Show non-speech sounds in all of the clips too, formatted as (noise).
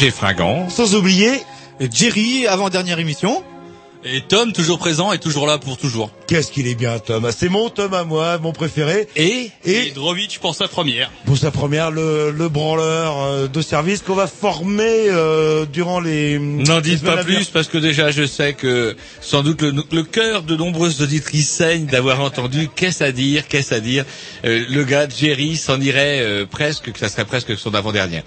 Roger Fringant. sans oublier, Jerry, avant-dernière émission. Et Tom, toujours présent et toujours là pour toujours. qu'est-ce qu'il est bien Tom. Ah, C'est mon Tom à moi, mon préféré. Et, Et- et Drovic pour sa première. Pour sa première, le, le branleur euh, de service qu'on va former euh, durant les... N'en dites pas plus parce que déjà je sais que sans doute le, le cœur de nombreuses auditrices saigne d'avoir entendu (laughs) qu'est-ce à dire, qu'est-ce à dire. Euh, le gars de Jerry s'en irait euh, presque, que ça serait presque son avant-dernière.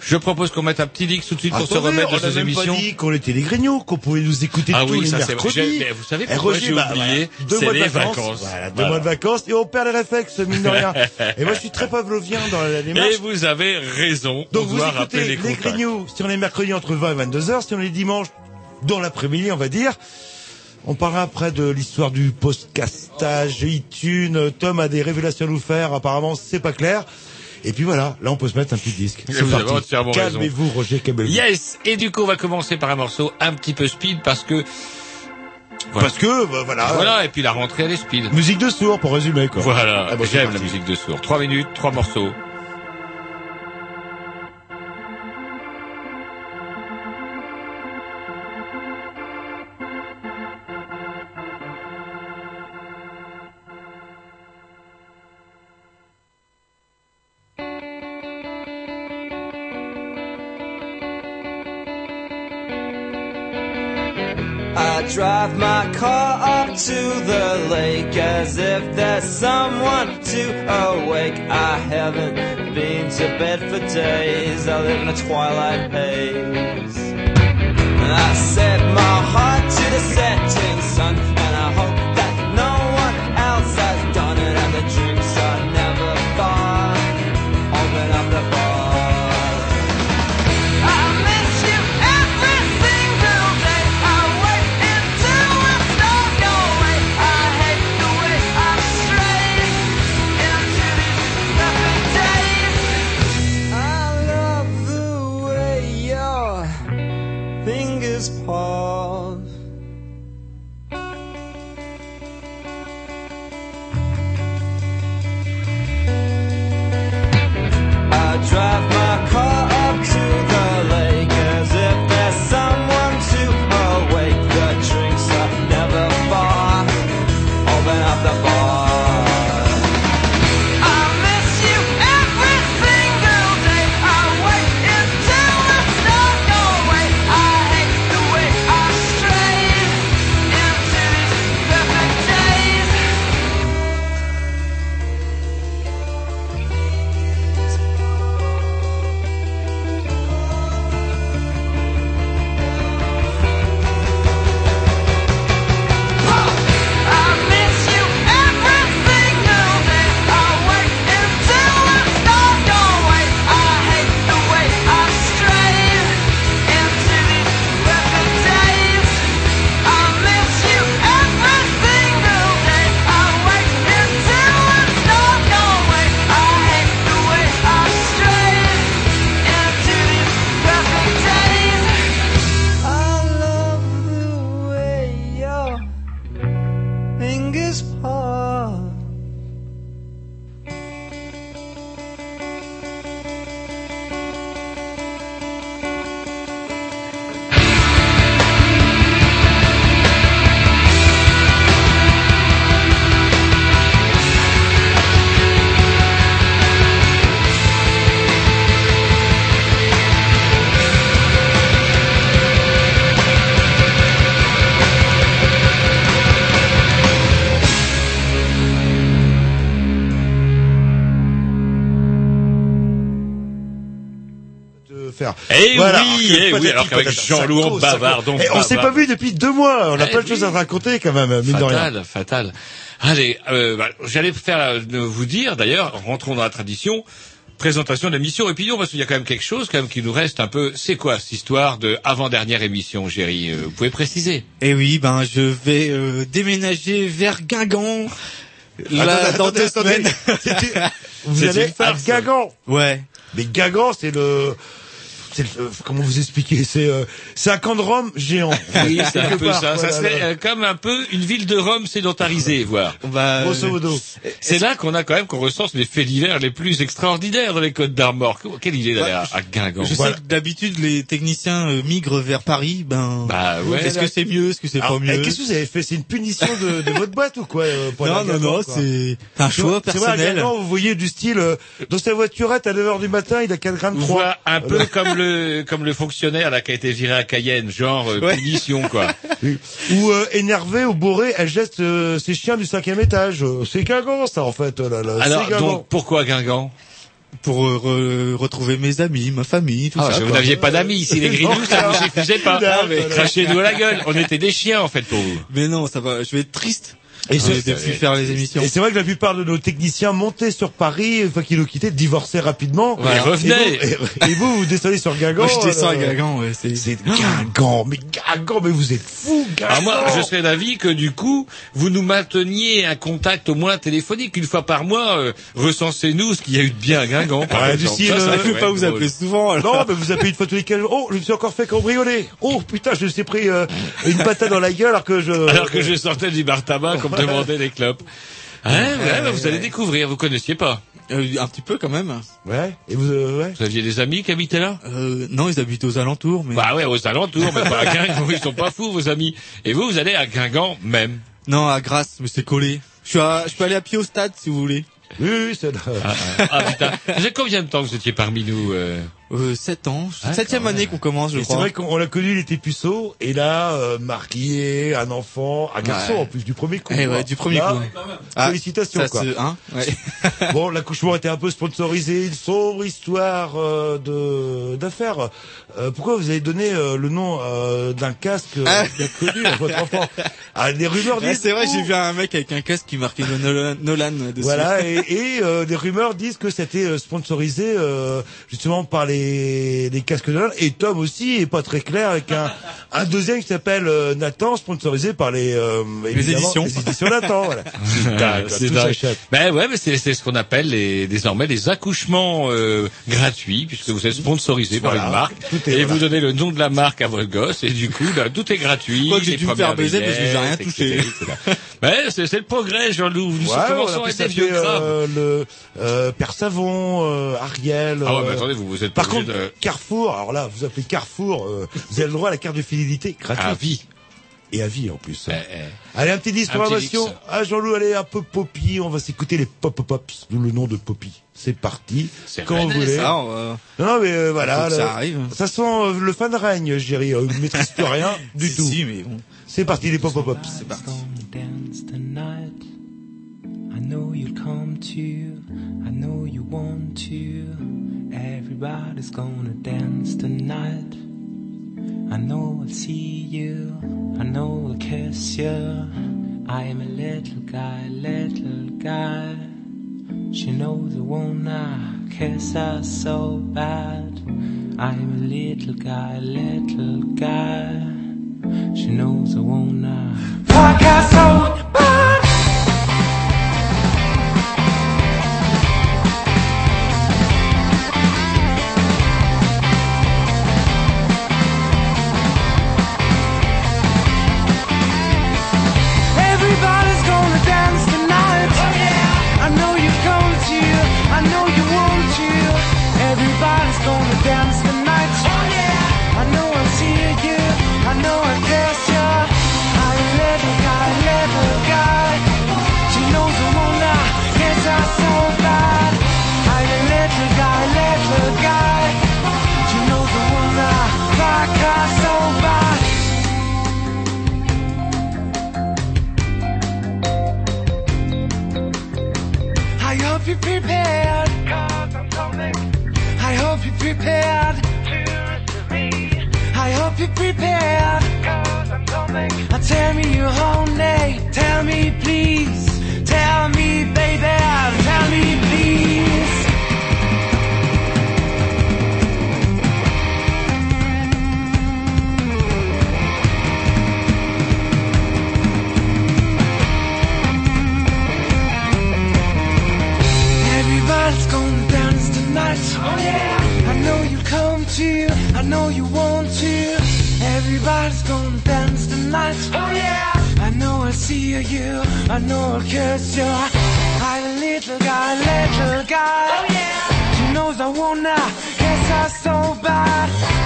Je propose qu'on mette un petit dix tout de suite pour se remettre de on a ces émissions. pas dit qu'on était les grignots, qu'on pouvait nous écouter Ah tous oui, les ça mercredis. Vous savez Eh, pourquoi j'ai bah, oublié C'est mois de les vacances. Voilà, deux mois de vacances et on perd les réflexes, mine de rien. (laughs) et moi, je suis très pavlovien dans la démarche. Et vous avez raison. Donc on vous écoutez les les, contacts. grignoux si on est mercredi entre 20 et 22 heures, si on est dimanche dans l'après-midi, on va dire. On parlera après de l'histoire du podcastage, iTunes. Tom a des révélations à nous faire. Apparemment, c'est pas clair. Et puis voilà, là on peut se mettre un petit disque. Calmez-vous, Roger, calmez-vous. Yes. Et du coup, on va commencer par un morceau un petit peu speed parce que voilà. Parce que, bah, voilà. Voilà. Et puis la rentrée, elle est speed. Musique de sourd, pour résumer, quoi. Voilà, Ah, bon, j'aime la musique de sourd. Trois minutes, trois morceaux. Drive my car up to the lake as if there's someone to awake. I haven't been to bed for days. I live in a twilight haze. Oui, alors pas qu'avec Jean-Loup, on bavarde, on on s'est pas vu depuis deux mois. On a Eh plein de choses à raconter quand même, mine de rien. Fatal, fatal. Allez, euh, bah, j'allais faire euh, vous dire d'ailleurs, rentrons dans la tradition, présentation de l'émission. Et puis on parce qu'il y a quand même quelque chose quand même qui nous reste un peu. C'est quoi cette histoire de avant-dernière émission, Géry Euh, Vous pouvez préciser Eh oui, ben je vais euh, déménager vers Guingamp. Là, dans deux semaines. (laughs) Vous C'est allez farce. Guingamp. Ouais. Mais Guingamp, c'est le, euh, comment vous expliquer, c'est, euh, c'est un camp de Rome géant. (laughs) Oui, c'est un peu part, ça. Ça voilà, serait là. euh, comme un peu une ville de Rome sédentarisée, voire. (laughs) Bah, Grosso modo. C'est là qu'on a quand même qu'on recense les faits divers les plus extraordinaires dans les Côtes d'Armor. Quelle idée d'aller à, à Guingamp. je sais que d'habitude les techniciens euh, migrent vers Paris. Ben, Bah ouais. est-ce que c'est mieux, est-ce que c'est pas eh, mieux? Qu'est-ce que vous avez fait? C'est une punition de, de votre boîte ou quoi euh, pour Non, non, non, c'est un choix c'est personnel. Vous voyez du style, euh, dans sa voiturette à 9h du matin, il a 4 grammes On 3. voit un peu comme le comme le fonctionnaire là qui a été viré à Cayenne, genre euh, Ouais. punition quoi. (laughs) Ou euh, énervé ou bourré, elle jette euh, ses chiens du cinquième étage. Euh, C'est Guingamp, ça, en fait. oh Là, là, Alors donc pourquoi Guingamp? Pour euh, re- retrouver mes amis, ma famille, tout Ah, ça. Vous n'aviez pas d'amis, si les grilous ça vous suffisait pas. Crachez-nous à la gueule. On était des chiens en fait pour vous. Mais non, ça va. Je vais être triste. Et Et c'est- de plus faire les émissions. Et c'est vrai que la plupart de nos techniciens montaient sur Paris, une fois qu'ils nous quittaient, divorçaient rapidement. Ouais, revenaient. Et vous, et- et vous, vous descendez sur Guingamp. Moi, je descends à euh, Guingamp, ouais. C'est. C'est Guingamp, mais Guingamp, mais vous êtes fous, Guingamp. Alors moi, je serais d'avis que du coup, vous nous mainteniez un contact au moins téléphonique une fois par mois. Euh, recensez-nous ce qu'il y a eu de bien à Guingamp. Ouais, du style, Ça, ça euh, peux pas vous drôle. appeler souvent. alors. Non, mais vous appelez une fois tous les 15 jours. Oh, je me suis encore fait cambrioler. Oh, putain, je me suis pris euh, une patate dans la gueule alors que je... Alors que je sortais du bar tabac (laughs) me demandait des clopes. Ouais, ouais, bah, vous allez découvrir, vous connaissiez pas. Euh, un petit peu quand même. Ouais, et vous... euh, ouais. Vous aviez des amis qui habitaient là? Euh, non, ils habitent aux alentours, mais Bah ouais, aux alentours, mais pas à Guingamp, (laughs) ils sont pas fous, vos amis. Et vous, vous allez à Guingamp même. non, à Grasse, mais c'est collé. Je suis à, je peux aller à pied au stade si vous voulez. Oui, oui, c'est... Ah, ah, putain. Ça combien de temps que vous étiez parmi nous euh Euh, 7 ans, Ah, septième année qu'on commence, je Et c'est crois. vrai qu'on on l'a connu, il était puceau, et là, euh, marié, un enfant, un garçon Ouais. en plus, du premier coup. Eh ouais, du premier Là, coup. Ah, Félicitations, ça quoi. se- hein, ouais. (laughs) Bon, l'accouchement était un peu sponsorisé, une sombre histoire euh, de d'affaires. Euh, pourquoi vous avez donné euh, le nom euh, d'un casque euh, Ah. bien connu à votre enfant (laughs) Ah, des rumeurs disent. c'est vrai, j'ai vu un mec avec un casque qui marquait Nolan, Nolan dessus. Voilà, et, (laughs) et euh, des rumeurs disent que c'était sponsorisé euh, justement par les, les casques de. Et Tom aussi est pas très clair avec un, un deuxième qui s'appelle euh, Nathan, sponsorisé par les, euh, éditions. les éditions Nathan. Voilà. (laughs) C'est. Ben ouais, mais c'est ce qu'on appelle les, désormais les accouchements euh, gratuits, puisque vous êtes sponsorisé par une marque, est- et voilà. vous donnez le nom de la marque à votre gosse, et du coup, là, tout est gratuit. Quoi que j'ai dû me faire baiser parce que j'ai rien touché. (laughs) Ben, c'est le progrès, Jean-Loup. Nous Ouais, on commençons à pu être des vieux s'appeler crabes. le euh, Père Savon, Ariel. Ah ouais, mais attendez, vous, vous êtes pas Par obligé contre, de... Carrefour, alors là, vous appelez Carrefour, euh, vous avez le droit à la carte de fidélité gratuite. À vie. Et à vie en plus. Eh, eh. Allez, un petit disque Un petit programmation. disque. Ah, Jean-Loup, allez, un peu Poppy. On va s'écouter les Pop-Pops, d'où le nom de Poppy. C'est parti. C'est Quand vous voulez. Ça, on va- Non, mais euh, voilà. Ça arrive. Ça sent euh, le fin de règne, Jerry. Euh, ne maîtrise plus rien (laughs) du tout. Si, mais bon. C'est parti, les Pop-Pops. C'est parti. gonna dance tonight. I know you'll come to. I know you want to. Everybody's gonna dance tonight. I know I'll see you. I know I'll kiss you. I am a little guy, little guy. She knows I wanna kiss her so bad. I am a little guy, little guy. She knows I wanna fuck her so bad. I know you want to. Everybody's gonna dance tonight. Oh yeah. I know I see you. I know I curse you. I little guy, little guy. Oh yeah. She knows I wanna. Guess I so bad.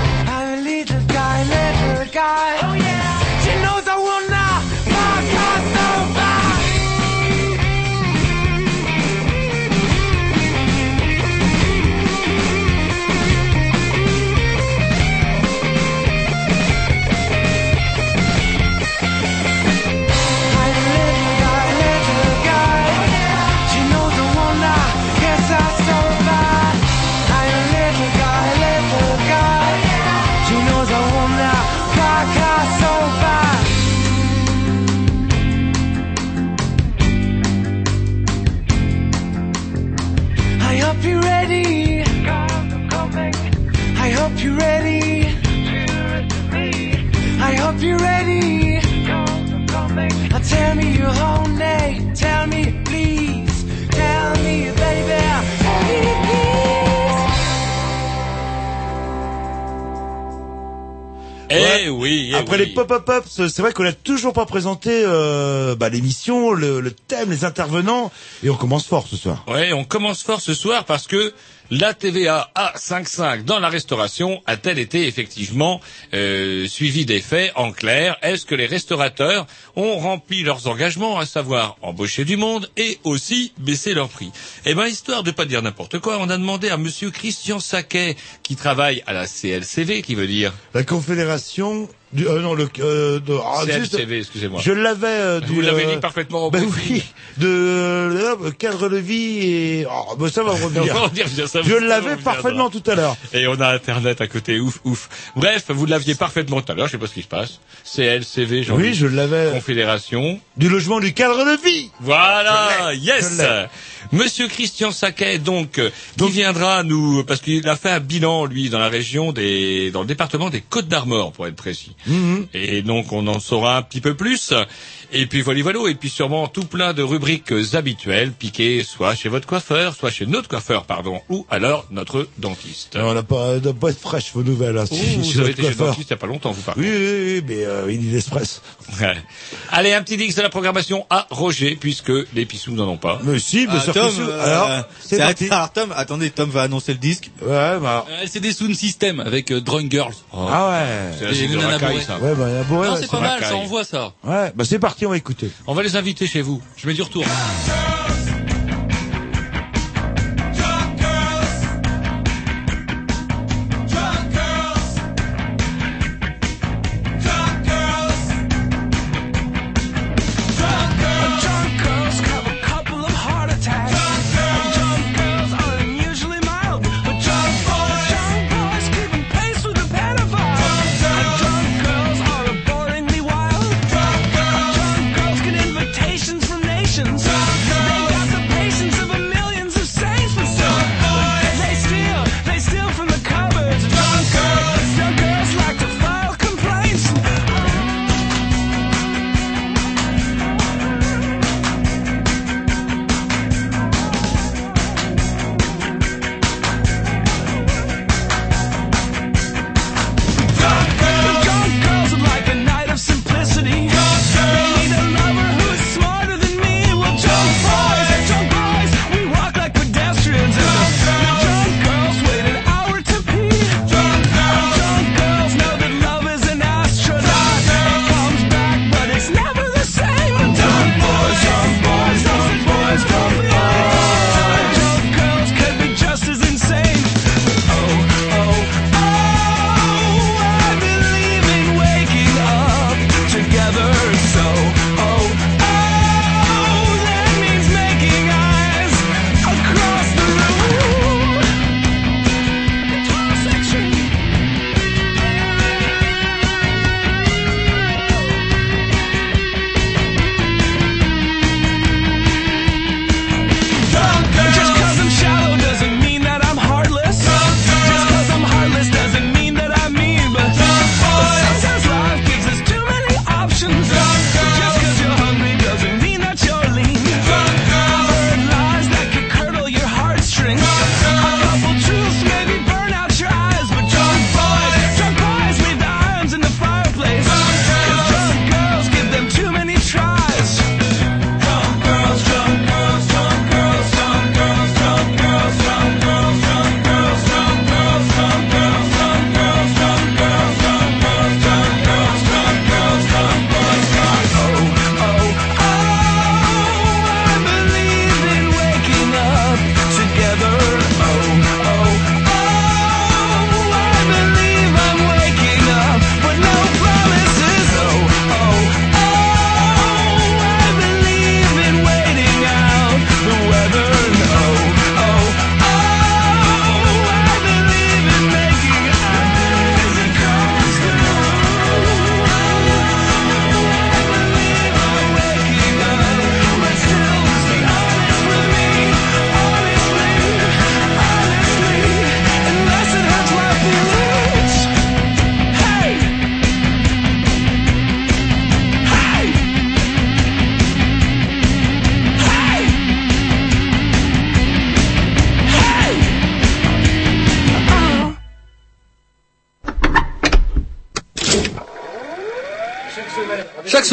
Eh oui, eh Après oui. les pop-up-ups, c'est vrai qu'on n'a toujours pas présenté euh, bah, l'émission, le, le thème, les intervenants, et on commence fort ce soir. Ouais, on commence fort ce soir parce que la TVA A55 dans la restauration a-t-elle été effectivement euh, suivie des faits En clair, est-ce que les restaurateurs ont rempli leurs engagements, à savoir embaucher du monde et aussi baisser leurs prix? Eh ben, histoire de pas dire n'importe quoi, on a demandé à Monsieur Christian Saquet, qui travaille à la CLCV, qui veut dire La Confédération du... Euh, non, le... Euh, de, ah, excusez-moi. je l'avais euh, du... Vous l'avez euh, dit parfaitement Ben oui, de cadre de vie et... Oh, ben ça va (laughs) revenir. Je l'avais parfaitement tout à l'heure. Et on a Internet à côté, ouf, ouf. Bref, vous l'aviez parfaitement tout à l'heure, je sais pas ce qui se passe. CLCV, j'en Oui, je l'avais. Confédération. Du logement du cadre de vie. Voilà, yes. Monsieur Christian Saquet, donc, euh, qui viendra nous, parce qu'il a fait un bilan, lui, dans la région des, dans le département des Côtes d'Armor, pour être précis. Mhm. Et donc, on en saura un petit peu plus. Et puis, voilà, voilà. Et puis, sûrement, tout plein de rubriques habituelles, piquées, soit chez votre coiffeur, soit chez notre coiffeur, pardon, ou alors notre dentiste. Non, on n'a pas, on doit pas être fraîche vos nouvelles. Hein, Oh, si- vous avez été chez le coiffeur. dentiste il n'y a pas longtemps, vous, par Oui, oui, oui, mais euh, il est express. Ouais. Allez, un petit dix de la programmation à Roger, puisque les pissous n'en ont pas. Mais si, bien Ah, sûr que Tom, euh, Alors, c'est c'est parti. alors Tom, attendez, Tom va annoncer le disque. Ouais, bah. Euh, c'est des sound system avec euh, Drunk Girls. Ah ouais. C'est la de racaille, Bourré. ça. Ouais, bah, non, ouais, c'est c'est pas mal, ça envoie ça. Ouais, bah c'est parti, on va écouter. On va les inviter chez vous. Je mets du retour. (laughs)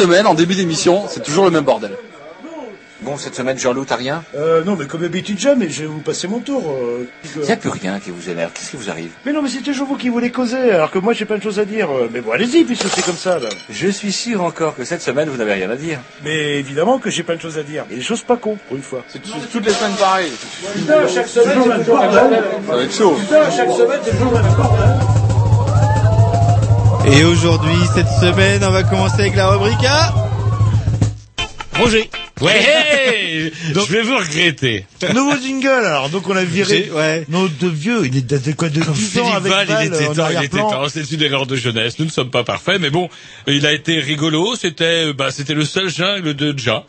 semaine, en début d'émission, c'est toujours le même bordel. Bon, cette semaine, Jean-Loup, t'as rien? Euh, non, mais comme d'habitude, jamais, je vais vous passer mon tour. euh, Il n'y a plus rien qui vous énerve. Qu'est-ce qui vous arrive? Mais non, mais c'est toujours vous qui voulez causer, alors que moi j'ai plein de choses à dire. Euh, Mais bon, allez-y, puisque c'est comme ça, là. Je suis sûr encore que cette semaine, vous n'avez rien à dire. Mais évidemment que j'ai plein de choses à dire. Et des choses pas cons, pour une fois. C'est toutes les semaines pareil. Putain, chaque semaine, c'est le bordel. Ça va être chaud. Putain, chaque semaine, c'est toujours le même bordel. Et aujourd'hui, cette semaine, on va commencer avec la rubrique A. Roger. Ouais, hey (laughs) je vais vous regretter. Nouveau jingle, alors. Donc, on a viré ouais. notre vieux, il est de quoi, de 10 ans avec Val, Val, il était temps, il était temps. C'est une erreur de jeunesse. Nous ne sommes pas parfaits, mais bon, il a été rigolo. C'était, bah, c'était le seul jungle de Ja.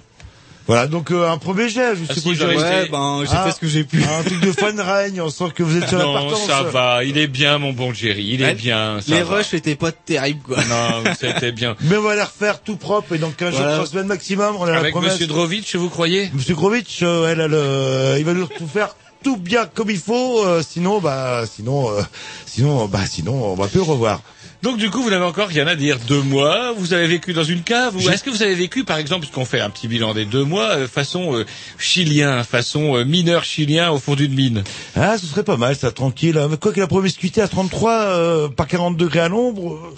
Voilà, donc, euh, un premier jet, je Ah, suppose. si, été- Ouais, ben, j'ai Ah. fait ce que j'ai pu. Un truc de fun règne, on sent que vous êtes sur la Non, partance. ça va. Il est bien, mon bon Jerry. Il est Ouais. bien. ça Les va. rushs étaient pas terribles, quoi. Non, c'était bien. (laughs) Mais on va les refaire tout propre et dans 15 jours, Voilà. 3 semaines maximum, on a la Avec promesse. Monsieur Drovitch, vous croyez? Monsieur Grovitch, euh, elle a le, il va nous tout faire tout bien comme il faut, euh, sinon, bah, sinon, euh, sinon, bah, sinon, on va plus le revoir. Donc du coup, vous n'avez encore rien à dire. Deux mois, vous avez vécu dans une cave. Ou est-ce que vous avez vécu, par exemple, puisqu'on fait un petit bilan des deux mois, euh, façon euh, chilien, façon euh, mineur chilien au fond d'une mine? Ah, ce serait pas mal, ça, tranquille. Mais Quoi que la promiscuité à 33, euh, par 40 degrés à l'ombre, euh,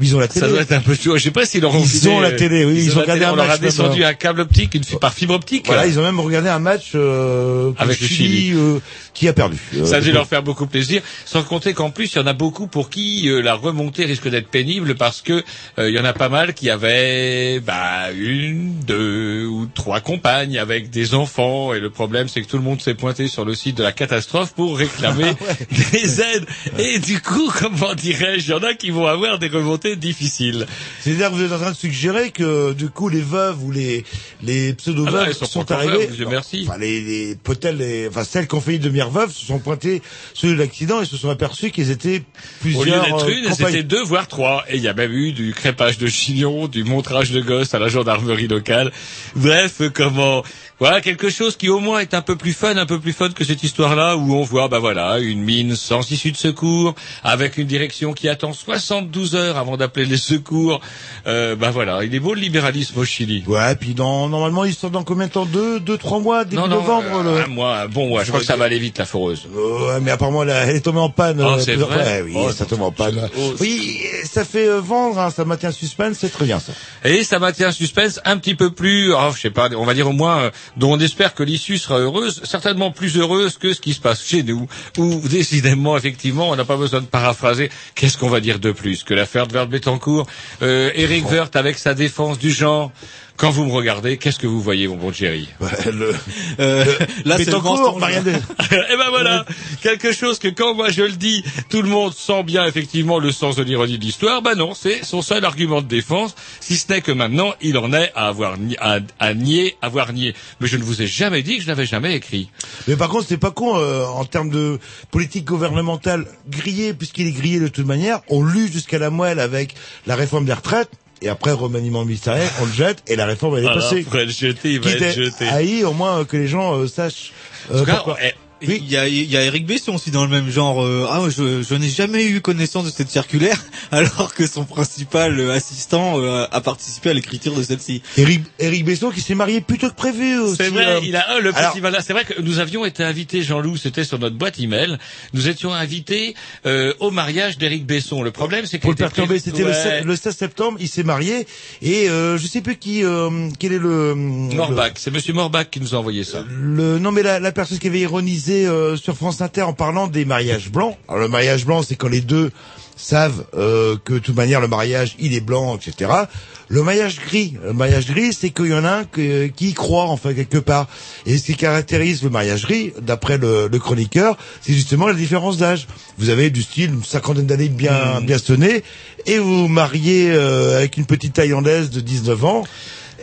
ils ont la télé. Ça doit être un peu chaud. Je sais pas s'ils leur ont Ils filé, ont la télé, oui, ils ont regardé télé. un On leur a match, même, descendu un câble optique, une par fibre optique. Voilà, ils ont même regardé un match euh, Avec le Chili, euh, qui a perdu. Euh, Ça a dû leur faire beaucoup plaisir, sans compter qu'en plus il y en a beaucoup pour qui euh, la remontée risque d'être pénible parce que euh, il y en a pas mal qui avaient bah, une, deux ou trois compagnes avec des enfants et le problème c'est que tout le monde s'est pointé sur le site de la catastrophe pour réclamer (laughs) des aides et du coup (laughs) comment dirais-je, il y en a qui vont avoir des remontées difficiles. C'est-à-dire que vous êtes en train de suggérer que du coup les veuves ou les les pseudo veuves Ah sont arrivées. veuves, merci. Enfin les, les peut-être les enfin celles qui ont failli devenir veuves se sont pointées sur l'accident et se sont aperçues qu'elles étaient plusieurs. Au lieu d'être euh, une, c'était deux voire trois. Et il y a même eu du crépage de chignons, du montrage de gosses à la gendarmerie locale. Bref, comment voilà quelque chose qui au moins est un peu plus fun, un peu plus fun que cette histoire-là où on voit bah voilà une mine sans issue de secours avec une direction qui attend 72 heures avant d'appeler les secours. Euh, bah voilà, il est beau le libéralisme au Chili. Ouais, puis dans normalement ils sont dans combien de temps? Deux deux trois mois début Non, non, novembre. euh, le- un mois, bon, ouais, je crois que ça va aller vite la foreuse. Euh, ouais, mais apparemment elle, est tombée en panne. Oh, euh, c'est vrai fois. Ouais, oui, Oh, ça tombe en panne. oh, oui, ça fait euh, vendre, hein, ça maintient le suspense, c'est très bien ça. Et ça maintient un suspense un petit peu plus, oh, je sais pas, on va dire au moins, euh, dont on espère que l'issue sera heureuse, certainement plus heureuse que ce qui se passe chez nous, où décidément, effectivement, on n'a pas besoin de paraphraser. Qu'est-ce qu'on va dire de plus? que l'affaire de Vert Betancourt, euh, Eric Werth avec sa défense du genre. Quand vous me regardez, qu'est-ce que vous voyez, mon bon Jerry Ouais, le, (laughs) Euh, là, c'est. Marianne de- (laughs) Eh ben voilà, quelque chose que quand moi je le dis, tout le monde sent bien effectivement le sens de l'ironie de l'histoire. Ben non, c'est son seul argument de défense, si ce n'est que maintenant il en est à avoir ni- à, à nier, avoir nié. Mais je ne vous ai jamais dit que je n'avais jamais écrit. Mais par contre, c'est pas con euh, en termes de politique gouvernementale grillé, puisqu'il est grillé de toute manière. On lue jusqu'à la moelle avec la réforme des retraites. Et après, remaniement ministériel, on le jette et la réforme elle est Alors, passée. pour être jeté, il va Quitte être jeté. haï, au moins euh, que les gens euh, sachent. En euh, tout cas, pourquoi. Eh, Il y a, il y a Eric Besson aussi dans le même genre. euh, ah, je, je n'ai jamais eu connaissance de cette circulaire, (laughs) alors que son principal euh, assistant euh, a participé à l'écriture de celle-ci. Eric, Eric Besson qui s'est marié plus tôt que prévu aussi. C'est vrai, euh. il a un, le alors- malin. C'est vrai que nous avions été invités, Jean-Loup, c'était sur notre boîte email. Nous étions invités euh, au mariage d'Éric Besson. Le problème, c'est qu'il pour le perturber, c'était le, Ouais. 16, le 16 septembre, il s'est marié et euh, je sais plus qui, euh, quel est le Morbach, c'est Monsieur Morbach qui nous a envoyé ça. Le non mais la, la personne qui avait ironisé euh, sur France Inter en parlant des mariages blancs. Alors le mariage blanc, c'est quand les deux savent euh, que de toute manière le mariage il est blanc, etc. Le mariage gris, le mariage gris, c'est qu'il y en a un que- qui y croit enfin quelque part. Et ce qui caractérise le mariage gris, d'après le, le chroniqueur, c'est justement la différence d'âge. Vous avez du style une cinquantaine d'années bien bien sonné, et vous vous mariez euh, avec une petite thaïlandaise de 19 ans.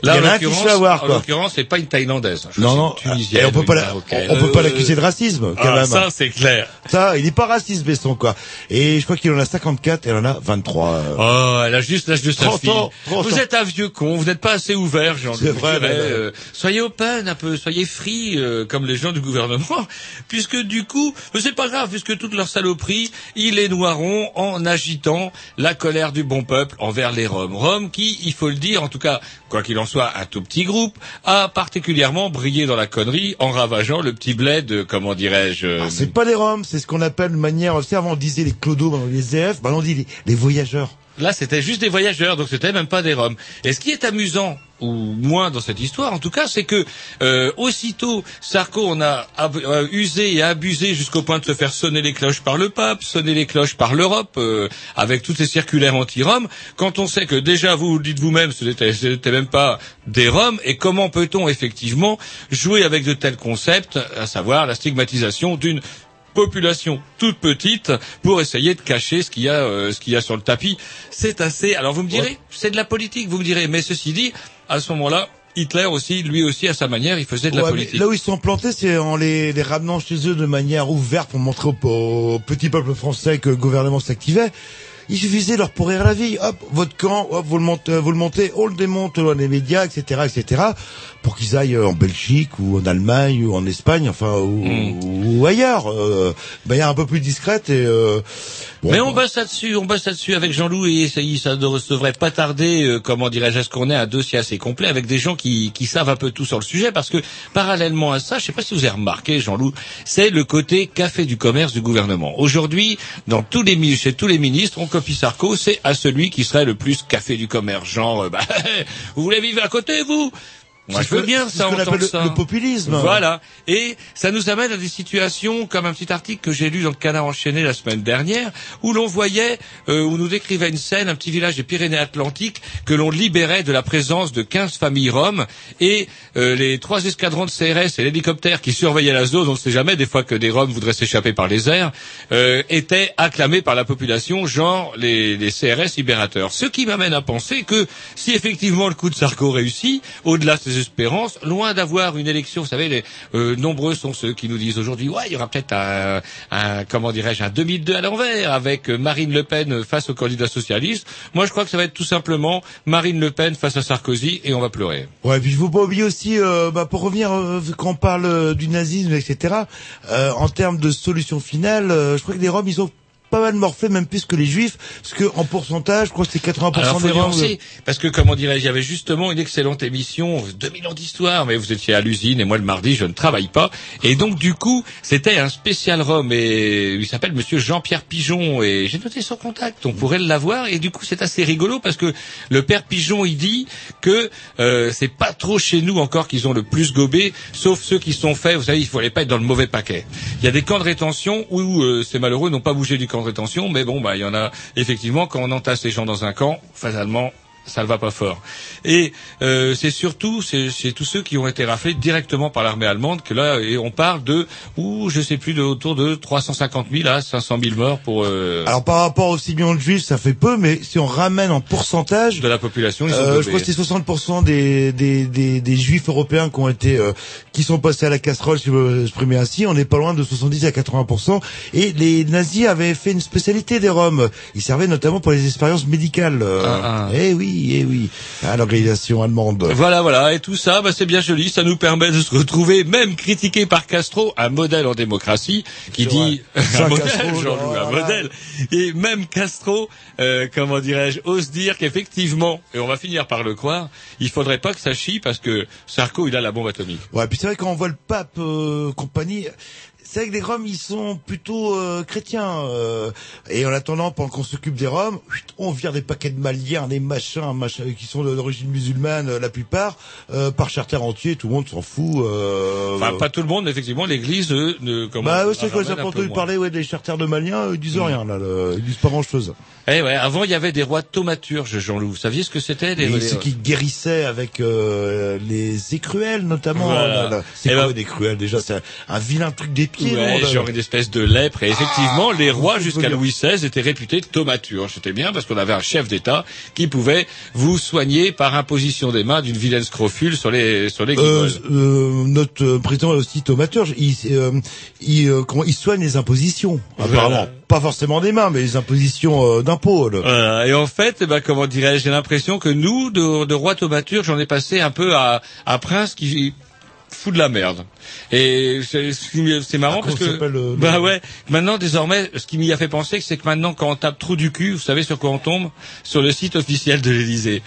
Là, il y en en a un qui se l'occurrence, fait avoir, en quoi. l'occurrence, c'est pas une Thaïlandaise. Je Non, non, et on peut pas une la- Marocaine. on, on peut pas l'accuser de racisme, quand ah, même. Ça, c'est clair. Ça, il est pas raciste, Besson, quoi. Et je crois qu'il en a 54 et elle en a 23. euh. Oh, elle a juste l'âge de sa 30 fille. ans, 30 vous ans. êtes un vieux con, vous n'êtes pas assez ouvert, Jean. C'est vrai, mais- euh, soyez open un peu, soyez free, euh, comme les gens du gouvernement, (laughs) puisque du coup, c'est pas grave, puisque toute leur saloperie, ils les noieront en agitant la colère du bon peuple envers les Roms. Roms qui, il faut le dire, en tout cas, quoi qu'il en soit, un tout petit groupe, a particulièrement brillé dans la connerie en ravageant le petit bled, euh, comment dirais-je, euh, Ah, c'est pas les Roms, c'est ce qu'on appelle de manière, avant on disait les clodos, les ZF, maintenant on dit les voyageurs. Là, c'était juste des voyageurs, donc c'était même pas des Roms. Et ce qui est amusant, ou moins dans cette histoire, en tout cas, c'est que euh, aussitôt Sarko on a euh, usé et abusé jusqu'au point de se faire sonner les cloches par le pape, sonner les cloches par l'Europe, euh, avec toutes ces circulaires anti-Roms. Quand on sait que déjà vous, le dites vous-même, ce n'était même pas des Roms, et comment peut-on effectivement jouer avec de tels concepts, à savoir la stigmatisation d'une population toute petite pour essayer de cacher ce qu'il y a euh, ce qu'il y a sur le tapis. C'est assez alors vous me direz c'est de la politique vous me direz. Mais ceci dit à ce moment-là Hitler aussi lui aussi à sa manière il faisait de la Ouais, politique. là où ils sont plantés, c'est en les, les ramenant chez eux de manière ouverte pour montrer au, au petit peuple français que le gouvernement s'activait. Il suffisait de leur pourrir la vie. Hop, votre camp, hop, vous le montez, vous le montez, on le démonte dans les médias, etc., etc., pour qu'ils aillent en Belgique ou en Allemagne ou en Espagne, enfin, ou, Mm. ou ailleurs, euh, de manière un peu plus discrète et. Euh, bon, mais on bosse là-dessus, on bosse là-dessus avec Jean-Loup et ça, ne devrait pas tarder, euh, comment dirais-je, à ce qu'on ait un dossier assez complet avec des gens qui, qui savent un peu tout sur le sujet parce que parallèlement à ça, je ne sais pas si vous avez remarqué, Jean-Loup, c'est le côté café du commerce du gouvernement. Aujourd'hui, dans tous les chez tous les ministres, on copie Sarko, c'est à celui qui serait le plus café du commerce. Genre, euh, bah, (laughs) vous voulez vivre à côté, vous? Je veux bien ça, appelle le- ça. le populisme. Voilà. Et ça nous amène à des situations comme un petit article que j'ai lu dans le Canard enchaîné la semaine dernière, où l'on voyait, euh, où nous décrivait une scène, un petit village des Pyrénées-Atlantiques, que l'on libérait de la présence de 15 familles roms, et euh, les trois escadrons de CRS et l'hélicoptère qui surveillaient la zone, on ne sait jamais, des fois que des roms voudraient s'échapper par les airs, euh, étaient acclamés par la population, genre les, les CRS libérateurs. Ce qui m'amène à penser que si effectivement le coup de Sarko réussit, au-delà de ses espérances, loin d'avoir une élection, vous savez, les, euh, nombreux sont ceux qui nous disent aujourd'hui, ouais, il y aura peut-être un, un, comment dirais-je, un 2002 à l'envers avec Marine Le Pen face au candidat socialiste. Moi, je crois que ça va être tout simplement Marine Le Pen face à Sarkozy et on va pleurer. Ouais, puis il faut pas oublier aussi, euh, bah, pour revenir euh, quand on parle du nazisme, etc. euh, en termes de solution finale, euh, je crois que les Roms ils ont pas mal morflé, même plus que les Juifs, parce que en pourcentage, je crois que c'est 80% Alors, faut des nuancer, parce que, comment dirais-je, il y avait justement une excellente émission, 2000 ans d'histoire, mais vous étiez à l'usine, et moi, le mardi, je ne travaille pas. Et donc, du coup, c'était un spécial Rome, et il s'appelle monsieur Jean-Pierre Pigeon, et j'ai noté son contact, on pourrait l'avoir, et du coup, c'est assez rigolo, parce que le père Pigeon, il dit que euh, c'est pas trop chez nous encore qu'ils ont le plus gobé, sauf ceux qui sont faits, vous savez, il fallait pas être dans le mauvais paquet. Il y a des camps de rétention où euh, ces malheureux n'ont pas bougé du camp mais bon, bah, il y en a effectivement quand on entasse les gens dans un camp, fatalement, ça ne va pas fort. Et euh, c'est surtout c'est c'est tous ceux qui ont été raflés directement par l'armée allemande que là et on parle de ou je sais plus de autour de 350 000 à 500 000 morts pour euh, Alors par rapport aux 6 millions de Juifs, ça fait peu, mais si on ramène en pourcentage, de la population. Ils sont Euh, je crois que c'est 60% des, des, des, des juifs européens qui ont été euh, qui sont passés à la casserole, si je veux exprimer ainsi. On n'est pas loin de 70 à 80%. Et les nazis avaient fait une spécialité des Roms. Ils servaient notamment pour les expériences médicales. euh. Ah, ah. Eh oui, eh oui. À l'organisation allemande. Voilà, voilà, et tout ça, bah, c'est bien joli, ça nous permet de se retrouver, même critiqué par Castro, un modèle en démocratie, qui dit, (laughs) un modèle, Castro, un voilà. modèle, et même Castro, euh, comment dirais-je, ose dire qu'effectivement, et on va finir par le croire, il faudrait pas que ça chie parce que Sarko, il a la bombe atomique. Ouais, puis c'est vrai quand on voit le pape euh, compagnie, c'est vrai que les Roms ils sont plutôt euh, chrétiens euh, et en attendant pendant qu'on s'occupe des Roms, on vire des paquets de Maliens, des machins, machins qui sont d'origine musulmane euh, la plupart euh, par charter entier, tout le monde s'en fout. Euh, Enfin, pas tout le monde, mais effectivement, l'église, ne, comment, bah oui, c'est quoi, j'ai entendu parler ouais, des charters de Maliens, ils disent rien là, ils disent pas grand chose. Eh ouais, avant, il y avait des rois tomaturges, Jean-Loup. Vous saviez ce que c'était, ceux qui guérissaient avec euh, les écruelles notamment. Voilà. là, là. C'est Eh quoi ben- des cruelles déjà? C'est un, un vilain truc d'épieu petit Ouais, genre une espèce de lèpre. Et effectivement, les rois jusqu'à. Louis XVI étaient réputés thaumaturges. C'était bien parce qu'on avait un chef d'État qui pouvait vous soigner par imposition des mains d'une vilaine scrofule sur les sur les Euh, euh, notre président est aussi tomaturge. Il, euh, il, euh, comment, il soigne les impositions, Voilà. Pas forcément des mains, mais les impositions euh, d'impôts. Voilà. Et en fait, eh ben, comment dirais-je, j'ai l'impression que nous, de, de roi thaumaturge, j'en ai passé un peu à, à prince qui fout de la merde. Et c'est marrant Ah, parce comment que s'appelle, euh, le- bah ouais, maintenant désormais, ce qui m'y a fait penser, c'est que maintenant quand on tape trou du cul, vous savez sur quoi on tombe? Sur le site officiel de l'Élysée.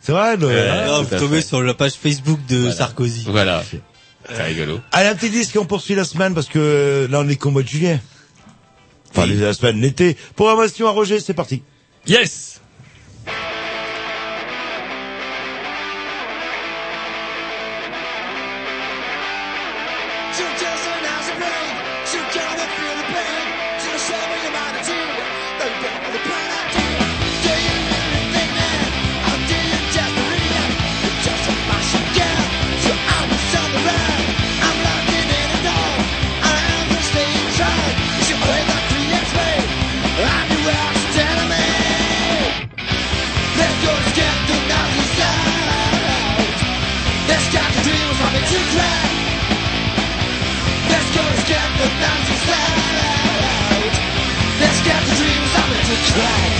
C'est vrai. Le... Ah, tout vous à tombez sur la page Facebook de Voilà. Sarkozy. Voilà. C'est rigolo. Allez, un petit disque on poursuit la semaine parce que euh, là on est qu'au mois de juillet. Enfin, Oui. la semaine, l'été. Programmation à Roger, c'est parti. Yes Get the dreams of it to crack.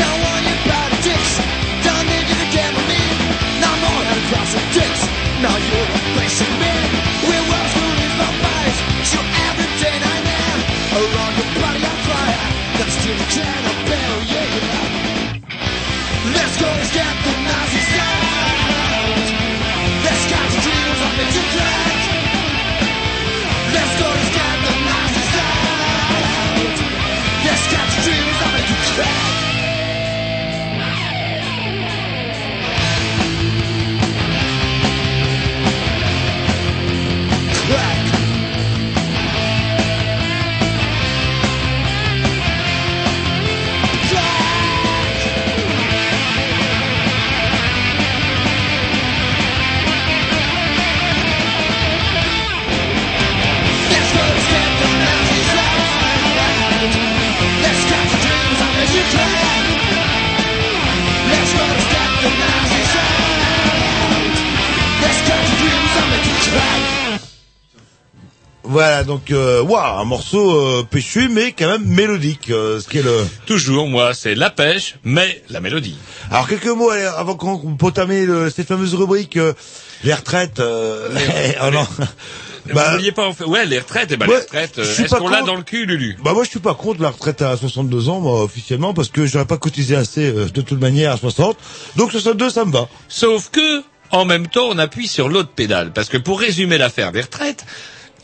Don't dicks. Don't need you to me. No more than cross the dicks. Now you're replacing me. We. Around your body. That's donc, euh, waouh, un morceau euh, péchu, mais quand même mélodique, euh, ce qui est le... Toujours, moi, c'est la pêche, mais la mélodie. Alors, quelques mots allez, avant qu'on potame le, cette fameuse rubrique, euh, les retraites. Euh... (laughs) oh non. Bah, Vous vouliez pas en faire... Ouais, les retraites, eh ben, Ouais, les retraites, euh, est-ce qu'on l'a dans le cul, Lulu? Bah moi je suis pas contre la retraite à 62 ans moi officiellement parce que j'aurais pas cotisé assez euh, de toute manière à 60. Donc 62 ça me va. Sauf que, en même temps, on appuie sur l'autre pédale. Parce que pour résumer l'affaire des retraites,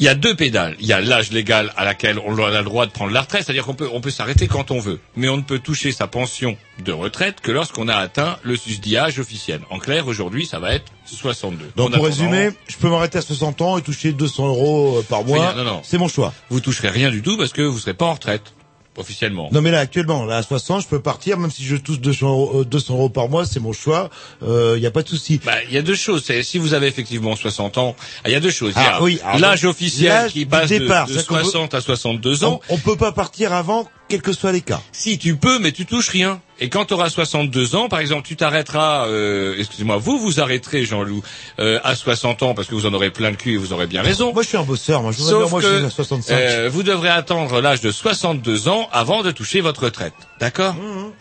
il y a deux pédales. Il y a l'âge légal à laquelle on a le droit de prendre la retraite, c'est-à-dire qu'on peut, on peut s'arrêter quand on veut. Mais on ne peut toucher sa pension de retraite que lorsqu'on a atteint le âge officiel. En clair, aujourd'hui, ça va être 62. Donc En pour résumer, je peux m'arrêter à 60 ans et toucher 200 euros euh, par mois. non, non. C'est mon choix. Vous toucherez rien du tout parce que vous serez pas en retraite. Officiellement. Non mais là actuellement, là à 60, je peux partir même si je touche 200 euros, euh, 200 euros par mois, c'est mon choix. Il euh, y a pas de souci. Bah, il y a deux choses. C'est si vous avez effectivement 60 ans, ah, il y a deux choses. Il y Ah, a oui, l'âge officiel qui passe de- départ, de, c'est-à-dire qu'on peut- 60 à 62 ans. On, on peut pas partir avant, quels que soient les cas. Si tu peux, mais tu touches rien. Et quand tu auras 62 ans, par exemple, tu t'arrêteras, euh, excusez-moi, vous vous arrêterez, Jean-Loup, euh, à 60 ans parce que vous en aurez plein le cul et vous aurez bien raison. Moi je suis un bosseur, moi je Sauf dire, moi je suis à 65. euh, vous devrez attendre l'âge de 62 ans avant de toucher votre retraite. D'accord? Mmh,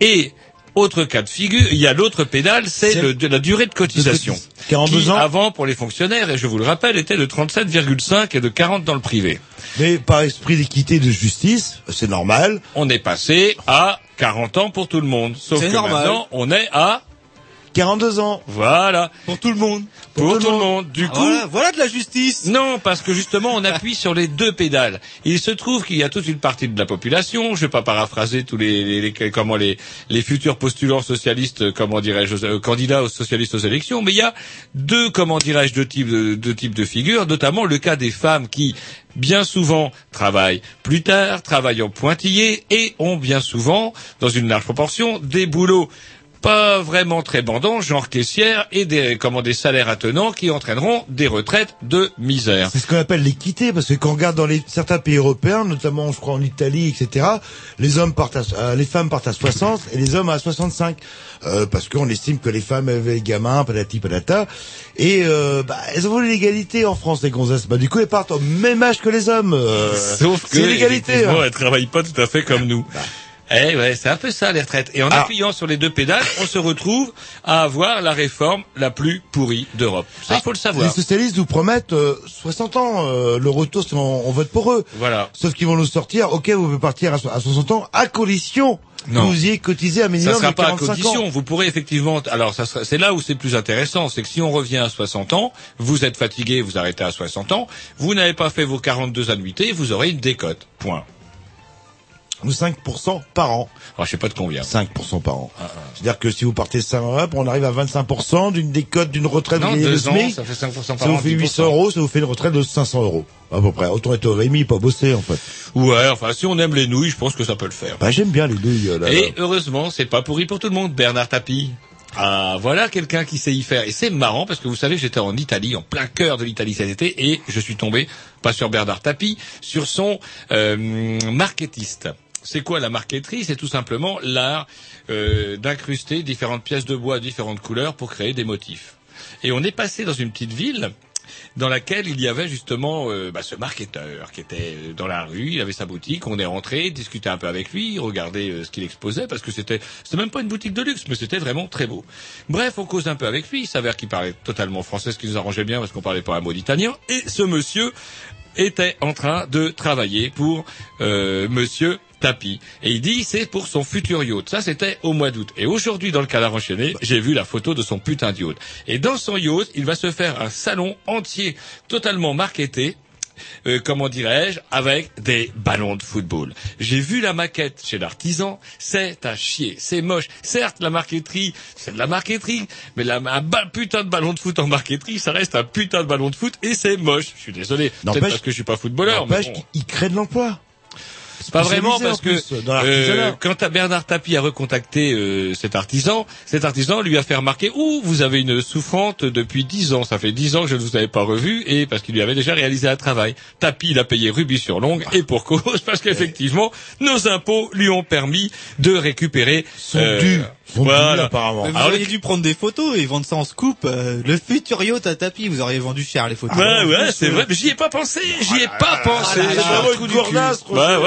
Et autre cas de figure, il y a l'autre pédale, c'est la durée de cotisation. 42 qui, ans. avant, pour les fonctionnaires, et je vous le rappelle, était de 37,5 et de 40 dans le privé. Mais par esprit d'équité et de justice, c'est normal. On est passé à 40 ans pour tout le monde. Sauf C'est que normal. maintenant, on est à 42 ans. Voilà. Pour tout le monde. Pour, tout, le monde. Du Ah, coup, voilà, voilà de la justice. non, parce que justement, on appuie sur les deux pédales. Il se trouve qu'il y a toute une partie de la population, je vais pas paraphraser tous les, les- les- comment les, les futurs postulants socialistes, comment dirais-je, euh, candidats aux socialistes aux élections, mais il y a deux, comment dirais-je, deux types de, deux types de figures, notamment le cas des femmes qui, bien souvent, travaillent plus tard, travaillent en pointillé et ont bien souvent, dans une large proportion, des boulots pas vraiment très bandants, genre caissière, et des, comment, des salaires attenants qui entraîneront des retraites de misère. C'est ce qu'on appelle l'équité, parce que quand on regarde dans les, certains pays européens, notamment je crois en Italie, etc., les hommes partent à, euh, les femmes partent à 60 et les hommes à 65. Euh, parce qu'on estime que les femmes avaient les gamins, patati patata, et euh, bah, elles ont voulu l'égalité en France, les gonzesses. Bah, du coup, elles partent au même âge que les hommes. euh, Sauf que, c'est l'égalité. hein. elles travaillent pas tout à fait comme nous. Eh ouais, c'est un peu ça les retraites. Et en Alors- appuyant sur les deux pédales, on se retrouve à avoir la réforme la plus pourrie d'Europe. Ça, il faut le Les savoir. socialistes nous promettent euh, 60 ans, euh, le retour, si on, on vote pour eux. Voilà. Sauf qu'ils vont nous sortir, ok, vous pouvez partir à, so- à 60 ans, à condition Non. vous y ayez cotisé un minimum Ça sera de pas à 45 condition. ans. Vous pourrez effectivement. Alors, ça sera- c'est là où c'est plus intéressant, c'est que si on revient à 60 ans, vous êtes fatigué, vous arrêtez à 60 ans, vous n'avez pas fait vos 42 annuités, vous aurez une décote. Point. Ou 5% par an. Alors, je sais pas de combien. 5% par an. Ah, C'est-à-dire que si vous partez 5 ans, on arrive à 25% d'une décote d'une retraite Non, le deux ans, SMIC. ça fait 5% par Ça an. vous fait 10%. 800 euros, ça vous fait une retraite de 500 euros. À peu près. Autant être au Rémi, pas bosser, en fait. Ouais, enfin, si on aime les nouilles, je pense que ça peut le faire. Bah, j'aime bien les douilles, là. Et heureusement, c'est pas pourri pour tout le monde, Bernard Tapie. Ah, voilà quelqu'un qui sait y faire. Et c'est marrant parce que vous savez, j'étais en Italie, en plein cœur de l'Italie cet été, et je suis tombé, pas sur Bernard Tapie, sur son euh, marketiste. C'est quoi la marqueterie? C'est tout simplement l'art euh, d'incruster différentes pièces de bois, différentes couleurs pour créer des motifs. Et on est passé dans une petite ville dans laquelle il y avait justement euh, bah, ce marketeur qui était dans la rue, il avait sa boutique, on est rentré, discutait un peu avec lui, regardait euh, ce qu'il exposait parce que c'était c'était même pas une boutique de luxe, mais c'était vraiment très beau. Bref, on cause un peu avec lui, il s'avère qu'il parlait totalement français, ce qui nous arrangeait bien parce qu'on parlait pas un mot d'italien, et ce monsieur était en train de travailler pour euh, Monsieur Tapi. Et il dit c'est pour son futur yacht. Ça c'était au mois d'août. Et aujourd'hui dans le canard enchaîné, j'ai vu la photo de son putain de yacht. Et dans son yacht, il va se faire un salon entier totalement marketé. euh, comment dirais-je, avec des ballons de football. J'ai vu la maquette chez l'artisan, c'est à chier, c'est moche. Certes, la marqueterie, c'est de la marqueterie, mais la, un putain de ballon de foot en marqueterie, ça reste un putain de ballon de foot et c'est moche. Je suis désolé, peut-être parce que je suis pas footballeur, mais bon. qu'il crée de l'emploi. Pas vraiment parce que euh, quand Bernard Tapie a recontacté euh, cet artisan, cet artisan lui a fait remarquer ouh vous avez une souffrante depuis dix ans, ça fait dix ans que je ne vous avais pas revu et parce qu'il lui avait déjà réalisé un travail. Tapie il a payé rubis sur l'ongle et pour cause (laughs) parce qu'effectivement nos impôts lui ont permis de récupérer Son euh, dû. Voilà. apparemment. Mais vous Alors, auriez dû prendre des photos et vendre ça en scoop. euh, le futur yacht à tapis, vous auriez vendu cher les photos. Ouais, ouais, c'est vrai, mais j'y ai pas pensé, j'y ai pas pensé. là là, c'est vraiment une du cul. gourdasse, bah,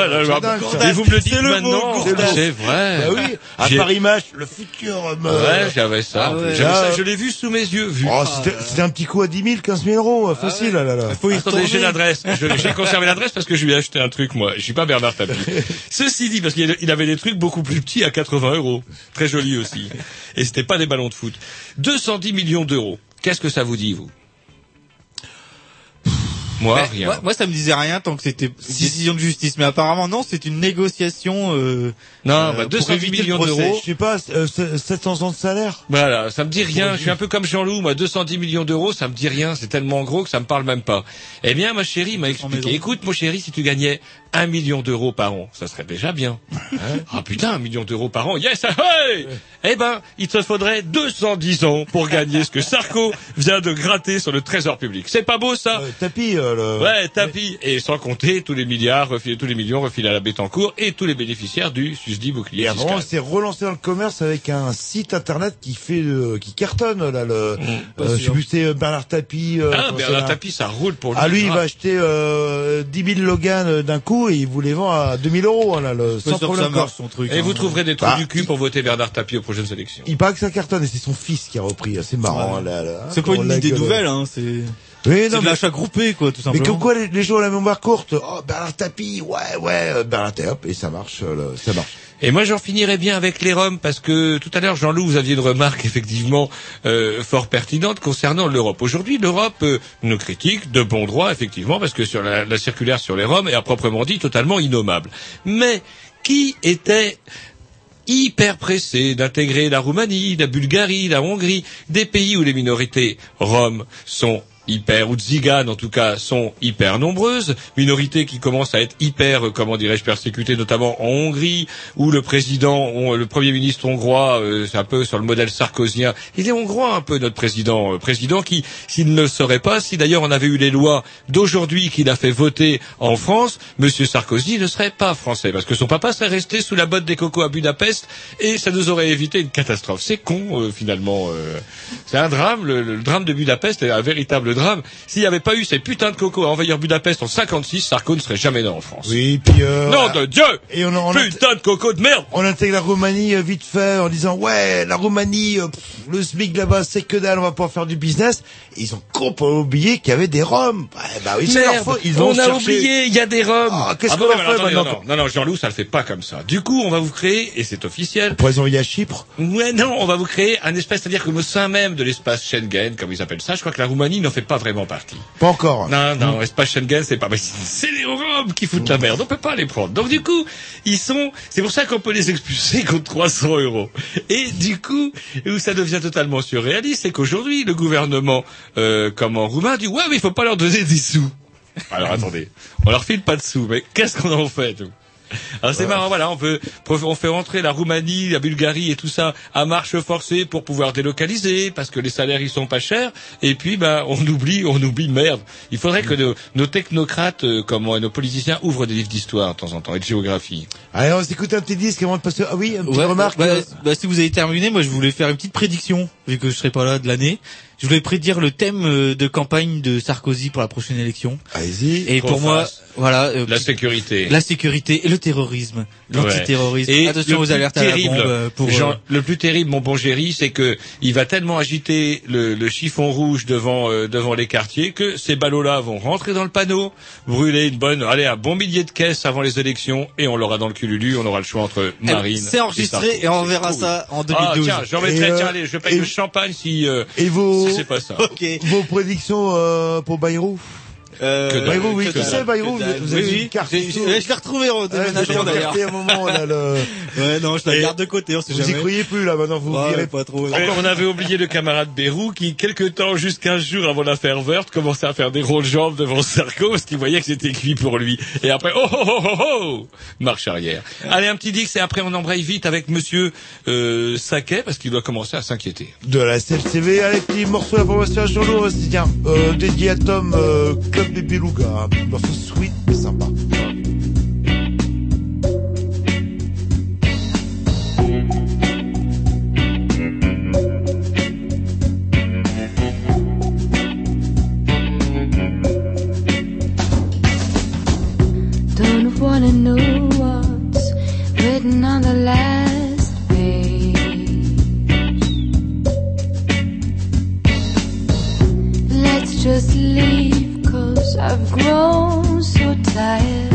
ça. Et vous me le dites le maintenant, c'est vrai. Bah oui, à Paris Match, le futur, Ouais, j'avais ça. Ah. J'avais ça, euh, je l'ai vu sous mes yeux, vu. Oh, c'était un petit coup à 10 000, 15 000 euros, euh, facile, là, là, là. Faut y Attendez, j'ai l'adresse. J'ai conservé l'adresse parce que je lui ai acheté un truc, moi. Je suis pas Bernard Tapie. (laughs) Ceci dit, parce qu'il il avait des trucs beaucoup plus petits à 80 euros. Très aussi. Et c'était pas des ballons de foot. 210 millions d'euros. Qu'est-ce que ça vous dit, vous? Moi, Mais rien. Moi, moi, ça me disait rien tant que c'était une décision de justice. Mais apparemment, non, c'est une négociation. Euh, non, euh, bah, pour 210 éviter le millions procès. d'euros. Je sais pas, euh, 700 ans de salaire Voilà, ça me dit rien. Je suis un peu comme Jean-Loup, moi, 210 millions d'euros, ça me dit rien. C'est tellement gros que ça me parle même pas. Eh bien, ma chérie m'a expliqué. maison. Écoute, mon chéri, si tu gagnais un million d'euros par an, ça serait déjà bien. (laughs) ah putain, un million d'euros par an, yes, hey Eh ben, il te faudrait 210 ans pour gagner ce que Sarko vient de gratter sur le trésor public. C'est pas beau ça Euh, Tapis, euh, le... Ouais, tapis. Et sans compter tous les milliards, refilés, tous les millions refilés à la Bétancourt et tous les bénéficiaires du susdit bouclier Et avant, c'est relancé dans le commerce avec un site internet qui fait, euh, qui cartonne, là, le, euh, je sais plus, c'est Bernard Tapie. euh, Ah, Bernard Tapie, ça roule pour lui. Ah, lui, il grave. va acheter, euh, 10 000 Logan euh, d'un coup et il vous les vend à 2000 euros, hein, là, le, sans problème. ça marche son truc. Et hein. vous trouverez des trous Bah, du cul pour voter Bernard Tapie aux prochaines élections. Il paraît que ça cartonne et c'est son fils qui a repris. C'est marrant, Ouais. là, là. C'est pas une idée nouvelle, hein. C'est Oui, c'est non, de mais, l'achat groupé, quoi, tout mais simplement. comme quoi les, les gens ont la mémoire courte. Oh, Bernard Tapie, ouais, ouais, euh, Bernard Tapie, hop, et ça marche, euh, ça marche. Et moi, j'en finirai bien avec les Roms parce que tout à l'heure, Jean-Loup, vous aviez une remarque (laughs) effectivement euh, fort pertinente concernant l'Europe. Aujourd'hui, l'Europe euh, nous critique de bon droit, effectivement, parce que sur la, la circulaire sur les Roms est à proprement dit totalement innommable. Mais qui était hyper pressé d'intégrer la Roumanie, la Bulgarie, la Hongrie, des pays où les minorités roms sont hyper, ou tziganes en tout cas, sont hyper nombreuses, minorités qui commencent à être hyper, euh, comment dirais-je, persécutées, notamment en Hongrie, où le président, le premier ministre hongrois, euh, c'est un peu sur le modèle sarkozien, il est hongrois un peu notre président, euh, président qui, s'il ne le serait pas, si d'ailleurs on avait eu les lois d'aujourd'hui qu'il a fait voter en France, Monsieur Sarkozy ne serait pas français, parce que son papa serait resté sous la botte des cocos à Budapest, et ça nous aurait évité une catastrophe. C'est con, euh, finalement. euh, c'est un drame, le, le drame de Budapest est un véritable S'il n'y avait pas eu ces putains de cocos à envahir Budapest en 56, Sarko ne serait jamais né en France. Oui, puis euh, Nom de Dieu et on, on, Putain de coco de merde on intègre la Roumanie euh, vite fait en disant ouais la Roumanie euh, pff, le SMIC là-bas c'est que dalle on va pas faire du business. Et ils ont complètement oublié qu'il y avait des Roms. Bah oui c'est leur faute. Ils ont on a oublié, il y a des Roms. Ah, qu'est-ce bon, qu'on fait attendez, maintenant Non, non, non, Jean-Loup, ça le fait pas comme ça. Du coup, on va vous créer, et c'est officiel, envoyer à Chypre. Ouais, non, on va vous créer un espace, c'est-à-dire que au sein même de l'espace Schengen, comme ils appellent ça, je crois que la Roumanie n'en fait pas vraiment partie. pas encore Non, non, l'espace Schengen, c'est pas, mais c'est les Roms qui foutent la merde, on peut pas les prendre. Donc du coup, ils sont, c'est pour ça qu'on peut les expulser contre 300 euros. Et du coup, où ça devient totalement surréaliste, c'est qu'aujourd'hui, le gouvernement, euh, comme en roumain, dit, ouais, mais il faut pas leur donner des sous. Alors attendez, on leur file pas de sous, mais qu'est-ce qu'on en fait (laughs) alors c'est marrant, voilà, on peut, on fait rentrer la Roumanie, la Bulgarie et tout ça à marche forcée pour pouvoir délocaliser, parce que les salaires ils sont pas chers, et puis bah on oublie, on oublie merde. Il faudrait que nos, nos technocrates, euh, comme nos politiciens, ouvrent des livres d'histoire de temps en temps et de géographie. allez on s'écoute un petit disque avant de passer ah oui une petite Ouais, remarque bah, euh, bah, si vous avez terminé, moi je voulais faire une petite prédiction, vu que je serai pas là de l'année. Je voulais prédire le thème euh, de campagne de Sarkozy pour la prochaine élection. allez-y Et pour moi, voilà, euh, La sécurité. la sécurité et le terrorisme, l'antiterrorisme. Et Attention le aux plus alertes à la terrible, bombe euh, pour. Jean- euh, le plus terrible, mon bon Géry, c'est que il va tellement agiter le, le chiffon rouge devant euh, devant les quartiers que ces ballots-là vont rentrer dans le panneau, brûler une bonne, allez, un bon millier de caisses avant les élections, et on l'aura dans le cululu, on aura le choix entre eh ben, Marine. C'est enregistré et on verra cool. ça en Ah 2012. tiens, j'en mettrai, Et, euh, tiens, allez, je paye le champagne si euh, et vos si c'est pas ça. (laughs) ok. vos prédictions euh, pour Bayrou? Euh. Bayrou oui que tu sais Bayrou que vous avez Oui, une oui. Je l'ai retrouvé avez déménagement d'ailleurs. un moment a le (laughs) Ouais, non, je la garde de côté, on sait vous y jamais. croyez plus là maintenant vous Ouais, virez pas trop. On avait oublié le camarade Bérou qui, quelque temps, juste 15 jours avant l'affaire Wörth, commençait à faire des rôles jambes devant Sarko parce qu'il voyait que c'était cuit pour lui. Et après, oh oh oh oh oh Marche arrière. Allez, un petit dix et après on embraye vite avec monsieur euh, Saquet parce qu'il doit commencer à s'inquiéter. de la CFCV. Allez, petit morceau d'information à jour aussi, tiens, euh, dédié à Tom, euh, Club Un morceau sweet, mais sympa. Don't wanna know what's written on the last page. Let's just leave, I've grown so tired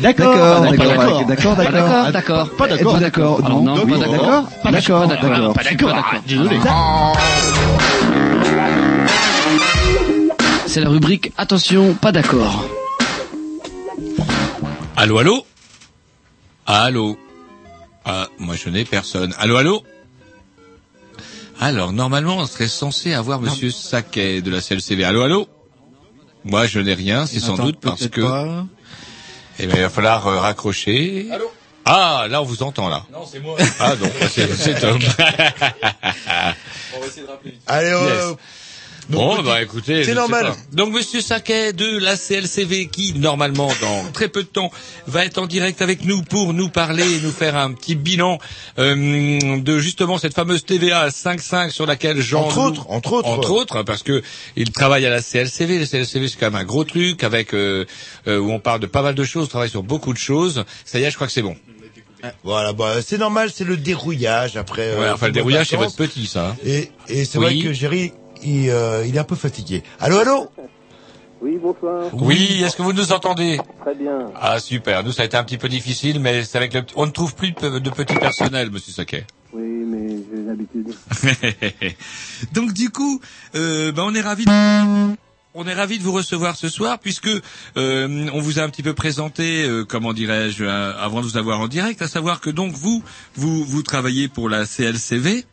D'accord, D'accord, d'accord, d'accord, d'accord, d'accord, Pas d'accord, d'accord, Alors, non, non, oui, pas d'accord. d'accord, Pas d'accord, d'accord, d'accord, pas d'accord, pas d'accord. Désolé. C'est la rubrique Attention, pas d'accord. Allô, allô? Allô? Ah, moi je n'ai personne. Allô, allô? Alors, normalement, on serait censé avoir Monsieur Saquet de la CLCV. Allô, allô? Moi, je n'ai rien, c'est sans doute parce que... pas. Eh ben, il va falloir euh, raccrocher. Allô Ah, là, on vous entend, là. Non, c'est moi. Ah, donc, c'est Tom. (laughs) On va essayer de rappeler vite. Allez, Yes. Bon, bah écoutez, c'est normal. Donc Monsieur Saquet de la CLCV qui normalement dans très peu de temps va être en direct avec nous pour nous parler et nous faire un petit bilan euh, de justement cette fameuse TVA à 5.5 sur laquelle Jean Entre autres, entre autres. entre autres parce que il travaille à la CLCV. La CLCV c'est quand même un gros truc avec euh, euh, où on parle de pas mal de choses, on travaille sur beaucoup de choses. Ça y est, je crois que c'est bon. Voilà, bah, c'est normal, c'est le dérouillage après. Ouais, euh, enfin le dérouillage c'est votre petit ça. hein. Et, et c'est Oui. vrai que Jerry, il, euh, il est un peu fatigué. Allô, allô (laughs) Oui, bonsoir. Oui, est-ce que vous nous entendez Très bien. Ah super, nous ça a été un petit peu difficile, mais c'est avec le... on ne trouve plus de, pe- de petit personnel, Monsieur Saquet. Oui, mais j'ai l'habitude. (laughs) Donc du coup, euh, bah, on est ravi. De... On est ravi de vous recevoir ce soir puisque euh, on vous a un petit peu présenté, euh, comment dirais-je, euh, avant de vous avoir en direct, à savoir que donc vous, vous, vous travaillez pour la CLCV,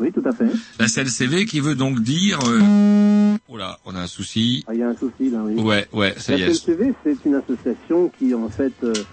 Oui, tout à fait. la CLCV qui veut donc dire, euh... oh là, on a un souci. Ah, il y a un souci là, oui. Ouais, ouais, ça La y est. CLCV, c'est une association qui, en fait, euh,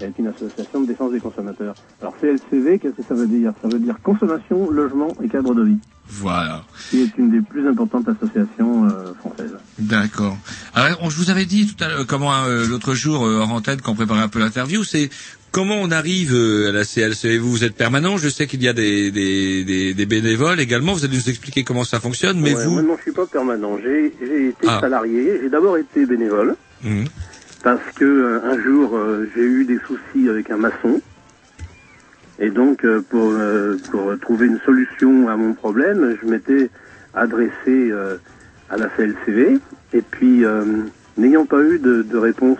est une association de défense des consommateurs. Alors, CLCV, qu'est-ce que ça veut dire? Ça veut dire consommation, logement et cadre de vie, Voilà. qui est une des plus importantes associations euh, françaises. D'accord. Alors, on- je vous avais dit tout à l'heure, comment euh, l'autre jour euh, en antenne, quand on préparait un peu l'interview, c'est comment on arrive euh, à la CLCV. Vous, vous êtes permanent? Je sais qu'il y a des, des, des, des bénévoles également. Vous allez nous expliquer comment ça fonctionne. Mais Ouais, vous, Moi, non, je suis pas permanent. J'ai été Ah. salarié. J'ai d'abord été bénévole. Mhm. parce que euh, un jour euh, j'ai eu des soucis avec un maçon et donc euh, pour pour trouver une solution à mon problème je m'étais adressé à la CLCV et puis n'ayant pas eu de, de réponse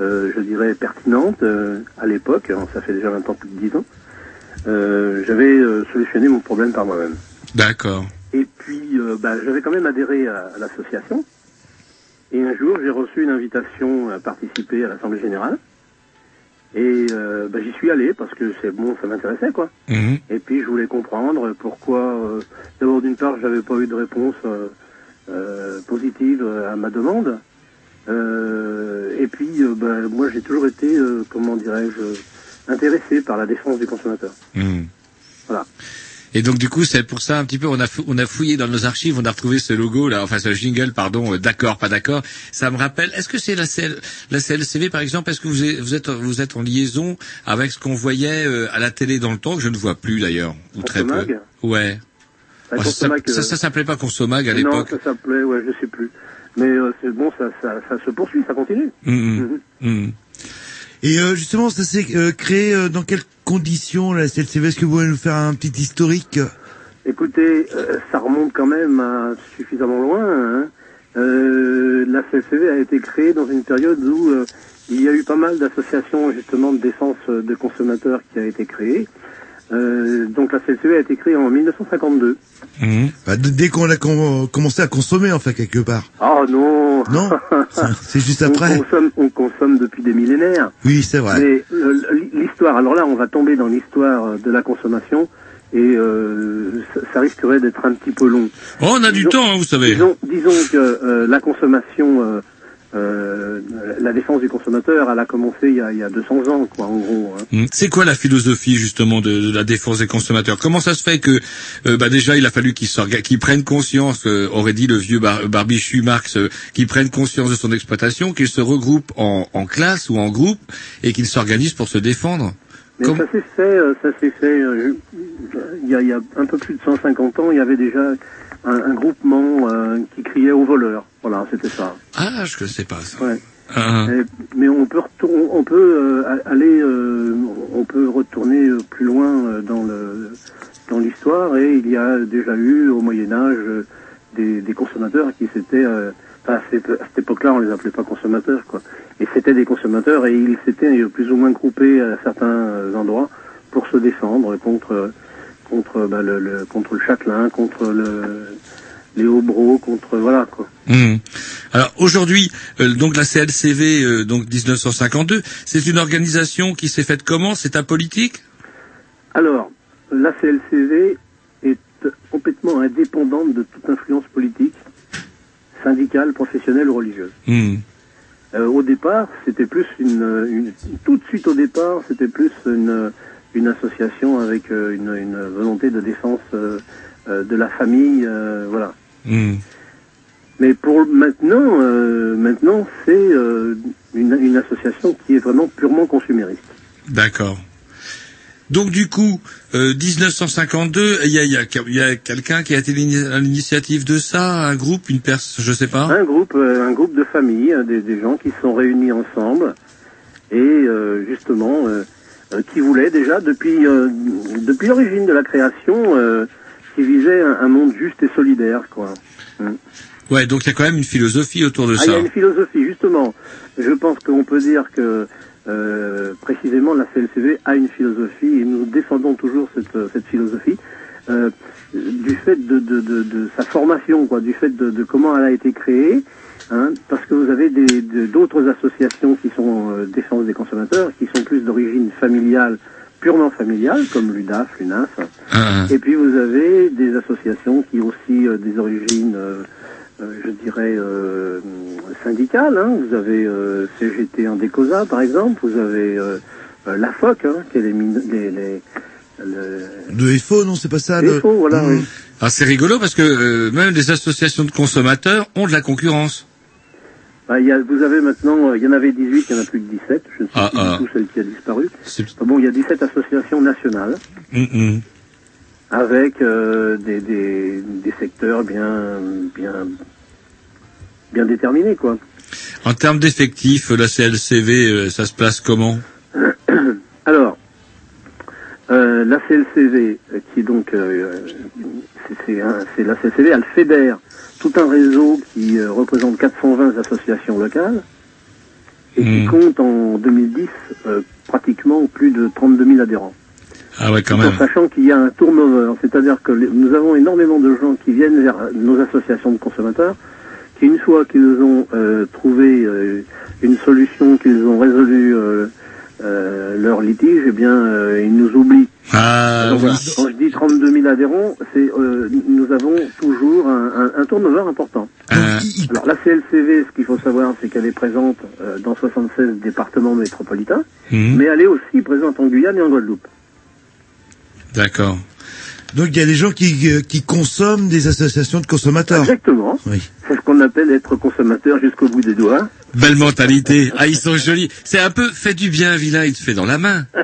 euh, je dirais pertinente euh, à l'époque hein, ça fait déjà 20 ans plus de 10 ans euh, j'avais solutionné mon problème par moi-même d'accord. et puis, bah, j'avais quand même adhéré à, à l'association. Et un jour, j'ai reçu une invitation à participer à l'Assemblée Générale. Et bah, j'y suis allé parce que c'est bon, ça m'intéressait, quoi. Mhm. Et puis, je voulais comprendre pourquoi... D'abord, d'une part, j'avais pas eu de réponse positive à ma demande. Euh, et puis, euh, bah, moi, j'ai toujours été, euh, comment dirais-je, intéressé par la défense du consommateur. Mhm. Voilà. Et donc du coup, c'est pour ça un petit peu, on a fou- on a fouillé dans nos archives, on a retrouvé ce logo là, enfin ce jingle, pardon, d'accord, pas d'accord. Ça me rappelle. Est-ce que c'est la, CL, la CLCV par exemple Est-ce que vous êtes, vous êtes vous êtes en liaison avec ce qu'on voyait euh, à la télé dans le temps que je ne vois plus d'ailleurs ou très peu? Ouais. Ah, Oh, ça, ça, ça s'appelait pas Consomag à Non, l'époque? ça s'appelait, ouais, je sais plus. Mais euh, c'est bon, ça, ça, ça se poursuit, ça continue. Mhm. Mhm. Et euh, justement, ça s'est euh, créé euh, dans quelles conditions la CLCV Est-ce que vous pouvez nous faire un petit historique? Écoutez, euh, ça remonte quand même à suffisamment loin. hein. Euh, la CLCV a été créée dans une période où euh, il y a eu pas mal d'associations justement de défense de consommateurs qui a été créée. Euh, donc la CLCV a été créée en 1952. Bah, d- Dès qu'on a com- commencé à consommer, en fait, quelque part. Oh non Non (laughs) C'est juste on après consomme, on consomme depuis des millénaires. Oui, c'est vrai. Mais euh, l'histoire, alors là, on va tomber dans l'histoire de la consommation et euh, ça, ça risquerait d'être un petit peu long. Oh, on a du temps, hein, vous savez. Disons, disons que euh, la consommation, euh, la défense du consommateur, elle a commencé il y a, il y a 200 ans, quoi, en gros. hein. Hmm. C'est quoi la philosophie justement de, de la défense des consommateurs? Comment ça se fait que euh, bah déjà il a fallu qu'ils qu'ils prennent conscience, euh, aurait dit le vieux bar- barbichu Marx, euh, qu'ils prennent conscience de son exploitation, qu'ils se regroupent en, en classe ou en groupe et qu'ils s'organisent pour se défendre? Mais Comme- ça s'est fait, ça s'est fait. euh, il, y a, il y a un peu plus de 150 ans, il y avait déjà un, un groupement euh, qui criait aux voleurs. Voilà, c'était ça. Ah, je ne sais pas ça. Ouais. Ah, Mais, on peut on peut euh, aller, euh, on peut retourner plus loin dans le dans l'histoire et il y a déjà eu au Moyen Âge des, des consommateurs qui s'étaient euh, enfin, à cette, époque-là on les appelait pas consommateurs quoi et c'était des consommateurs et ils s'étaient plus ou moins groupés à certains endroits pour se défendre contre contre bah, le, le- contre le châtelain contre le les hobros contre voilà quoi Hmm. Alors aujourd'hui, euh, donc la CLCV, euh, donc 1952, c'est une organisation qui s'est faite comment? C'est apolitique Alors, la CLCV est complètement indépendante de toute influence politique, syndicale, professionnelle ou religieuse. Hmm. Euh, au départ, c'était plus une, une- tout de suite au départ, c'était plus une, une association avec euh, une, une volonté de défense euh, euh, de la famille, voilà. Hmm. Mais pour maintenant, maintenant, c'est une, une association qui est vraiment purement consumériste. D'accord. Donc du coup, euh, 1952, il y a, y a, il y a quelqu'un qui a été à l'initiative de ça, un groupe, une personne, je sais pas. Un groupe, euh, un groupe de famille, euh, des, des gens qui se sont réunis ensemble et euh, justement qui voulaient déjà depuis euh, depuis l'origine de la création, euh, qui visaient un, un monde juste et solidaire, quoi. Mm. Ouais, donc il y a quand même une philosophie autour de Ah, il y ça. a une philosophie, justement. Je pense qu'on peut dire que euh, précisément la CLCV a une philosophie et nous défendons toujours cette, cette philosophie euh, du fait de, de, de, de sa formation, quoi, du fait de, de comment elle a été créée. Hein, parce que vous avez d'autres associations qui sont euh, défense des consommateurs, qui sont plus d'origine familiale, purement familiale, comme l'UDAF, l'UNAF. Ah, Et puis vous avez des associations qui ont aussi euh, des origines, euh, euh, je dirais, euh, syndicales. hein. Vous avez euh, CGT en Décosa, par exemple. Vous avez euh, euh, la FOC, hein, qui est les, les, les, le- De FO, non, c'est pas ça. les le- faux, voilà. Hmm. oui. Ah, c'est rigolo parce que euh, même des associations de consommateurs ont de la concurrence. Bah, il y a, vous avez maintenant, euh, il y en avait 18, il y en a plus que 17. Je ne sais Ah, plus ah. du tout celle qui a disparu. Ah Bon, il y a 17 associations nationales Hmm, hmm. avec euh, des, des, des secteurs bien, bien, bien déterminés, quoi. En termes d'effectifs, la CLCV, euh, ça se place comment? Euh, la CLCV, euh, qui est donc, euh, c'est- la CLCV, elle fédère tout un réseau qui euh, représente 420 associations locales et qui Hmm. compte en 2010 euh, pratiquement plus de 32 000 adhérents. Ah ouais, quand même. en sachant qu'il y a un turnover, c'est-à-dire que les- nous avons énormément de gens qui viennent vers nos associations de consommateurs, qui une fois qu'ils ont trouvé une solution, qu'ils ont résolu euh, leur litige, eh bien, euh, ils nous oublient. Ah Donc, oui. Quand je dis 32 000 adhérents, c'est euh, nous avons toujours un, un, un turnover important. Euh, Alors la CLCV, ce qu'il faut savoir, c'est qu'elle est présente euh, dans 76 départements métropolitains, hmm, mais elle est aussi présente en Guyane et en Guadeloupe. D'accord. Donc il y a des gens qui, euh, qui consomment des associations de consommateurs. Exactement. Oui. C'est ce qu'on appelle être consommateur jusqu'au bout des doigts. Belle mentalité. Ah, ils sont jolis. C'est un peu fait du bien, vilain, il te fait dans la main. (laughs)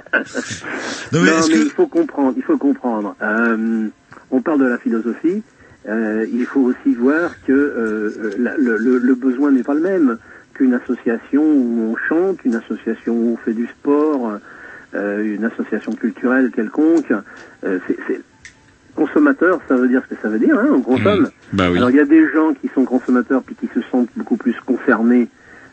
Non, mais non, est-ce mais que- il faut comprendre. Il faut comprendre. Euh, on parle de la philosophie. euh, il faut aussi voir que euh, la- le, le- le besoin n'est pas le même qu'une association où on chante, une association où on fait du sport, une association culturelle quelconque. C'est- Consommateur, ça veut dire ce que ça veut dire. Hein, on consomme. Hmm. Bah oui. Alors il y a des gens qui sont consommateurs puis qui se sentent beaucoup plus concernés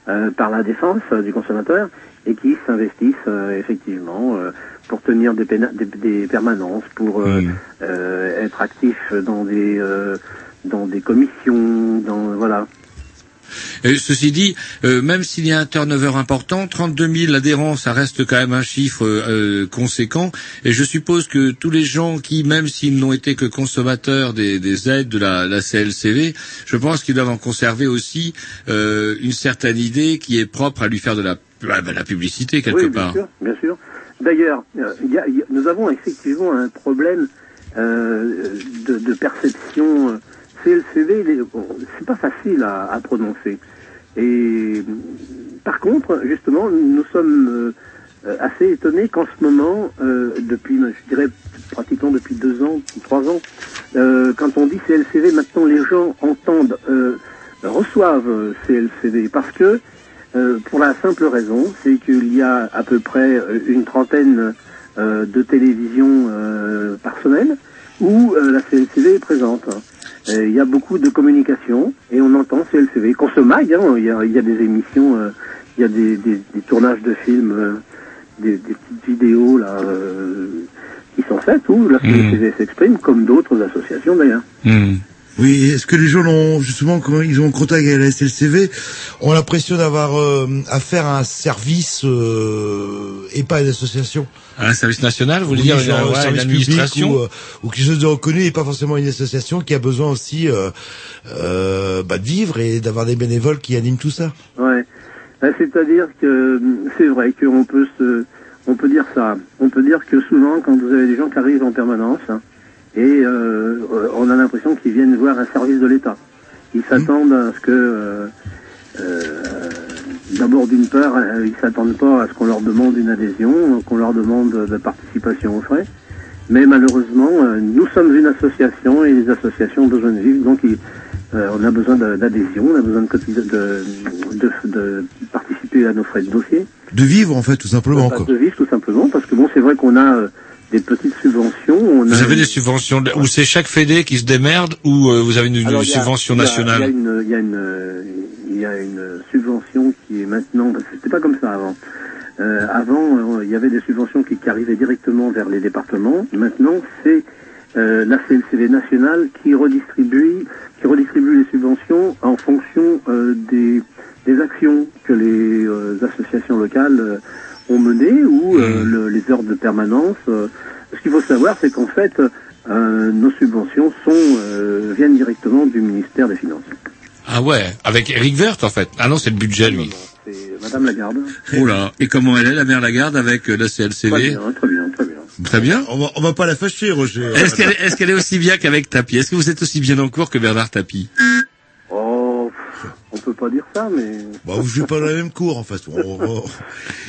euh, par la défense euh, du consommateur et qui s'investissent euh, effectivement euh, pour tenir des, des, des permanences, pour euh, Hmm. euh, être actifs dans des euh, dans des commissions, dans voilà. Et ceci dit, euh, même s'il y a un turnover important, 32 000 adhérents, ça reste quand même un chiffre euh, conséquent. Et je suppose que tous les gens qui, même s'ils n'ont été que consommateurs des, des aides de la, la CLCV, je pense qu'ils doivent en conserver aussi euh, une certaine idée qui est propre à lui faire de la, bah, bah, la publicité quelque oui, bien part. sûr, bien sûr. D'ailleurs, euh, il y a- il y a- nous avons effectivement un problème euh, de, de perception. CLCV, c'est pas facile à, prononcer. Et par contre, justement, nous sommes euh, assez étonnés qu'en ce moment, euh, depuis, je dirais pratiquement depuis deux ans, trois ans, euh, quand on dit CLCV, maintenant les gens entendent, reçoivent CLCV parce que pour la simple raison, c'est qu'il y a à peu près une trentaine de télévisions par semaine où la CLCV est présente. Euh, Il y a beaucoup de communication et on entend CLCV. Qu'on se maille, hein, il y, a, il y a des émissions, euh, il y a des, des- des tournages de films, euh, des, des petites vidéos là euh, qui sont faites où la CLCV s'exprime, comme d'autres associations d'ailleurs. Oui, est-ce que les gens ont justement quand ils ont contact avec la SLCV ont l'impression d'avoir euh, affaire à un service euh, et pas à une association? Un service national, vous voulez Oui, dire genre une, un ouais, une service administration? public ou, euh, ou quelque chose de reconnu et pas forcément une association qui a besoin aussi euh, euh, bah, de vivre et d'avoir des bénévoles qui animent tout ça. Ouais. Ben, C'est-à-dire que c'est vrai qu'on peut se, on peut dire ça. On peut dire que souvent, quand vous avez des gens qui arrivent en permanence, hein, et euh, euh, on a l'impression qu'ils viennent voir un service de l'État. Ils s'attendent à ce que, euh, euh, d'abord d'une part, ils s'attendent pas à ce qu'on leur demande une adhésion, qu'on leur demande de participation aux frais. Mais malheureusement, nous sommes une association et les associations ont besoin de vivre, donc ils- on a besoin d'adhésion, on a besoin de, cotiser- de, de, de participer à nos frais de dossier, De vivre en fait tout simplement quoi. de vivre tout simplement, parce que bon, c'est vrai qu'on a des petites subventions. On Vous a avez des subventions, de- ou c'est chaque fédé qui se démerde, ou euh, vous avez une, une Alors, il y a- subvention il y a- nationale Il y a une, il y a une, il y a une subvention qui est maintenant, parce que c'était pas comme ça avant. Euh, avant, euh, il y avait des subventions qui, qui arrivaient directement vers les départements. Maintenant, c'est la CLCV nationale qui redistribue, qui redistribue les subventions en fonction des, des actions que les associations locales ont menées ou euh, le- les heures de permanence. euh. ce qu'il faut savoir, c'est qu'en fait, euh, nos subventions sont euh, viennent directement du ministère des Finances. Ah ouais, avec Eric Werth en fait. Ah non, c'est le budget lui. C'est Madame Lagarde. Oh là, et comment elle est la mère Lagarde avec la CLCV Très bien, très bien, très bien. Très bien. On va, on va pas la fâcher, Roger. Est-ce qu'elle est, est aussi bien qu'avec Tapi Est-ce que vous êtes aussi bien en cours que Bernard Tapi on peut pas dire ça, mais. Bah, vous jouez pas dans la même cour, en fait.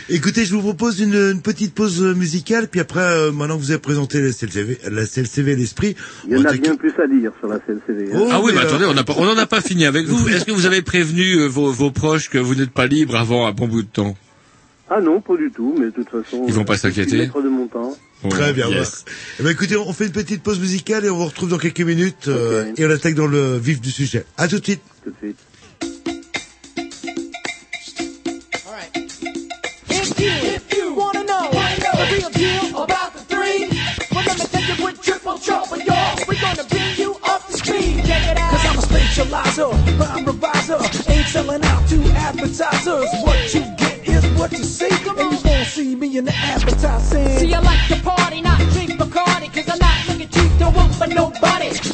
Écoutez, je vous propose une, une petite pause musicale, puis après, euh, maintenant que vous avez présenté la CLCV, la CLCV l'esprit, Il y on en a bien plus à dire sur la CLCV. hein. Ah oui, mais mais, attendez, euh, on n'en a pas fini avec vous. Est-ce que vous avez prévenu euh, vos, vos proches que vous n'êtes pas libre avant un bon bout de temps Ah non, pas du tout, mais de toute façon. Ils vont pas s'inquiéter maître de mon temps. Très bien. Yes. Eh ben, écoutez, on fait une petite pause musicale et on vous retrouve dans quelques minutes euh, et on attaque dans le vif du sujet. À tout de suite. Tout de suite. If you, if you wanna know know the real deal about the three, well let me take you with triple trouble, y'all. We're gonna bring you up to speed. Check it out. Cause I'm a spatializer, rhyme reviser. Ain't selling out to advertisers. What you get is what you see. And you won't see me in the advertising. See, I like to party, not drink Bacardi, cause I'm not looking cheap, don't want for nobody.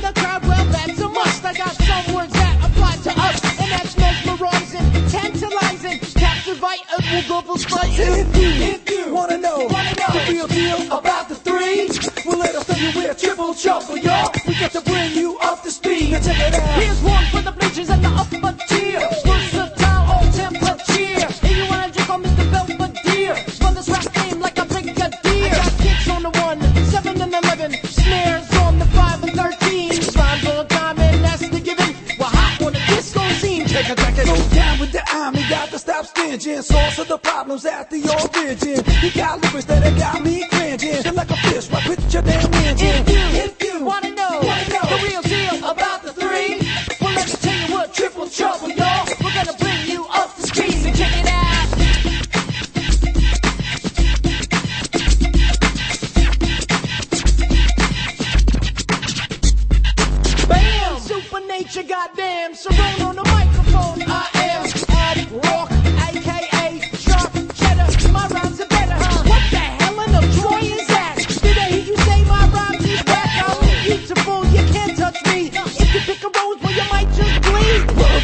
Moving the crowd, well, that's a must. I got some words that apply to us, and that's mesmerizing, tantalizing, captivate, and will for If you, if you wanna know, the real deal about the three, well let us tell you we're triple trouble, y'all. We got to bring you up to speed. Now check it out. Here's one for the bleachers and the upper tier. lost engine. Source of the problems at the origin. He got lyrics that have got me cringing. You're like a fish, why quit your damn engine? If you, if you wanna know, wanna know the real deal about the three, well let me tell you what triple trouble, y'all. We're gonna bring you up to speed So check it out. Bam! Super nature, goddamn, Serona.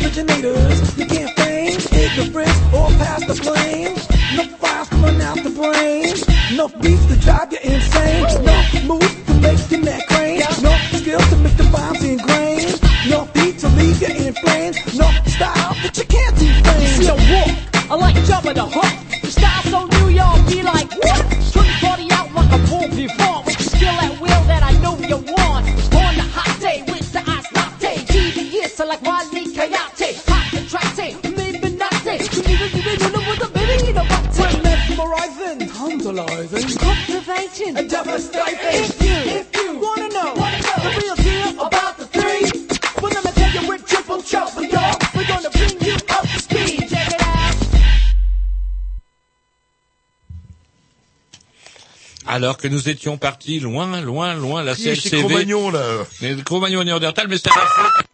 originators. You can't feign ignorance or pass the blame. No files coming out the brain. No beats to drive you insane. No moves to make your neck crane. No skills to make the bombs ingrained. No beat to leave you in flames. No style that you can't defame. See a walk. I like jumping the hook. Alors que nous étions partis loin, loin, loin, la CLCV. Cro-Magnon, là Cro-Magnon et Néandertal, mais c'est de la faute.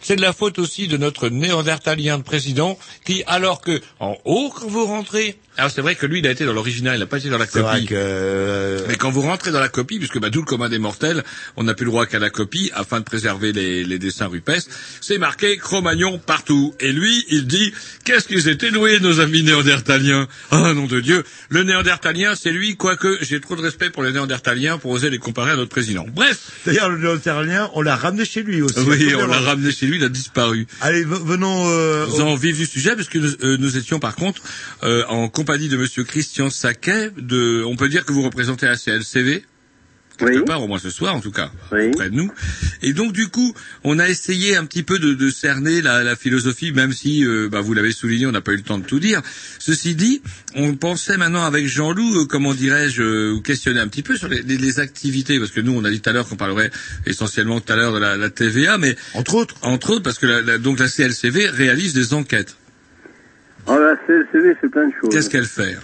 C'est de la faute aussi de notre néandertalien de président qui, alors que, en haut, quand vous rentrez, alors c'est vrai que lui, il a été dans l'original, il n'a pas été dans la copie. que... euh, Mais quand vous rentrez dans la copie, puisque bah, d'où le commun des mortels, on n'a plus le droit qu'à la copie, afin de préserver les, les dessins rupestres, c'est marqué Cro-Magnon partout. Et lui, il dit, qu'est-ce qu'ils étaient doués, nos amis néandertaliens? Ah, nom de Dieu Le néandertalien, c'est lui, quoique j'ai trop de respect pour les néandertaliens pour oser les comparer à notre président. Bref D'ailleurs, le néandertalien, on l'a ramené chez lui aussi. Oui, on l'a ramené chez lui, il a disparu. Allez, venons... Euh, Nous en vif du sujet, parce que nous, euh, nous étions par contre euh, en compagnie de Monsieur Christian Saquet. De, on peut dire que vous représentez la CLCV quelque part, au moins ce soir en tout cas, auprès de nous. Et donc du coup, on a essayé un petit peu de, de cerner la, la philosophie, même si, euh, bah, vous l'avez souligné, on n'a pas eu le temps de tout dire. Ceci dit, on pensait maintenant avec Jean-Loup, euh, comment dirais-je, euh, vous questionner un petit peu sur les, les- les activités, parce que nous, on a dit tout à l'heure qu'on parlerait essentiellement tout à l'heure de la, la TVA, mais entre autres, entre autres, parce que la, la- donc la CLCV réalise des enquêtes. Oh, la CLCV fait plein de choses. Qu'est-ce qu'elle fait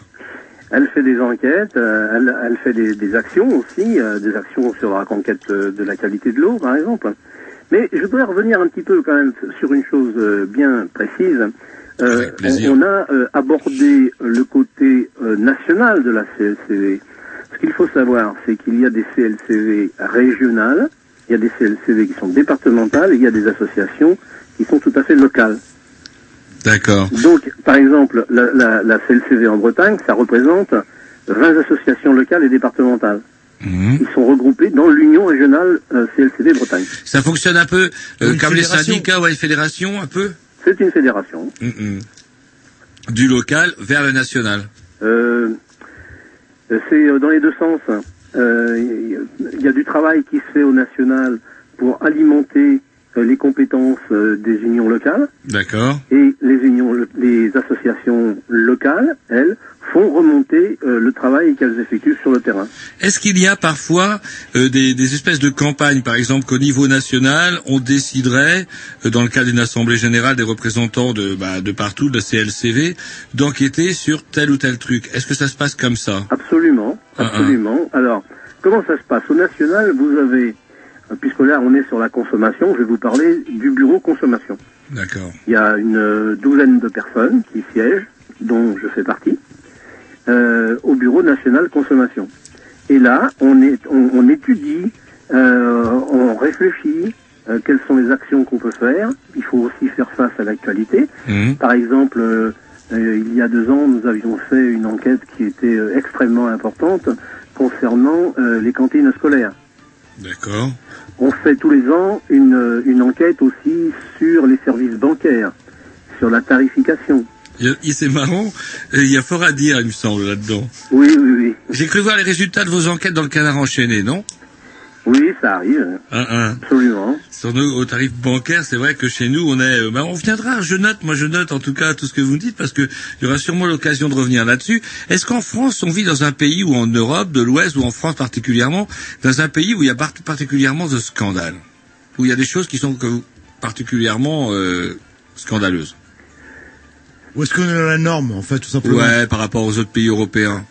Elle fait des enquêtes, euh, elle, elle fait des, des actions aussi, euh, des actions sur la conquête euh, de la qualité de l'eau, par exemple. Mais je voudrais revenir un petit peu quand même sur une chose euh, bien précise. On, a abordé le côté national de la CLCV. Ce qu'il faut savoir, c'est qu'il y a des CLCV régionales, il y a des CLCV qui sont départementales, et il y a des associations qui sont tout à fait locales. D'accord. Donc, par exemple, la, la, la CLCV en Bretagne, ça représente 20 associations locales et départementales. Mhm. Ils sont regroupés dans l'Union régionale euh, CLCV Bretagne. Ça fonctionne un peu euh, comme les syndicats ou les fédérations, un peu? C'est une fédération. Mhm. Du local vers le national. Euh, c'est euh, dans les deux sens. Euh, Il y a du travail qui se fait au national pour alimenter euh, les compétences euh, des unions locales. D'accord. Et les unions, les associations locales, elles, font remonter euh, le travail qu'elles effectuent sur le terrain. Est-ce qu'il y a parfois euh, des, des espèces de campagnes, par exemple qu'au niveau national, on déciderait, euh, dans le cas d'une assemblée générale des représentants de, bah, de partout, de la CLCV, d'enquêter sur tel ou tel truc Est-ce que ça se passe comme ça? Absolument, Ah, absolument. Alors, comment ça se passe? Au national, vous avez, euh, puisque là on est sur la consommation, je vais vous parler du bureau consommation. D'accord. Il y a une douzaine de personnes qui siègent, dont je fais partie, euh, au bureau national consommation. Et là, on, est, on, on étudie, euh, on réfléchit, euh, quelles sont les actions qu'on peut faire. Il faut aussi faire face à l'actualité. Mhm. Par exemple, il y a deux ans, nous avions fait une enquête qui était extrêmement importante concernant euh, les cantines scolaires. D'accord. On fait tous les ans une, une enquête aussi sur les services bancaires, sur la tarification. C'est marrant, il y a fort à dire, il me semble, là-dedans. Oui, oui, oui. J'ai cru voir les résultats de vos enquêtes dans le canard enchaîné, non? Ça arrive. Un, un. Absolument. Sur nos au tarif bancaire, c'est vrai que chez nous, on est. euh, bah, on reviendra. Je note, moi, je note en tout cas tout ce que vous me dites parce que il y aura sûrement l'occasion de revenir là-dessus. Est-ce qu'en France, on vit dans un pays ou en Europe, de l'Ouest ou en France particulièrement, dans un pays où il y a part- particulièrement de scandales, où il y a des choses qui sont particulièrement euh, scandaleuses? Où est-ce qu'on est dans la norme, en fait, tout simplement? Ouais, par rapport aux autres pays européens.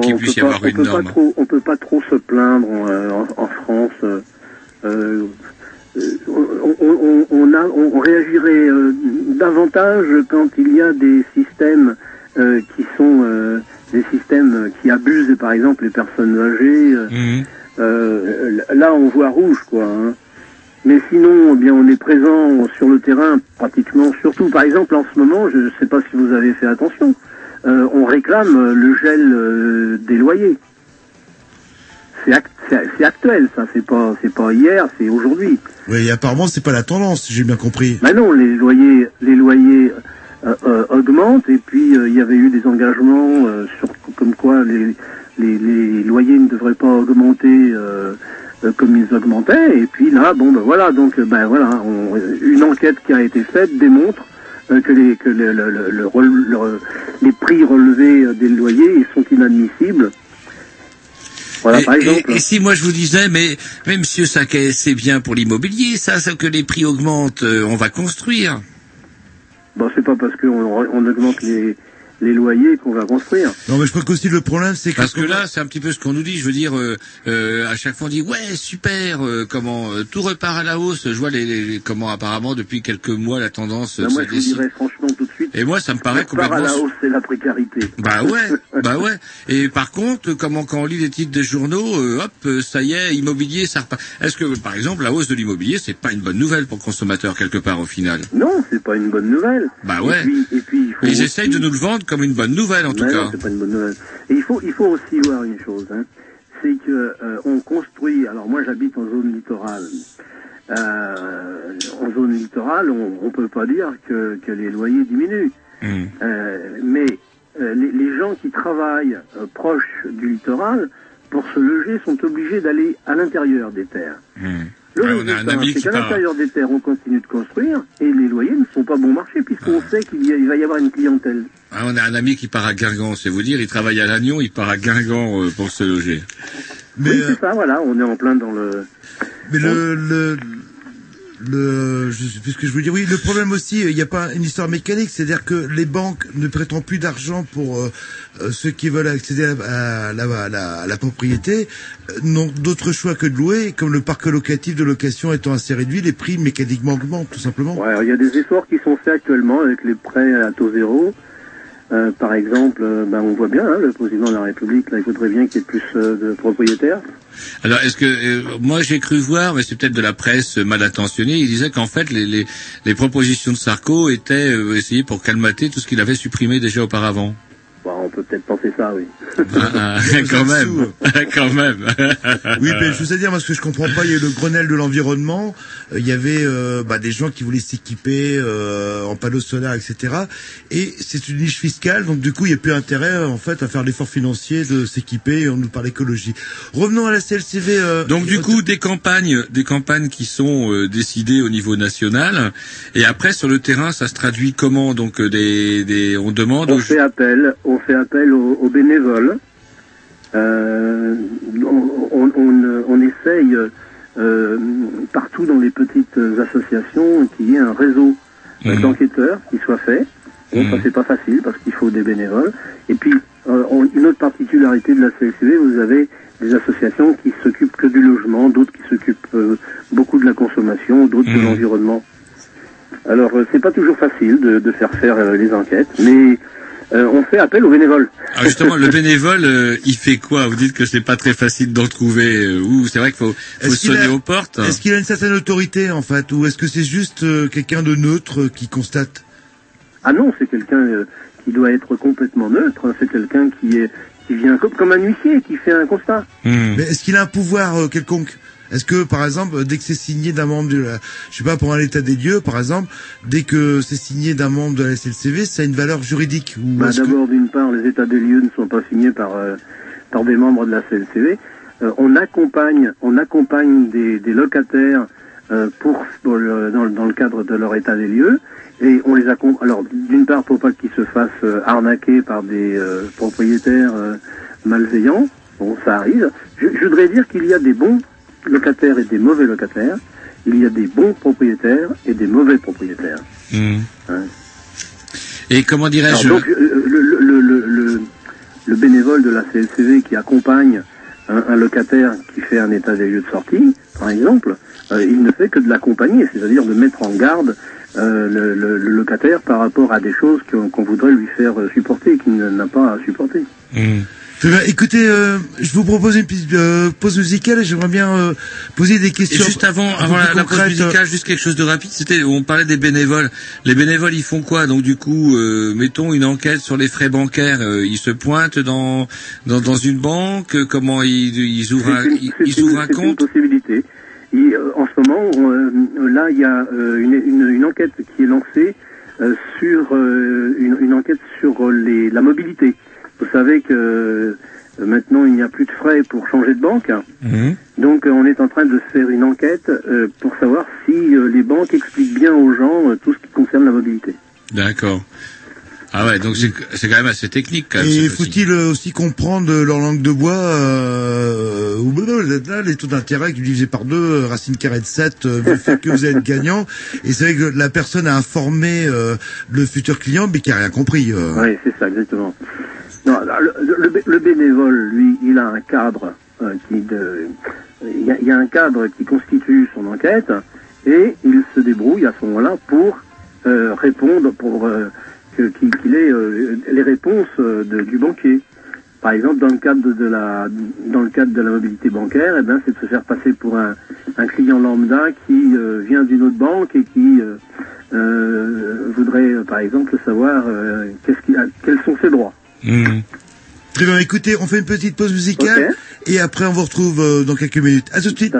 Qu'il puisse peut y pas- avoir on une peut pas trop- on peut pas trop se plaindre en, euh, en- en France. euh, euh, on, on- on a- on- on réagirait euh, davantage quand il y a des systèmes euh, qui sont euh, des systèmes qui abusent, par exemple, les personnes âgées. Mhm. là, on voit rouge, quoi. hein. Mais sinon, eh bien, on est présent sur le terrain pratiquement, surtout, par exemple, en ce moment, je ne sais pas si vous avez fait attention, euh, on réclame euh, le gel euh, des loyers. C'est act- c'est- c'est actuel, ça. C'est pas, c'est pas hier, c'est aujourd'hui. Oui, et apparemment, c'est pas la tendance, si j'ai bien compris. Ben non, les loyers, les loyers euh, augmentent et puis il y avait eu des engagements sur comme quoi les, les, les loyers ne devraient pas augmenter comme ils augmentaient et puis là bon ben voilà donc ben voilà on- une enquête qui a été faite démontre euh, que les que le, le, le- le les prix relevés euh, des loyers sont inadmissibles. Voilà et, par exemple. et si moi je vous disais, mais, mais Monsieur Saquet, c'est bien pour l'immobilier, ça, ça, que les prix augmentent, euh, on va construire. Bon c'est pas parce qu'on on augmente les les loyers qu'on va construire. Non, mais je crois qu'aussi le problème, c'est que... Parce que là, c'est un petit peu ce qu'on nous dit. Je veux dire, euh, euh, à chaque fois on dit ouais super, euh, comment euh, tout repart à la hausse. Je vois les, les- les- comment apparemment depuis quelques mois la tendance Ben, moi je vous dirais franchement tout de suite. Et moi, ça me paraît part à complètement. la hausse, c'est la précarité. Bah ouais, (laughs) bah ouais. Et par contre, comment quand on lit les titres des journaux, euh, hop, ça y est, immobilier, ça repart. Est-ce que, par exemple, la hausse de l'immobilier, c'est pas une bonne nouvelle pour le consommateur quelque part au final? Non, c'est pas une bonne nouvelle. Bah ouais. Et puis, et puis il faut Ils aussi- essayent de nous le vendre comme une bonne nouvelle en tout Mais cas. non, c'est pas une bonne nouvelle. Et il faut, il faut aussi voir une chose, hein. c'est que euh, on construit. Alors moi, j'habite en zone littorale. Euh, en zone littorale, on, on peut pas dire que, que les loyers diminuent. Hmm. Euh, mais euh, les, les gens qui travaillent proches du littoral, pour se loger, sont obligés d'aller à l'intérieur des terres. Hmm. Le Ouais, on a un résultat, ami c'est qu'à l'intérieur des terres, on continue de construire et les loyers ne sont pas bon marché puisqu'on Ah. sait qu'il y a- il va y avoir une clientèle. Ah, on a un ami qui part à Guingamp, c'est vous dire, il travaille à Lannion, il part à Guingamp euh, pour se loger. Mais, oui, euh, c'est ça, voilà, on est en plein dans le... Mais le, le, le, je je veux dire. Oui, le problème aussi, il n'y a pas une histoire mécanique, c'est-à-dire que les banques ne prêtent plus d'argent pour euh, euh, ceux qui veulent accéder à, la, propriété, euh, n'ont d'autre choix que de louer. Comme le parc locatif de location étant assez réduit, les prix mécaniquement augmentent, tout simplement. Il y a des efforts qui sont faits actuellement avec les prêts à taux zéro. Euh, par exemple, euh, ben, on voit bien, hein, le président de la République, là, il voudrait bien qu'il y ait plus euh, de propriétaires. Alors, est-ce que euh, moi j'ai cru voir, mais c'est peut-être de la presse mal intentionnée, il disait qu'en fait les, les, les propositions de Sarko étaient essayées pour calmater tout ce qu'il avait supprimé déjà auparavant. On peut peut-être penser ça, oui. Ah, ah, (laughs) quand même, (laughs) quand même. Oui, mais je veux dire, parce que je comprends pas, il y a eu le Grenelle de l'environnement, euh, il y avait euh, bah, des gens qui voulaient s'équiper euh, en panneaux solaires, etc. Et c'est une niche fiscale, donc du coup, il n'y a plus intérêt, en fait, à faire l'effort financier de s'équiper, et on nous parle écologie. Revenons à la CLCV. euh, Donc du coup, des campagnes, des campagnes qui sont euh, décidées au niveau national, et après sur le terrain, ça se traduit comment? Donc euh, des, des, on demande On aux fait appel, on fait appel aux, aux bénévoles. Euh, on, on, essaye euh, partout dans les petites associations qu'il y ait un réseau euh, d'enquêteurs qui soit fait. Bon, ça c'est pas facile parce qu'il faut des bénévoles. Et puis euh, on- une autre particularité de la CLCV, vous avez des associations qui s'occupent que du logement, d'autres qui s'occupent euh, beaucoup de la consommation, d'autres de l'environnement. Alors euh, c'est pas toujours facile de, de faire faire euh, les enquêtes, mais euh, on fait appel aux bénévoles. Ah, justement, le bénévole, euh, il fait quoi? Vous dites que c'est pas très facile d'en trouver. euh, ou c'est vrai qu'il faut, faut sonner a- aux portes? Est-ce qu'il a une certaine autorité, en fait, ou est-ce que c'est juste euh, quelqu'un de neutre euh, qui constate? Ah non, c'est quelqu'un euh, qui doit être complètement neutre. C'est quelqu'un qui est qui vient comme, comme un huissier qui fait un constat. Mais est-ce qu'il a un pouvoir euh, quelconque? Est-ce que, par exemple, dès que c'est signé d'un membre de la, je sais pas, pour un état des lieux, par exemple, dès que c'est signé d'un membre de la SLCV, ça a une valeur juridique ou Bah, que- D'abord, d'une part, les états des lieux ne sont pas signés par euh, par des membres de la CLCV. Euh, on accompagne on accompagne des, des locataires euh, pour, pour le- dans, le- dans le cadre de leur état des lieux et on les accompagne. Alors, d'une part, pour pas qu'ils se fassent euh, arnaquer par des euh, propriétaires euh, malveillants. Bon, ça arrive. Je, je voudrais dire qu'il y a des bons locataires et des mauvais locataires. Il y a des bons propriétaires et des mauvais propriétaires. Hmm. Hein. Et comment dirais-je donc, euh, le, le, le, le, le- le bénévole de la CLCV qui accompagne un, un locataire qui fait un état des lieux de sortie, par exemple, euh, il ne fait que de l'accompagner, c'est-à-dire de mettre en garde euh, le, le- le locataire par rapport à des choses qu'on voudrait lui faire supporter et qu'il n'a pas à supporter. Hmm. Très bien. Écoutez, euh, je vous propose une petite euh, pause musicale et j'aimerais bien euh, poser des Et questions. juste avant, avant la, pause musicale, juste quelque chose de rapide. C'était, on parlait des bénévoles. Les bénévoles, ils font quoi? Donc du coup, euh, mettons une enquête sur les frais bancaires. Euh, ils se pointent dans dans, dans une banque. euh, Comment ils, ils ouvrent un, une- ils, une- ouvrent un c'est une compte? possibilité. Et, euh, en ce moment, on, euh, là, il y a euh, une, une, une enquête qui est lancée euh, sur euh, une, une enquête sur les, la mobilité. Vous savez que euh, maintenant, il n'y a plus de frais pour changer de banque. Donc, euh, on est en train de faire une enquête euh, pour savoir si euh, les banques expliquent bien aux gens euh, tout ce qui concerne la mobilité. D'accord. Ah ouais, donc c'est c'est quand même assez technique quand même. Et faut-il aussi comprendre leur langue de bois euh, ou blablabla, les taux d'intérêt qui divisé par deux, racine carrée de 7, euh, veut faire que vous êtes gagnant. Et c'est vrai que la personne a informé euh, le futur client, mais qui a rien compris. euh. Oui, c'est ça, exactement. Non, le, le le bénévole, lui, il a un cadre euh, qui de, il y, a, un cadre qui constitue son enquête et il se débrouille à ce moment-là pour euh, répondre, pour euh, qu'il ait les réponses du banquier. Par exemple, dans le cadre de, la dans le cadre de la mobilité bancaire, eh ben, c'est de se faire passer pour un, un client lambda qui vient d'une autre banque et qui voudrait, par exemple, savoir a- quels sont ses droits. Très bien, écoutez, on fait une petite pause musicale et après on vous retrouve euh, dans quelques minutes. À tout de suite.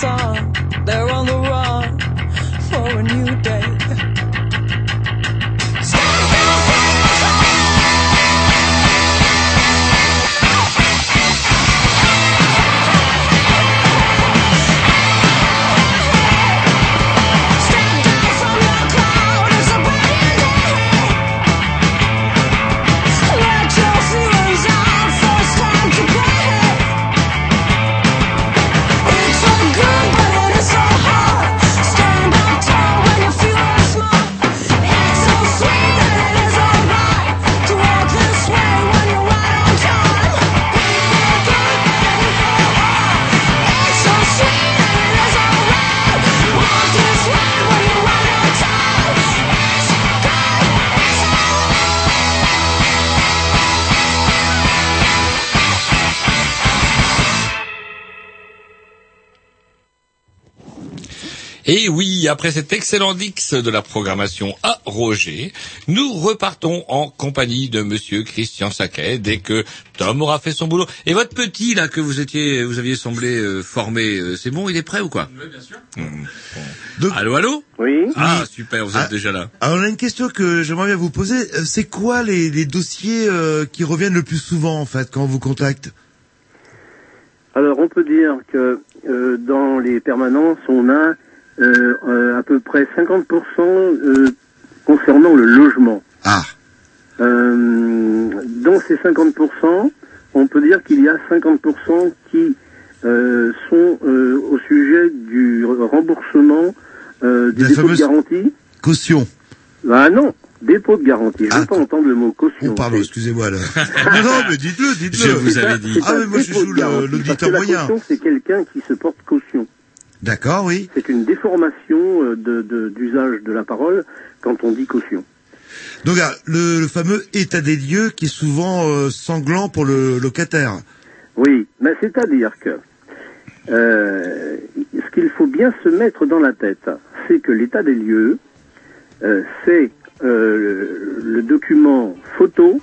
Place Après cet excellent Dix de la programmation à Roger, nous repartons en compagnie de monsieur Christian Saquet dès que Tom aura fait son boulot. Et votre petit, là, que vous étiez, vous aviez semblé euh, formé, euh, c'est bon, il est prêt ou quoi? Oui, bien sûr. allô, allô? Oui. Ah, super, vous êtes Ah. déjà là. Alors on a une question que j'aimerais bien vous poser. Euh, C'est quoi les, les dossiers euh, qui reviennent le plus souvent en fait quand on vous contacte? Alors, on peut dire que euh, dans les permanences, on a à peu près 50% euh, concernant le logement. Ah. Euh, dans ces 50%, on peut dire qu'il y a 50% qui euh, sont euh, au sujet du remboursement euh, des La dépôts fameuse- de garantie. Caution. Ah non, dépôt de garantie. Je ne veux pas entendre le mot caution. Oh, pardon, excusez-moi. Là. (laughs) non, non, mais dites-le, dites-le. C'est un- c'est Ah, un mais moi je parce l'auditeur que la moyen. caution, c'est quelqu'un qui se porte caution. D'accord, oui. C'est une déformation euh, de- de- d'usage de, la parole quand on dit caution. Donc ah, le, le fameux état des lieux qui est souvent euh, sanglant pour le locataire. Oui, mais c'est-à-dire que euh, ce qu'il faut bien se mettre dans la tête, c'est que l'état des lieux, euh, c'est le, le document photo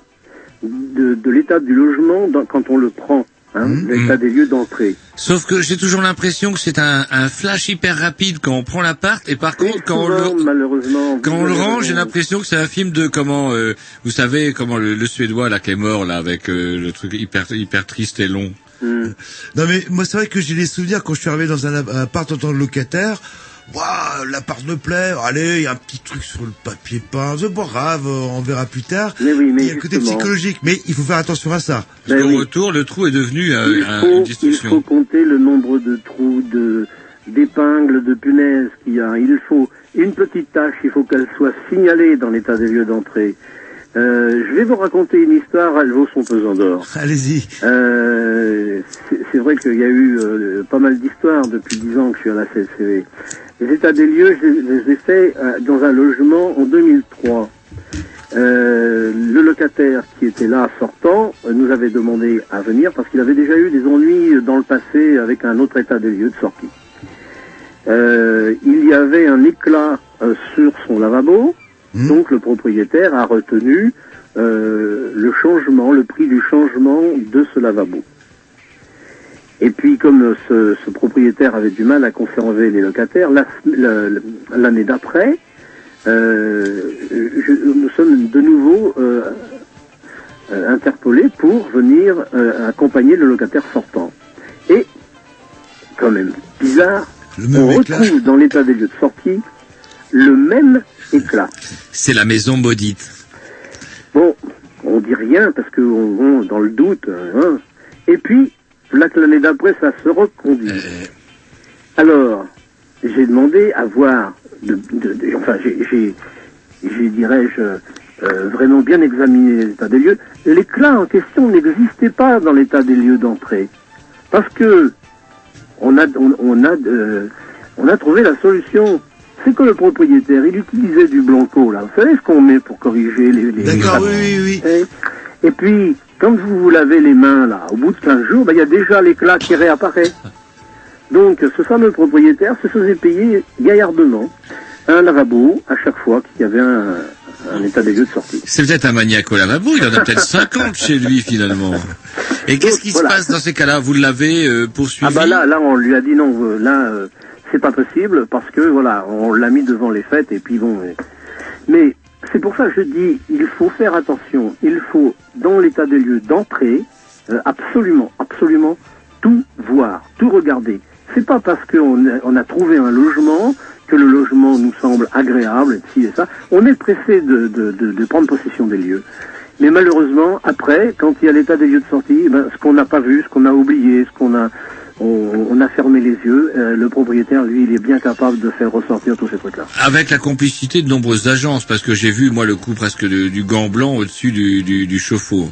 de, de l'état du logement dans- quand on le prend, hein, l'état des lieux d'entrée. Sauf que j'ai toujours l'impression que c'est un, un flash hyper rapide quand on prend l'appart et par contre quand on le malheureusement, quand vous on le avez range, raison. j'ai l'impression que c'est un film de comment euh, vous savez comment le, le suédois là qui est mort là avec euh, le truc hyper hyper triste et long. Hmm. Non mais moi c'est vrai que j'ai les souvenirs quand je suis arrivé dans un app- appart en tant que locataire. Waouh, l'appart me plaît. Allez, il y a un petit truc sur le papier peint. C'est pas grave, on verra plus tard. Mais oui, mais il y a le côté psychologique, mais il faut faire attention à ça. Parce Ben oui. retour, le trou est devenu euh, il un- faut, une il faut compter le nombre de trous, de d'épingles, de punaises qu'il y a. Il faut une petite tâche, il faut qu'elle soit signalée dans l'état des lieux d'entrée. Euh, je vais vous raconter une histoire, elle vaut son pesant d'or. (laughs) Allez-y. Euh, c'est vrai qu'il y a eu euh, pas mal d'histoires depuis dix ans que je suis à la CLCV. Les états des lieux, je les ai faits euh, dans un logement en 2003. Euh, le locataire qui était là sortant nous avait demandé à venir parce qu'il avait déjà eu des ennuis dans le passé avec un autre état des lieux de sortie. Euh, il y avait un éclat sur son lavabo, donc le propriétaire a retenu euh, le changement, le prix du changement de ce lavabo. Et puis, comme ce, ce propriétaire avait du mal à conserver les locataires, la- la- l'année d'après, euh, je- nous sommes de nouveau euh, euh, interpellés pour venir euh, accompagner le locataire sortant. Et, quand même bizarre, on retrouve dans l'état des lieux de sortie le même C'est la maison maudite. Bon, on dit rien parce que on, dans le doute. hein. Et puis, là que l'année d'après, ça se reconduit. Alors, j'ai demandé à voir, de, de- de- enfin, j'ai, dirais-je, euh, vraiment bien examiné l'état des lieux. L'éclat en question n'existait pas dans l'état des lieux d'entrée, parce que on a, on, on a, euh, on a trouvé la solution. C'est que le propriétaire, il utilisait du blanco, là. Vous savez ce qu'on met pour corriger les... les D'accord, les- oui, oui, Et, et puis, quand vous vous lavez les mains, là, au bout de 15 jours, ben, il y a déjà l'éclat qui réapparaît. Donc, ce fameux propriétaire se faisait payer gaillardement un lavabo à chaque fois qu'il y avait un, un état des lieux de sortie. C'est peut-être un maniaque au lavabo, il en a peut-être (laughs) 50 chez lui finalement. Et qu'est-ce qui voilà. se passe dans ces cas-là? Vous l'avez euh, poursuivi Ah bah là, là, on lui a dit non, euh, là, euh, c'est pas possible parce que voilà, on l'a mis devant les fêtes et puis bon. Mais c'est pour ça que je dis, il faut faire attention. Il faut, dans l'état des lieux d'entrée, euh, absolument, absolument tout voir, tout regarder. C'est pas parce qu'on a, on a trouvé un logement que le logement nous semble agréable, et ci et ça. On est pressé de prendre possession des lieux. Mais malheureusement, après, quand il y a l'état des lieux de sortie, eh ben, ce qu'on n'a pas vu, ce qu'on a oublié, ce qu'on a, on, on a fermé les yeux, euh, le propriétaire, lui, il est bien capable de faire ressortir tous ces trucs-là. Avec la complicité de nombreuses agences, parce que j'ai vu moi le coup presque de- du gant blanc au-dessus du, du, du chauffe-eau.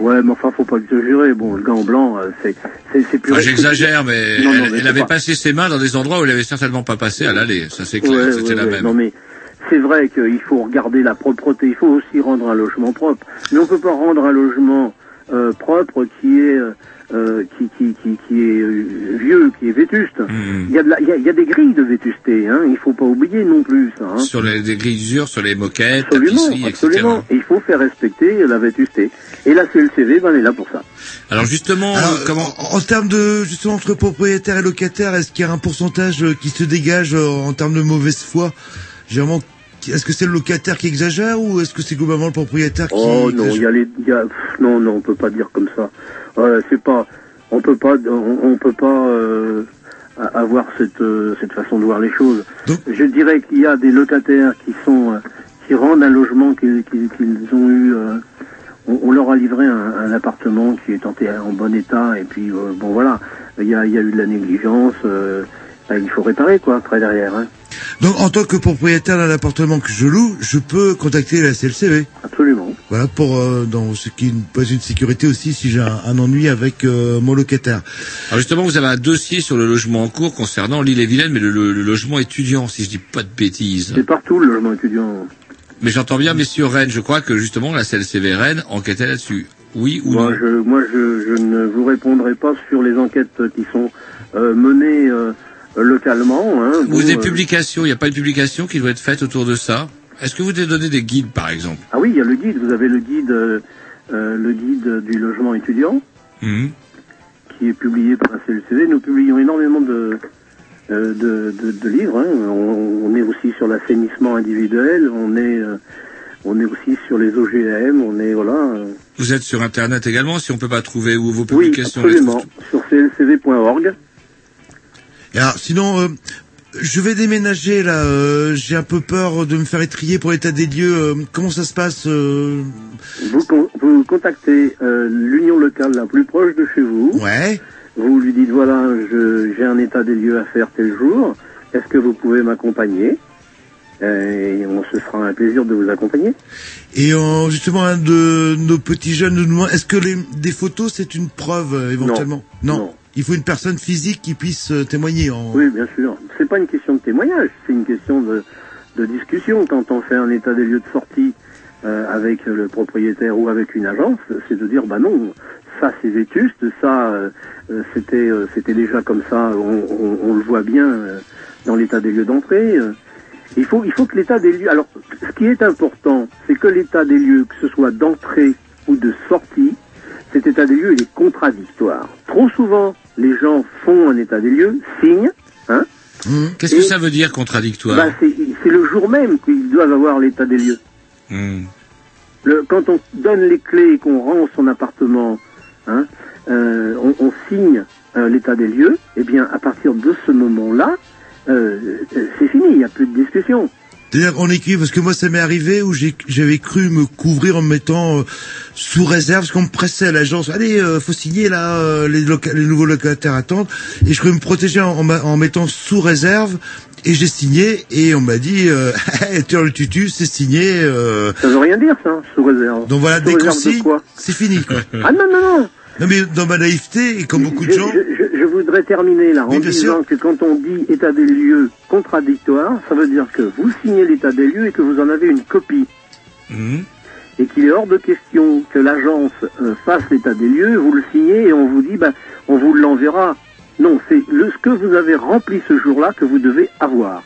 Ouais, mais enfin, faut pas exagérer. Bon, le gant blanc, euh, c'est, c'est, c'est. Enfin, J'exagère, mais Non, non, elle, mais elle c'est avait pas- passé ses mains dans des endroits où elle avait certainement pas passé à l'aller. Ça c'est clair, Ouais, c'était ouais, la ouais. même. Non, mais c'est vrai qu'il faut regarder la propreté. Il faut aussi rendre un logement propre. Mais on peut pas rendre un logement euh, propre qui est euh, qui, qui, qui, qui est euh, vieux, qui est vétuste. Hmm. Il y a de la- il y a, il y a des grilles de vétusté. Hein. Il faut pas oublier non plus ça. Hein. Sur les, des grilles d'usure, sur les moquettes, Absolument, etc. absolument. Et il faut faire respecter la vétusté. Et la CLCV, ben, elle est là pour ça. Alors justement, Alors, euh, comment en, en termes de justement entre propriétaire et locataire, est-ce qu'il y a un pourcentage euh, qui se dégage en termes de mauvaise foi? Généralement, est-ce que c'est le locataire qui exagère ou est-ce que c'est globalement le propriétaire qui Oh non, il exagère y a les, il y a, pff, non, non, on peut pas dire comme ça. Euh, c'est pas, on peut pas, on, on peut pas euh, avoir cette euh, cette façon de voir les choses. Je dirais qu'il y a des locataires qui sont, euh, qui rendent un logement qu'ils ont eu. on, on leur a livré un, un appartement qui est en, en bon état et puis bon voilà, il y a, il y a eu de la négligence. ben, il faut réparer quoi après derrière. Hein. Donc en tant que propriétaire d'un appartement que je loue, je peux contacter la CLCV Absolument. Voilà pour euh, dans ce qui me pose une sécurité aussi si j'ai un, un ennui avec euh, mon locataire. Alors justement, vous avez un dossier sur le logement en cours concernant l'île et Vilaine, mais le, le- le logement étudiant, si je dis pas de bêtises. C'est partout le logement étudiant. Mais j'entends bien, messieurs Rennes, je crois que justement la CLCV Rennes enquêtait là-dessus. Oui ou Moi, non? je, moi je, je ne vous répondrai pas sur les enquêtes qui sont euh, menées euh, localement. Hein, Ou des euh, publications, il n'y a pas une publication qui doit être faite autour de ça Est-ce que vous devez donner des guides, par exemple? Ah oui, il y a le guide. Vous avez le guide, euh, euh, le guide du logement étudiant Mhm. qui est publié par la CLCV. Nous publions énormément de, euh, de, de, de livres. hein. On, on est aussi sur l'assainissement individuel. On est, euh, on est aussi sur les OGM. On est voilà. euh, Vous êtes sur Internet également, si on peut pas trouver où vos oui, publications... on les absolument. Sur clcv.org. Et alors, sinon, euh, je vais déménager là. euh, j'ai un peu peur de me faire étrier pour l'état des lieux. euh, comment ça se passe euh, Vous, con- vous contactez euh, l'union locale la plus proche de chez vous. Ouais. Vous lui dites voilà, j'ai un état des lieux à faire tel jour. Est-ce que vous pouvez m'accompagner? Et on se fera un plaisir de vous accompagner. Et justement, un de nos petits jeunes nous demande est-ce que les, des photos c'est une preuve éventuellement? Non. Il faut une personne physique qui puisse euh, témoigner. Oui, bien sûr. C'est pas une question de témoignage, c'est une question de, discussion. Quand on fait un état des lieux de sortie euh, avec le propriétaire ou avec une agence, c'est de dire bah non, ça c'est vétuste, ça euh, c'était c'était déjà comme ça, on, le voit bien dans l'état des lieux d'entrée. Il faut il faut que l'état des lieux. Alors, ce qui est important, c'est que l'état des lieux, que ce soit d'entrée ou de sortie, cet état des lieux il est contradictoire. Trop souvent, les gens font un état des lieux, signent, hein, Qu'est-ce que ça veut dire contradictoire bah, c'est le jour même qu'ils doivent avoir l'état des lieux. Le, quand on donne les clés et qu'on rend son appartement, hein, euh, on, on signe euh, l'état des lieux, et bien à partir de ce moment-là, euh, c'est fini, il n'y a plus de discussion. C'est-à-dire qu'on écrit, parce que moi ça m'est arrivé où j'ai- j'avais cru me couvrir en me mettant euh, sous réserve, parce qu'on me pressait à l'agence, allez, euh, faut signer là, euh, les, les nouveaux locataires attendent, et je voulais me protéger en, en mettant sous réserve, et j'ai signé, et on m'a dit, euh, (laughs) tu le tutu, c'est signé. Euh... Ça veut rien dire ça, sous réserve. Donc voilà, Sous de c'est fini. Quoi. Ah non, non, non Non mais dans ma naïveté, et comme beaucoup de je, gens... je- voudrais terminer là en disant que quand on dit état des lieux contradictoire, ça veut dire que vous signez l'état des lieux et que vous en avez une copie. Hmm. Et qu'il est hors de question que l'agence euh, fasse l'état des lieux, vous le signez et on vous dit, ben, on vous l'enverra. Non, c'est le, ce que vous avez rempli ce jour-là que vous devez avoir.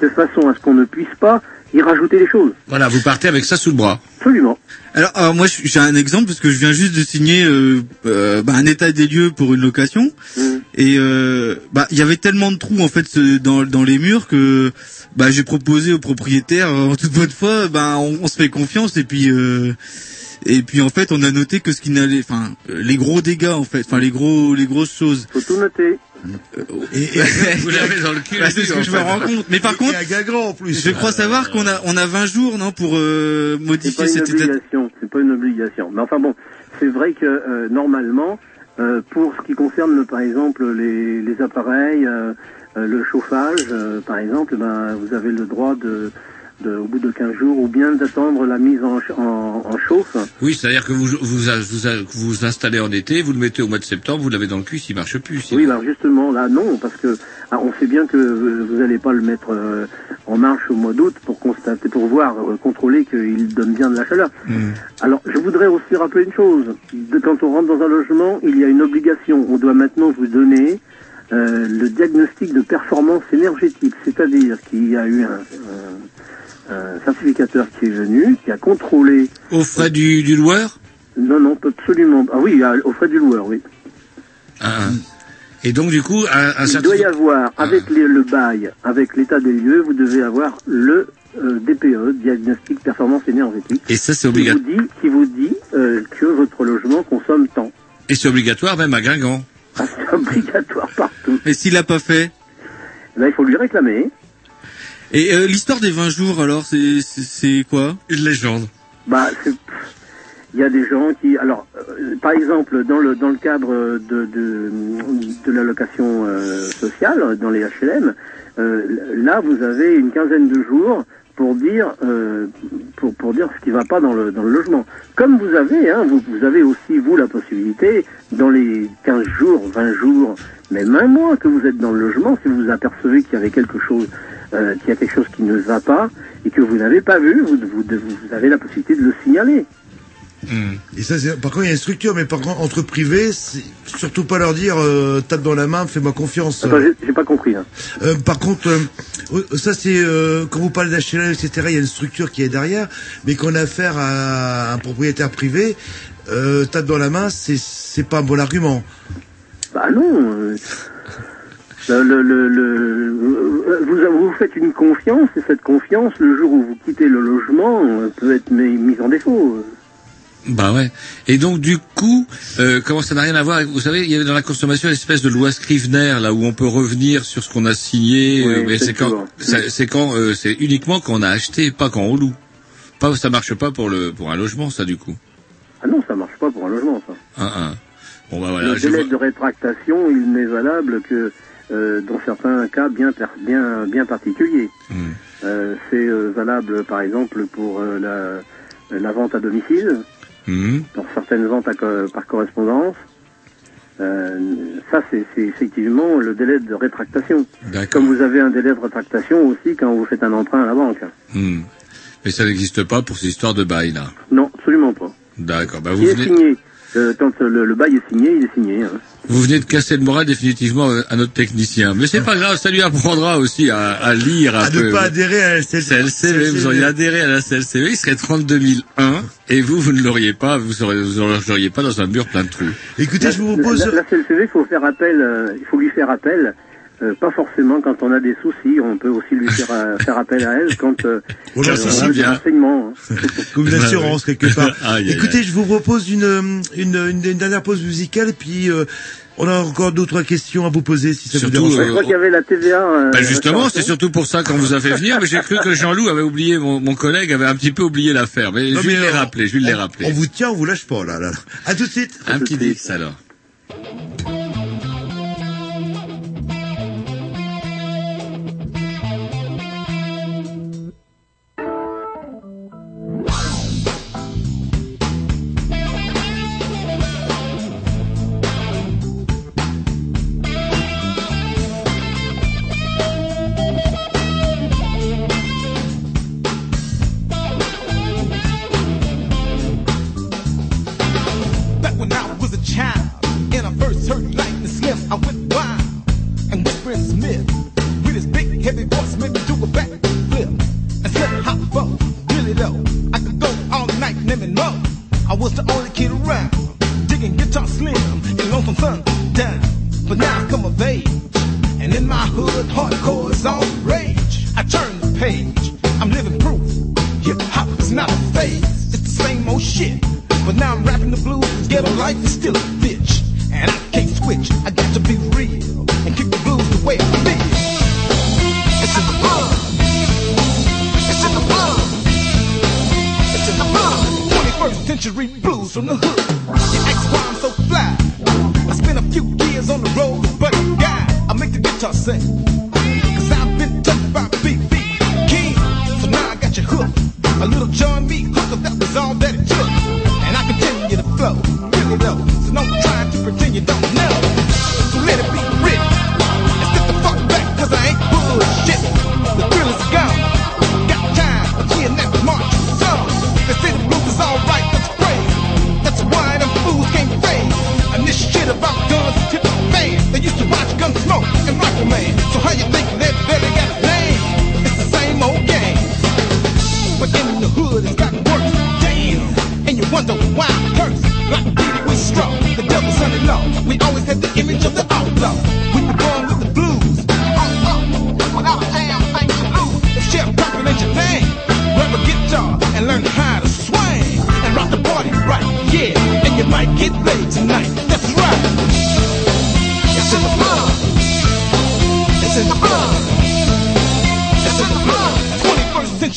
De façon à ce qu'on ne puisse pas y rajouter des choses. Voilà, vous partez avec ça sous le bras. Absolument. Alors, alors moi j'ai un exemple parce que je viens juste de signer euh, euh, bah, un état des lieux pour une location et euh, bah il y avait tellement de trous en fait dans dans les murs que bah j'ai proposé au propriétaire euh, en toute bonne foi bah on, on se fait confiance et puis euh, et puis en fait on a noté que ce qui n'allait enfin euh, les gros dégâts en fait enfin les gros les grosses choses Faut tout noter. (laughs) Vous l'avez dans le cul. Bah, c'est ce que je me rends compte. Mais par contre, en plus. je crois savoir qu'on a on a 20 jours non pour euh, C'est pas modifier une cet état. obligation. C'est pas une obligation. Mais enfin bon, c'est vrai que euh, normalement, euh, pour ce qui concerne par exemple les, les appareils, euh, euh, le chauffage, euh, par exemple, ben vous avez le droit de, de au bout de 15 jours ou bien d'attendre la mise en, en, en chauffe. Oui, c'est-à-dire que vous vous, vous vous installez en été, vous le mettez au mois de septembre, vous l'avez dans le cul, s'il marche plus. Oui, ben justement là non, parce que ah, on sait bien que vous n'allez pas le mettre euh, en marche au mois d'août pour constater, pour voir, euh, contrôler qu'il donne bien de la chaleur. Hmm. Alors, je voudrais aussi rappeler une chose. De, quand on rentre dans un logement, il y a une obligation. On doit maintenant vous donner euh, le diagnostic de performance énergétique, c'est-à-dire qu'il y a eu un, un- un certificateur qui est venu, qui a contrôlé. Aux frais du, du loueur Non, non, absolument. Ah oui, aux frais du loueur, oui. Ah. Et donc, du coup, un, un Il doit y avoir, avec les- le bail, avec l'état des lieux, vous devez avoir le euh, DPE, diagnostic performance énergétique. Et ça, c'est qui vous obligatoire. dit, qui vous dit euh, que votre logement consomme tant. Et c'est obligatoire même à Guingamp. Ah, c'est (laughs) obligatoire partout. Et s'il l'a pas fait Là, il faut lui réclamer. Et euh, l'histoire des 20 jours alors c'est c'est- c'est quoi? Une légende. Bah, c'est- il y a des gens qui, alors, euh, par exemple, dans le dans le cadre de de, de la location euh, sociale dans les HLM, euh, là, vous avez une quinzaine de jours pour dire euh, pour, pour dire ce qui va pas dans le dans le logement. Comme vous avez hein, vous, vous avez aussi vous la possibilité dans les 15 jours, 20 jours, même un mois que vous êtes dans le logement, si vous apercevez qu'il y avait quelque chose euh, qu'il y a quelque chose qui ne va pas et que vous n'avez pas vu, vous, vous, vous avez la possibilité de le signaler. Et ça, c'est- par contre, il y a une structure, mais par contre, entre privés, c'est surtout pas leur dire euh, tape dans la main, fais-moi confiance. Attends, j'ai- j'ai pas compris. Hein. Euh, par contre, euh, euh, ça c'est quand vous parlez d'HLM, etc. Il y a une structure qui est derrière, mais qu'on a affaire à un propriétaire privé, tape dans la main, c'est c'est pas un bon argument. Bah non. Euh, le, le, le, vous, vous faites une confiance et cette confiance, le jour où vous quittez le logement, euh, peut être mis- mise en défaut. Bah ouais. Et donc du coup, euh, comment ça n'a rien à voir avec, vous savez, il y avait dans la consommation une espèce de loi Scrivener là où on peut revenir sur ce qu'on a signé. Oui, euh, mais c'est quand, c'est quand, euh, c'est uniquement quand on a acheté, pas quand on loue. Pas, ça marche pas pour le, pour un logement, ça du coup. Ah non, ça marche pas pour un logement, ça. Un, un. Bon bah voilà. le délai de rétractation, il n'est valable que dans certains cas bien bien bien particuliers. Hmm. Euh, c'est euh, valable, par exemple, pour euh, la, la vente à domicile, Hmm. dans certaines ventes à par correspondance. Euh, ça, c'est effectivement le délai de rétractation. Comme vous avez un délai de rétractation aussi quand vous faites un emprunt à la banque. Hmm. Mais ça n'existe pas pour ces histoires de bail là. Non, absolument pas. D'accord. Bah vous venez, signé. Euh, quand le, le bail est signé, il est signé. hein. vous venez de casser le moral définitivement euh, à notre technicien. Mais c'est pas grave, ça lui apprendra aussi à, à lire un À peu. ne pas adhérer à la CLCV, vous auriez adhéré à la CLCV, il serait 32 001, et vous, vous ne l'auriez pas, vous auriez, vous l'auriez pas dans un mur plein de trous. Écoutez, La, la, la CLCV, il faut faire appel, euh, il faut lui faire appel. Euh, pas forcément quand on a des soucis, on peut aussi lui faire, euh, faire appel à elle quand euh, Oh là, ça, on a des renseignements. hein. (laughs) Comme une Bah assurance quelque part. (laughs) Aïe, aïe, Écoutez, aïe. je vous propose une, une, une, une dernière pause musicale et puis euh, on a encore d'autres questions à vous poser si ça Surtout, vous dérange. euh, Je crois qu'il y avait la TVA. euh, Bah justement, c'est surtout pour ça qu'on vous a fait venir, mais j'ai cru que Jean-Loup avait oublié, mon, mon collègue avait un petit peu oublié l'affaire, mais Non, je euh, rappeler, je les on- rappeler. On vous tient, on vous lâche pas là. là. À tout de suite. Un petit Dix alors.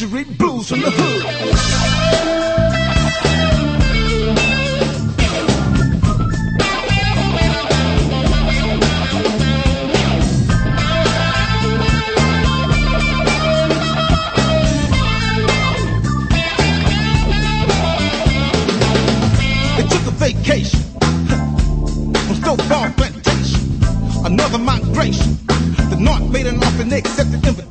luxury blues from the hood. It took a vacation (laughs) from Stove Plantation, another migration. The North made an offer and accepted invitation.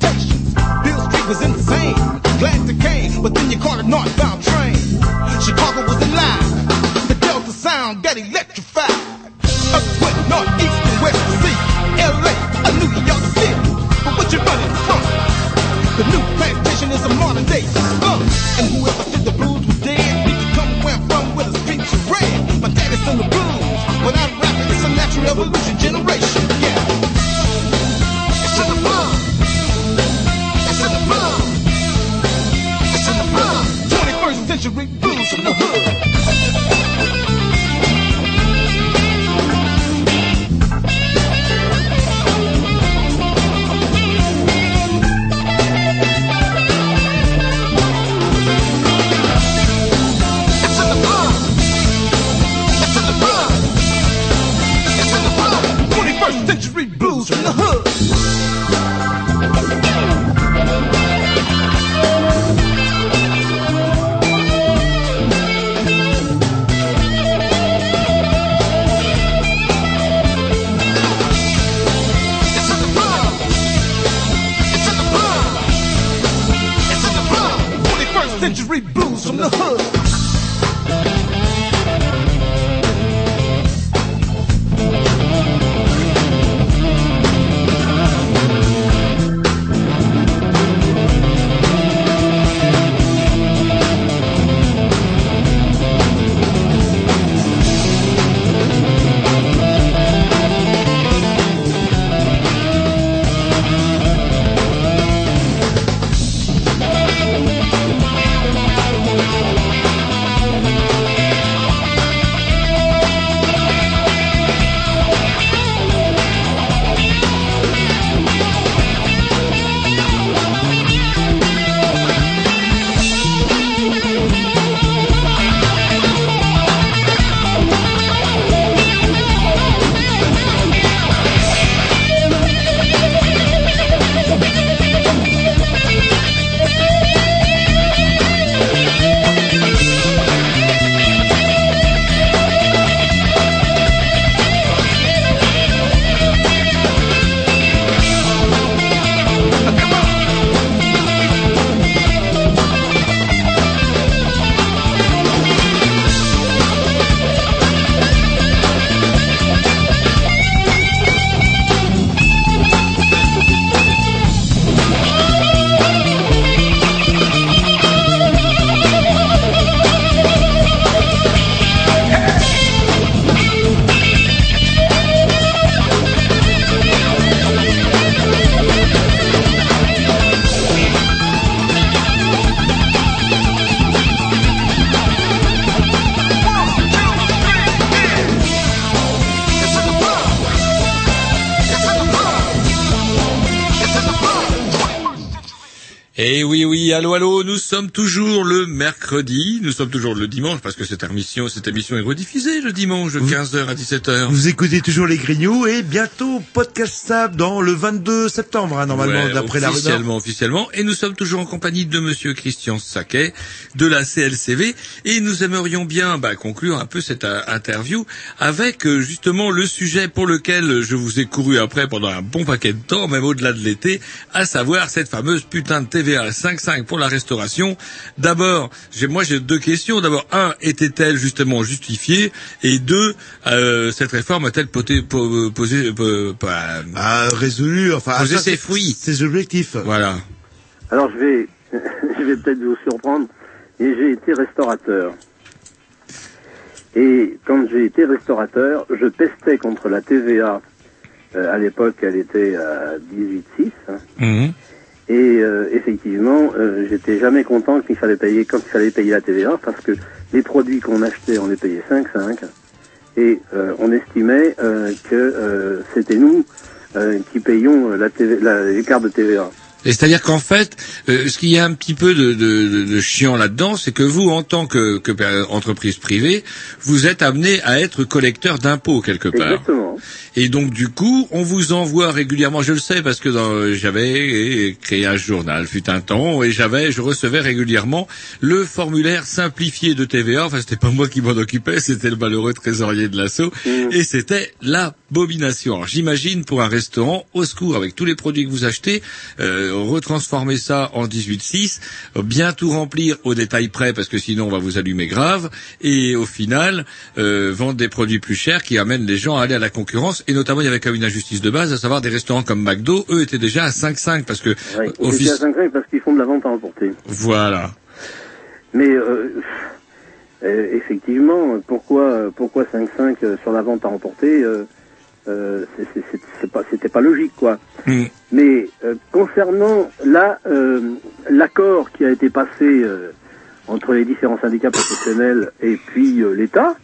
Et oui, oui, allô, allô, nous sommes toujours le mercredi, nous sommes toujours le dimanche, parce que cette émission, cette émission est rediffusée le dimanche de 15h à 17h. Vous écoutez toujours les Grignoux et bientôt podcastable dans le 22 septembre, hein, normalement, Ouais, d'après la officiellement, officiellement. Et nous sommes toujours en compagnie de Monsieur Christian Saquet de la CLCV et nous aimerions bien bah, conclure un peu cette euh, interview avec euh, justement le sujet pour lequel je vous ai couru après pendant un bon paquet de temps, même au-delà de l'été, à savoir cette fameuse putain de TVA 5,5 pour la restauration. D'abord, j'ai moi j'ai deux questions. D'abord, un, était-elle justement justifiée? Et deux, euh, cette réforme a-t-elle posé, po- pas- Ah, résolu, enfin, posé ça, ses fruits Ses objectifs. Voilà. Alors je vais, (laughs) je vais peut-être vous surprendre, et j'ai été restaurateur. Et quand j'ai été restaurateur, je pestais contre la TVA. Euh, à l'époque, elle était à 18,6. hein. Mhm. Et euh, effectivement, euh, j'étais jamais content qu'il fallait payer quand il fallait payer la TVA parce que les produits qu'on achetait, on les payait 5,5 et euh, on estimait euh, que euh, c'était nous euh, qui payions la TV, la- l'écart de TVA. C'est-à-dire qu'en fait, euh, ce qu'il y a un petit peu de, de, de- de chiant là-dedans, c'est que vous, en tant que, que entreprise privée, vous êtes amené à être collecteur d'impôts quelque part. Exactement. Et donc du coup, on vous envoie régulièrement, je le sais parce que j'avais créé un journal, fut un temps, et j'avais, je recevais régulièrement le formulaire simplifié de TVA. Enfin, c'était pas moi qui m'en occupais, c'était le malheureux trésorier de l'assaut, et c'était l'abomination. Alors j'imagine pour un restaurant, au secours avec tous les produits que vous achetez, euh, retransformer ça en 18.6, euh, bien tout remplir au détail près parce que sinon on va vous allumer grave, et au final euh, vendre des produits plus chers qui amènent les gens à aller à la concurrence. Et notamment il y avait quand même une injustice de base, à savoir des restaurants comme McDo, eux étaient déjà à 5.5 parce que Ouais, fis- à 5 parce qu'ils font de la vente à emporter. voilà. Mais euh, euh, effectivement, pourquoi pourquoi 5-5 euh, sur la vente à emporter euh, c'est pas c'était pas logique quoi. Mm. Mais euh, concernant là euh, l'accord qui a été passé euh, entre les différents syndicats professionnels et puis euh, l'État,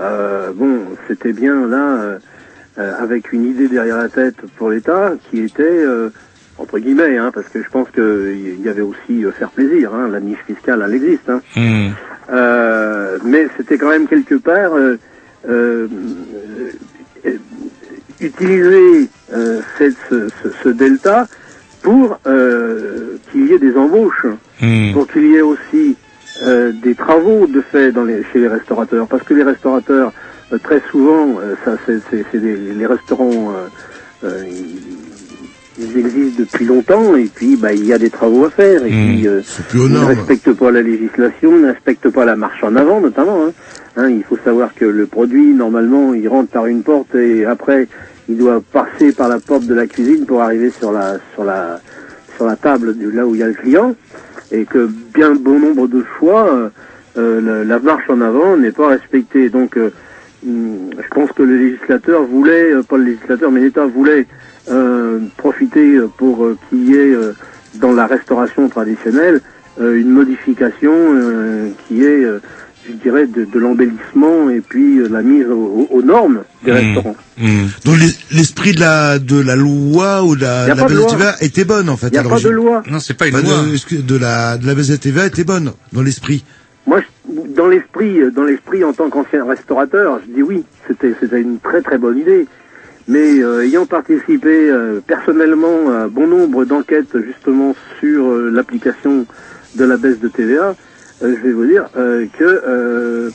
euh, bon, c'était bien là avec une idée derrière la tête pour l'État qui était euh, entre guillemets, hein, parce que je pense qu'il y avait aussi faire plaisir. Hein, la niche fiscale, elle existe. Hein. Euh, mais c'était quand même quelque part euh, utiliser euh, cette- ce, ce- ce delta pour euh, qu'il y ait des embauches, pour qu'il y ait aussi euh, des travaux de fait dans les, chez les restaurateurs, parce que les restaurateurs euh, très souvent, euh, ça c'est c'est- c'est des- les restaurants. euh, euh, ils- ils existent depuis longtemps et puis bah, il y a des travaux à faire et puis euh, plus aux ils ne respectent pas la législation, ne respectent pas la marche en avant notamment. Hein. Hein, il faut savoir que le produit normalement il rentre par une porte et après il doit passer par la porte de la cuisine pour arriver sur la sur la sur la table de là où il y a le client et que bien bon nombre de fois euh, euh, la, marche en avant n'est pas respectée. Donc euh, hum, je pense que le législateur voulait, pas le législateur, mais l'État voulait profiter pour qu'il y ait dans la restauration traditionnelle une modification qui est, je dirais, de, de l'embellissement et puis euh, la mise aux, aux normes des Mmh. restaurants. Donc l'es- l'esprit de la de la loi ou de la, a la. TVA était bonne en fait. Y a à pas de loi. Non, c'est pas une Bah, loi. De, de la de la baisse de TVA était bonne dans l'esprit? Moi, je- dans l'esprit, euh, dans l'esprit en tant qu'ancien restaurateur, je dis oui, c'était c'était une très très bonne idée. Mais euh, ayant participé euh, personnellement à bon nombre d'enquêtes justement sur euh, l'application de la baisse de TVA, euh, je vais vous dire euh, que, euh,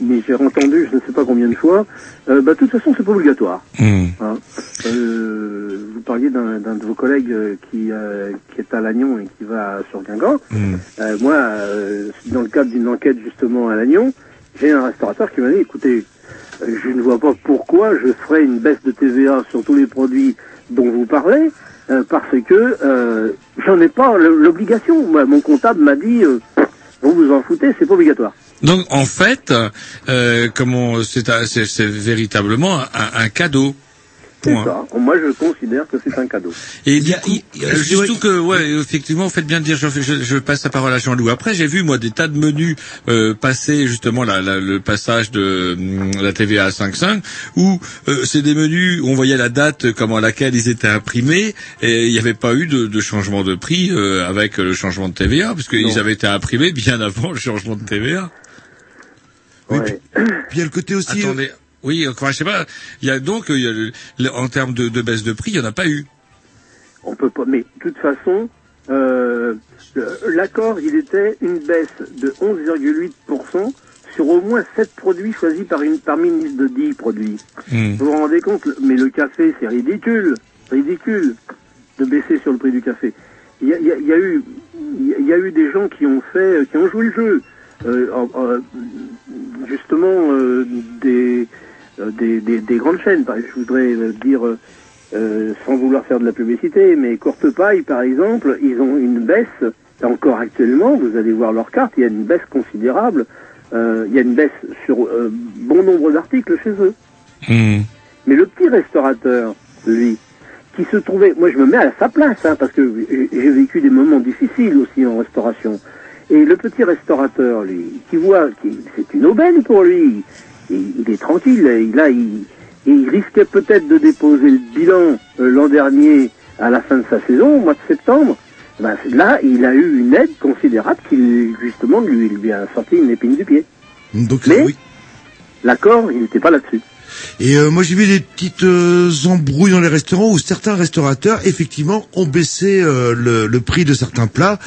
mais j'ai entendu, je ne sais pas combien de fois, euh, bah, de toute façon, c'est pas obligatoire. Mhm. Hein. Euh, vous parliez d'un d'un de vos collègues euh, qui, euh, qui est à Lannion et qui va sur Guingamp. Euh, moi, euh, dans le cadre d'une enquête justement à Lannion, j'ai un restaurateur qui m'a dit, écoutez, euh, je ne vois pas pourquoi je ferais une baisse de TVA sur tous les produits dont vous parlez, euh, parce que euh, j'en ai pas l'obligation. Moi, mon comptable m'a dit, euh, vous vous en foutez, c'est pas obligatoire. Donc en fait, euh, comment c'est véritablement un, un cadeau. Point. ça. Moi, je considère que c'est un cadeau. Et du coup, euh, surtout que, ouais, effectivement, vous faites bien de dire, je, je, je passe la parole à Jean-Loup. Après, j'ai vu, moi, des tas de menus euh, passer, justement, la, la- le passage de hum, la TVA à 5.5, où euh, c'est des menus où on voyait la date comme à laquelle ils étaient imprimés, et il n'y avait pas eu de, de changement de prix euh, avec le changement de TVA, puisqu'ils Non. avaient été imprimés bien avant le changement de TVA. Oui, puis, puis il y a le côté aussi. euh, Attendez. Oui, enfin, je sais pas. Il y a donc, euh, il y a le- le- en termes de, de baisse de prix, il n'y en a pas eu. On peut pas. Mais de toute façon, euh, le- l'accord, il était une baisse de 11,8% sur au moins 7 produits choisis par une, parmi une liste de 10 produits. Hmm. Vous vous rendez compte Mais le café, c'est ridicule, ridicule de baisser sur le prix du café. Il y a, il y a- il y a eu, il y a eu des gens qui ont fait, qui ont joué le jeu. Euh, en- en- justement, euh, des, euh, des, des, des grandes chaînes. Je voudrais euh, dire, euh, euh, sans vouloir faire de la publicité, mais Courte Paille, par exemple, ils ont une baisse. Encore actuellement, vous allez voir leur carte, il y a une baisse considérable. Euh, il y a une baisse sur euh, bon nombre d'articles chez eux. Mais le petit restaurateur, lui, qui se trouvait, moi je me mets à sa place, hein, parce que j'ai j'ai vécu des moments difficiles aussi en restauration. Et le petit restaurateur, lui, qui voit, qui, c'est une aubaine pour lui, il, il est tranquille, et là il, risquait peut-être de déposer le bilan euh, l'an dernier à la fin de sa saison, au mois de septembre, Ben, là, il a eu une aide considérable qui, justement, lui, lui a sorti une épine du pied. Donc, Mais- oui. L'accord, il n'était pas là-dessus. Et euh, moi j'ai vu des petites euh, embrouilles dans les restaurants où certains restaurateurs effectivement ont baissé euh, le, le prix de certains plats.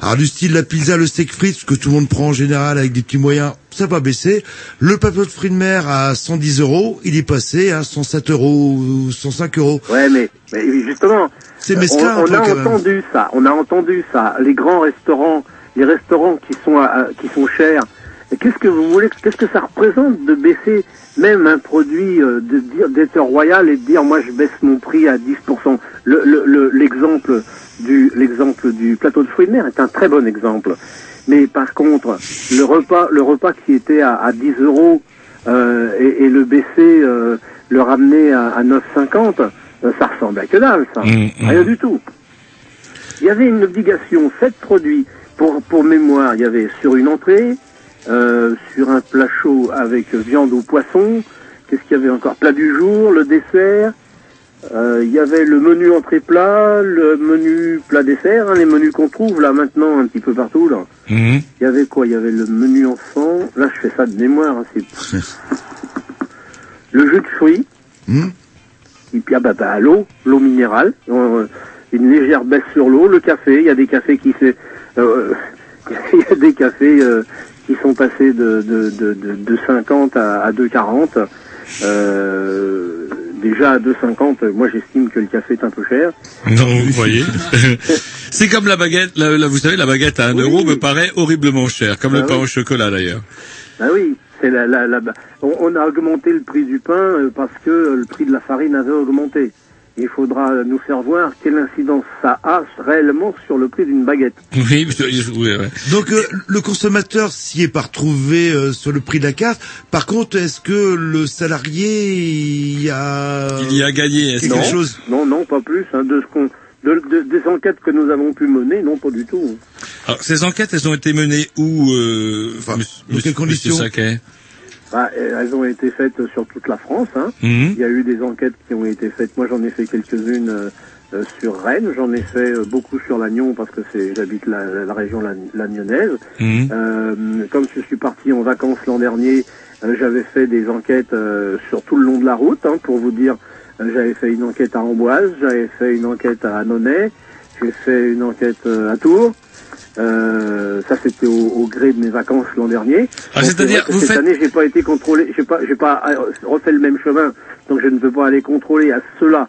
Alors du style la pizza, le steak frites, ce que tout le monde prend en général avec des petits moyens, ça n'a pas baissé. Le plateau de fruits de mer à 110 euros, il est passé à 107 euros ou 105 euros. Ouais, mais, mais justement, C'est mesquin, on, on a même. entendu ça. On a entendu ça. Les grands restaurants, les restaurants qui sont à- qui sont chers. Qu'est-ce que vous voulez Qu'est-ce que ça représente de baisser même un produit euh, de dire d'être royal et de dire moi je baisse mon prix à 10%. Le le- le- l'exemple du l'exemple du plateau de fruits de mer est un très bon exemple. Mais par contre, le repas le repas qui était à, à 10 euros euh, et, et le baisser, euh, le ramener à, à 9,50, euh, ça ressemble à que dalle, ça. Mm, mm. Rien du tout. Il y avait une obligation, sept produits. Pour, pour mémoire, il y avait sur une entrée, euh, sur un plat chaud avec viande ou poisson, qu'est-ce qu'il y avait encore? Plat du jour, le dessert, euh, il y avait le menu entrée plat, le menu plat dessert, hein, les menus qu'on trouve là maintenant un petit peu partout. Mhm. Il y avait quoi? Il y avait le menu enfant. Là, je fais ça de mémoire. hein, c'est le jus de fruits. Hmm. Et puis ah bah, bah, l'eau, l'eau minérale. Euh, une légère baisse sur l'eau. Le café. Il y a des cafés qui fait. euh, (laughs) il y a des cafés qui sont passés de de de de, de 50 à, à 2,40. Euh, déjà à 2,50, moi j'estime que le café est un peu cher. Non, vous voyez. (laughs) c'est comme la baguette. Là, vous savez, la baguette à un euro me paraît horriblement cher, comme Ah le pain oui. au chocolat d'ailleurs. Ah oui, c'est la, la, la- on, on a augmenté le prix du pain euh, parce que le prix de la farine avait augmenté. Il faudra nous faire voir quelle incidence ça a réellement sur le prix d'une baguette. (laughs) Oui, oui, oui, ouais. Donc euh, le consommateur s'y est pas retrouvé euh, sur le prix de la carte. Par contre, est-ce que le salarié y a Il y a gagné. est-ce quelque que- chose? Non, non, pas plus. hein, de ce qu'on, de, de- des enquêtes que nous avons pu mener, non, pas du tout. Alors, ces enquêtes, elles ont été menées où euh, Enfin, dans quelles conditions? Saquet? Bah, elles ont été faites sur toute la France. Hein. Mhm. Il y a eu des enquêtes qui ont été faites. Moi, j'en ai fait quelques-unes euh, euh, sur Rennes. J'en ai fait euh, beaucoup sur Lannion parce que c'est j'habite la, la région Lan- lagnonnaise. Mhm. Euh, comme je suis parti en vacances l'an dernier, euh, j'avais fait des enquêtes euh, sur tout le long de la route. hein, pour vous dire, j'avais fait une enquête à Amboise, j'avais fait une enquête à Annonay, j'ai fait une enquête à Tours. Euh, ça c'était au, au gré de mes vacances l'an dernier. Ah, c'est-à-dire, cette faites- année j'ai pas été contrôlé, j'ai pas, j'ai pas euh, refait le même chemin, donc je ne peux pas aller contrôler à ceux-là.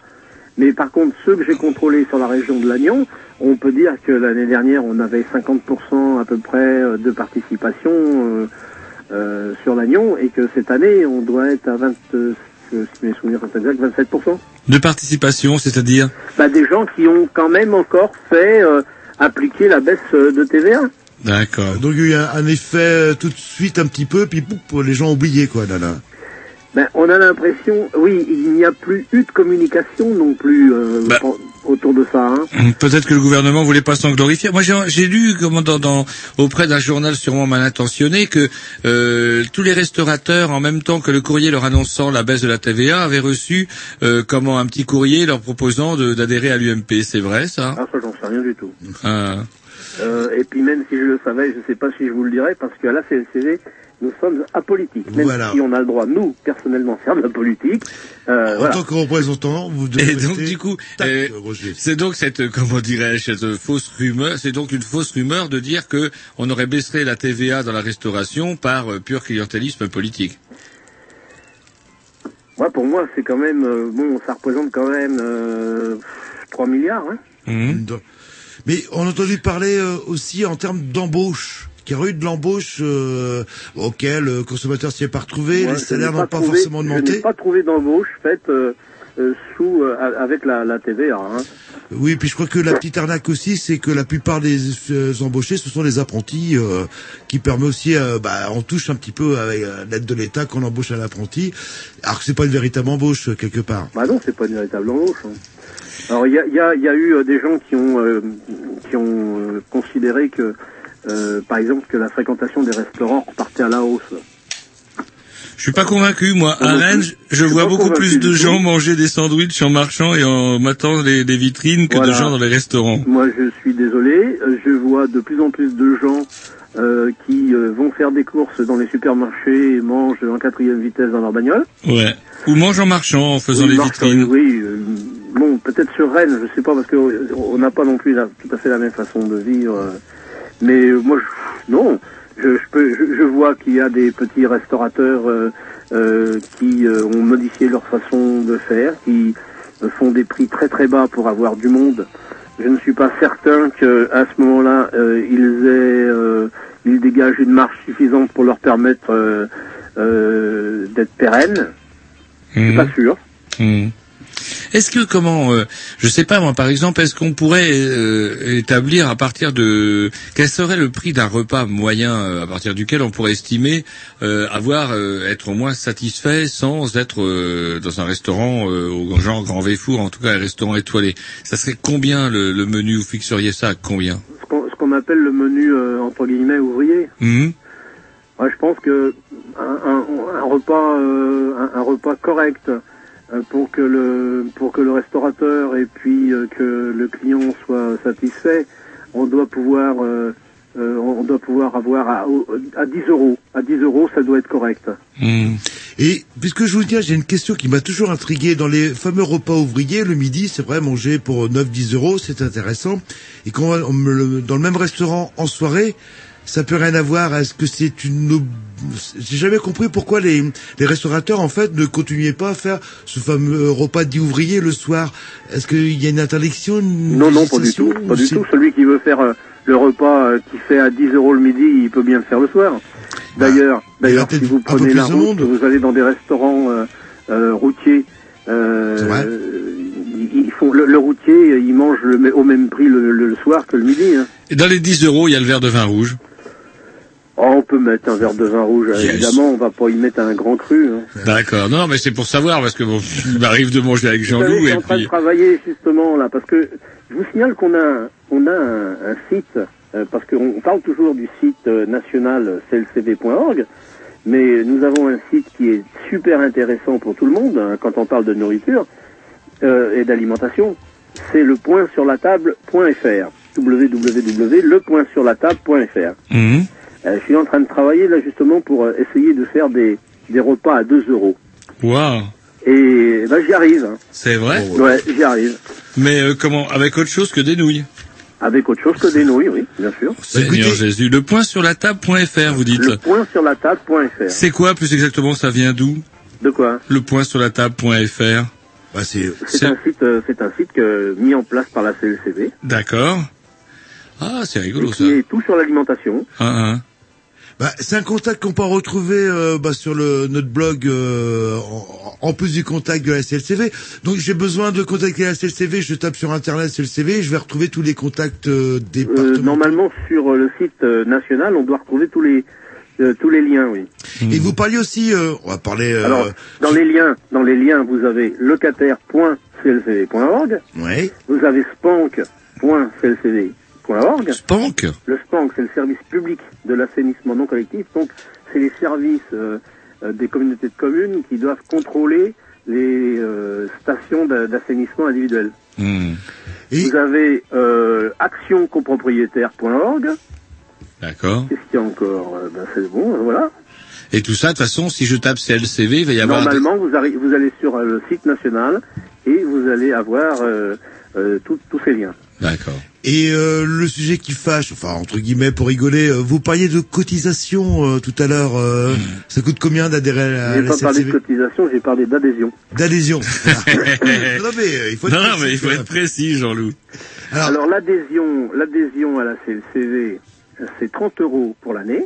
Mais par contre, ceux que j'ai contrôlés sur la région de Lannion, on peut dire que l'année dernière, on avait 50% à peu près euh, de participation euh, euh, sur Lannion, et que cette année, on doit être à 20, euh, si mes souvenirs sont exacts, 27%. De participation, c'est-à-dire? Bah, des gens qui ont quand même encore fait euh, appliquer la baisse euh, de TVA. D'accord. Donc il y a eu un, effet euh, tout de suite un petit peu, puis pouf, les gens ont oublié quoi. Là, là. Ben, on a l'impression, oui, il n'y a plus eu de communication non plus euh, pour- autour de ça. Hein. Peut-être que le gouvernement voulait pas s'en glorifier. Moi, j'ai lu comment dans, dans- auprès d'un journal sûrement mal intentionné que euh, tous les restaurateurs, en même temps que le courrier leur annonçant la baisse de la TVA, avaient reçu euh, comment un petit courrier leur proposant d'adhérer à l'UMP. C'est vrai ça? Ah, ça, j'en sais rien du tout. Ah. Euh, et puis même si je le savais, je ne sais pas si je vous le dirais, parce qu'à la CLCV, nous sommes apolitiques. Même Voilà. si on a le droit, nous, personnellement, de faire de la politique. Euh, En voilà. tant que représentant, vous devez Et donc du coup, euh, c'est donc cette comment dirais-je cette fausse rumeur, c'est donc une fausse rumeur de dire que on aurait baissé la TVA dans la restauration par euh, pur clientélisme politique. Moi, pour moi, c'est quand même, euh, bon, ça représente quand même euh, 3 milliards. Hein. Mhm. Mais on a entendu parler euh, aussi en termes d'embauche, qu'il y aurait eu de l'embauche euh, auquel le consommateur s'y est pas retrouvé, les salaires n'ont pas trouvé- forcément Je n'ai augmenté. pas trouvé d'embauche faite euh, euh, sous euh, avec la, la TVA. Hein. Oui, puis je crois que la petite arnaque aussi, c'est que la plupart des euh, embauchés, ce sont des apprentis, euh, qui permet aussi, euh, bah, on touche un petit peu avec euh, l'aide de l'État qu'on embauche un apprenti, alors que c'est pas une véritable embauche quelque part. Bah non, c'est pas une véritable embauche. hein. Alors il y a, y, a, y a eu des gens qui ont euh, qui ont considéré que, euh, par exemple, que la fréquentation des restaurants repartait à la hausse. Je suis pas convaincu, moi. À Rennes, je- vois beaucoup plus de gens manger des sandwichs en marchant et en matant les, les vitrines que de gens dans les restaurants. Moi, je suis désolé. euh, Je vois de plus en plus de gens euh, qui euh, vont faire des courses dans les supermarchés et mangent en quatrième vitesse dans leur bagnole. Ouais. Ou mange en marchant, en faisant Oui, les vitrines. Oui, euh, bon, peut-être sur Rennes, je sais pas, parce que euh, on n'a pas non plus la- tout à fait la même façon de vivre. Mais euh, moi, je, non, je, je, peux, je, je vois qu'il y a des petits restaurateurs euh, euh, qui euh, ont modifié leur façon de faire, qui font des prix très très bas pour avoir du monde. Je ne suis pas certain que à ce moment-là, ils aient, ils dégagent une marge suffisante pour leur permettre d'être pérennes. Je suis pas sûr. Hmm. Est-ce que comment, euh, je sais pas moi par exemple, est-ce qu'on pourrait euh, établir à partir de quel serait le prix d'un repas moyen euh, à partir duquel on pourrait estimer euh, avoir euh, être au moins satisfait sans être euh, dans un restaurant euh, au genre grand Véfour, en tout cas un restaurant étoilé? Ça serait combien le, le menu? Vous fixeriez ça à combien? Ce qu'on qu'on appelle le menu euh, entre guillemets ouvrier. Mhm. Ouais, je pense que un, un- un repas euh, un, un repas correct pour que le pour que le restaurateur et puis euh, que le client soit satisfait, on doit pouvoir euh, euh, on doit pouvoir avoir à, à 10 euros. À 10 euros, ça doit être correct. Et puisque je vous dis, j'ai une question qui m'a toujours intrigué. Dans les fameux repas ouvriers, le midi, c'est vrai, manger pour 9-10 euros, c'est intéressant. Et quand on le- dans le même restaurant en soirée, ça peut rien avoir. Est-ce que c'est une... J'ai jamais compris pourquoi les, les restaurateurs, en fait, ne continuaient pas à faire ce fameux repas dit ouvrier le soir. Est-ce qu'il y a une interdiction une Non, non, pas du tout. Pas du tout. Celui qui veut faire euh, le repas euh, qui fait à 10 euros le midi, il peut bien le faire le soir. D'ailleurs, d'ailleurs, si vous Bah, prenez la de route, vous allez dans des restaurants euh, euh, routiers. Euh, ils ils font le, le routier, il mange le- au même prix le soir que le midi. hein. Et dans les 10 euros, il y a le verre de vin rouge. Oh, on peut mettre un verre de vin rouge. Yes. Évidemment, on va pas y mettre un grand cru. hein. D'accord. Non, mais c'est pour savoir parce que bon, (laughs) il m'arrive de manger avec savez, je Jean-Loup suis en train de puis. travailler justement là, parce que je vous signale qu'on a, un- on a un, un site, euh, parce qu'on parle toujours du site euh, national clcv.org, mais nous avons un site qui est super intéressant pour tout le monde hein, quand on parle de nourriture euh, et d'alimentation. C'est le point sur la table.fr www.lepointsurlatable.fr. Euh, Je suis en train de travailler là justement pour euh, essayer de faire des, des repas à 2 euros. Waouh. Et ben, j'y arrive. hein. C'est vrai. Ouais, j'y arrive. Mais euh, comment Avec autre chose que des nouilles. Avec autre chose que des nouilles, oui, bien sûr. Seigneur Jésus. Le point sur la table.fr, vous dites. Le point sur la table.fr. C'est quoi plus exactement Ça vient d'où De quoi Le point sur la table.fr. Bah, c'est. C'est un site, euh, c'est un site que, mis en place par la CLCV, D'accord. Ah, c'est rigolo ça. qui est tout sur l'alimentation. Ah, ah. Bah, c'est un contact qu'on peut retrouver euh, bah, sur le, notre blog euh, en, en plus du contact de la CLCV. Donc j'ai besoin de contacter la CLCV, je tape sur internet CLCV, je vais retrouver tous les contacts euh, des Euh, normalement, sur euh, le site euh, national, on doit retrouver tous les euh, tous les liens, oui. Et vous parliez aussi, euh, on va parler. euh, Alors, dans les liens, dans les liens, vous avez locataire.clcv.org. Ouais. Vous avez Spank. Le SPANC, c'est le service public de l'assainissement non collectif. Donc, c'est les services euh, euh, des communautés de communes qui doivent contrôler les euh, stations d'a- d'assainissement individuel. Hmm. Vous avez euh, actioncopropriétaire.org. D'accord. Qu'est-ce qu'il y a encore Euh, ben, C'est bon, euh, voilà. Et tout ça, de toute façon, si je tape CLCV, il va y avoir. Normalement, vous, allez sur le site national et vous allez avoir euh, euh, tous ces liens. D'accord. Et euh, le sujet qui fâche, enfin entre guillemets pour rigoler, euh, vous parliez de cotisation euh, tout à l'heure. euh, Ça coûte combien d'adhérer à J'ai la pas parlé de cotisation, j'ai parlé d'adhésion. D'adhésion. (laughs) non mais euh, il faut. être Non, non, précis, mais il faut être précis, Jean-Loup. Alors, l'adhésion, l'adhésion à la CLCV, c'est 30 euros pour l'année.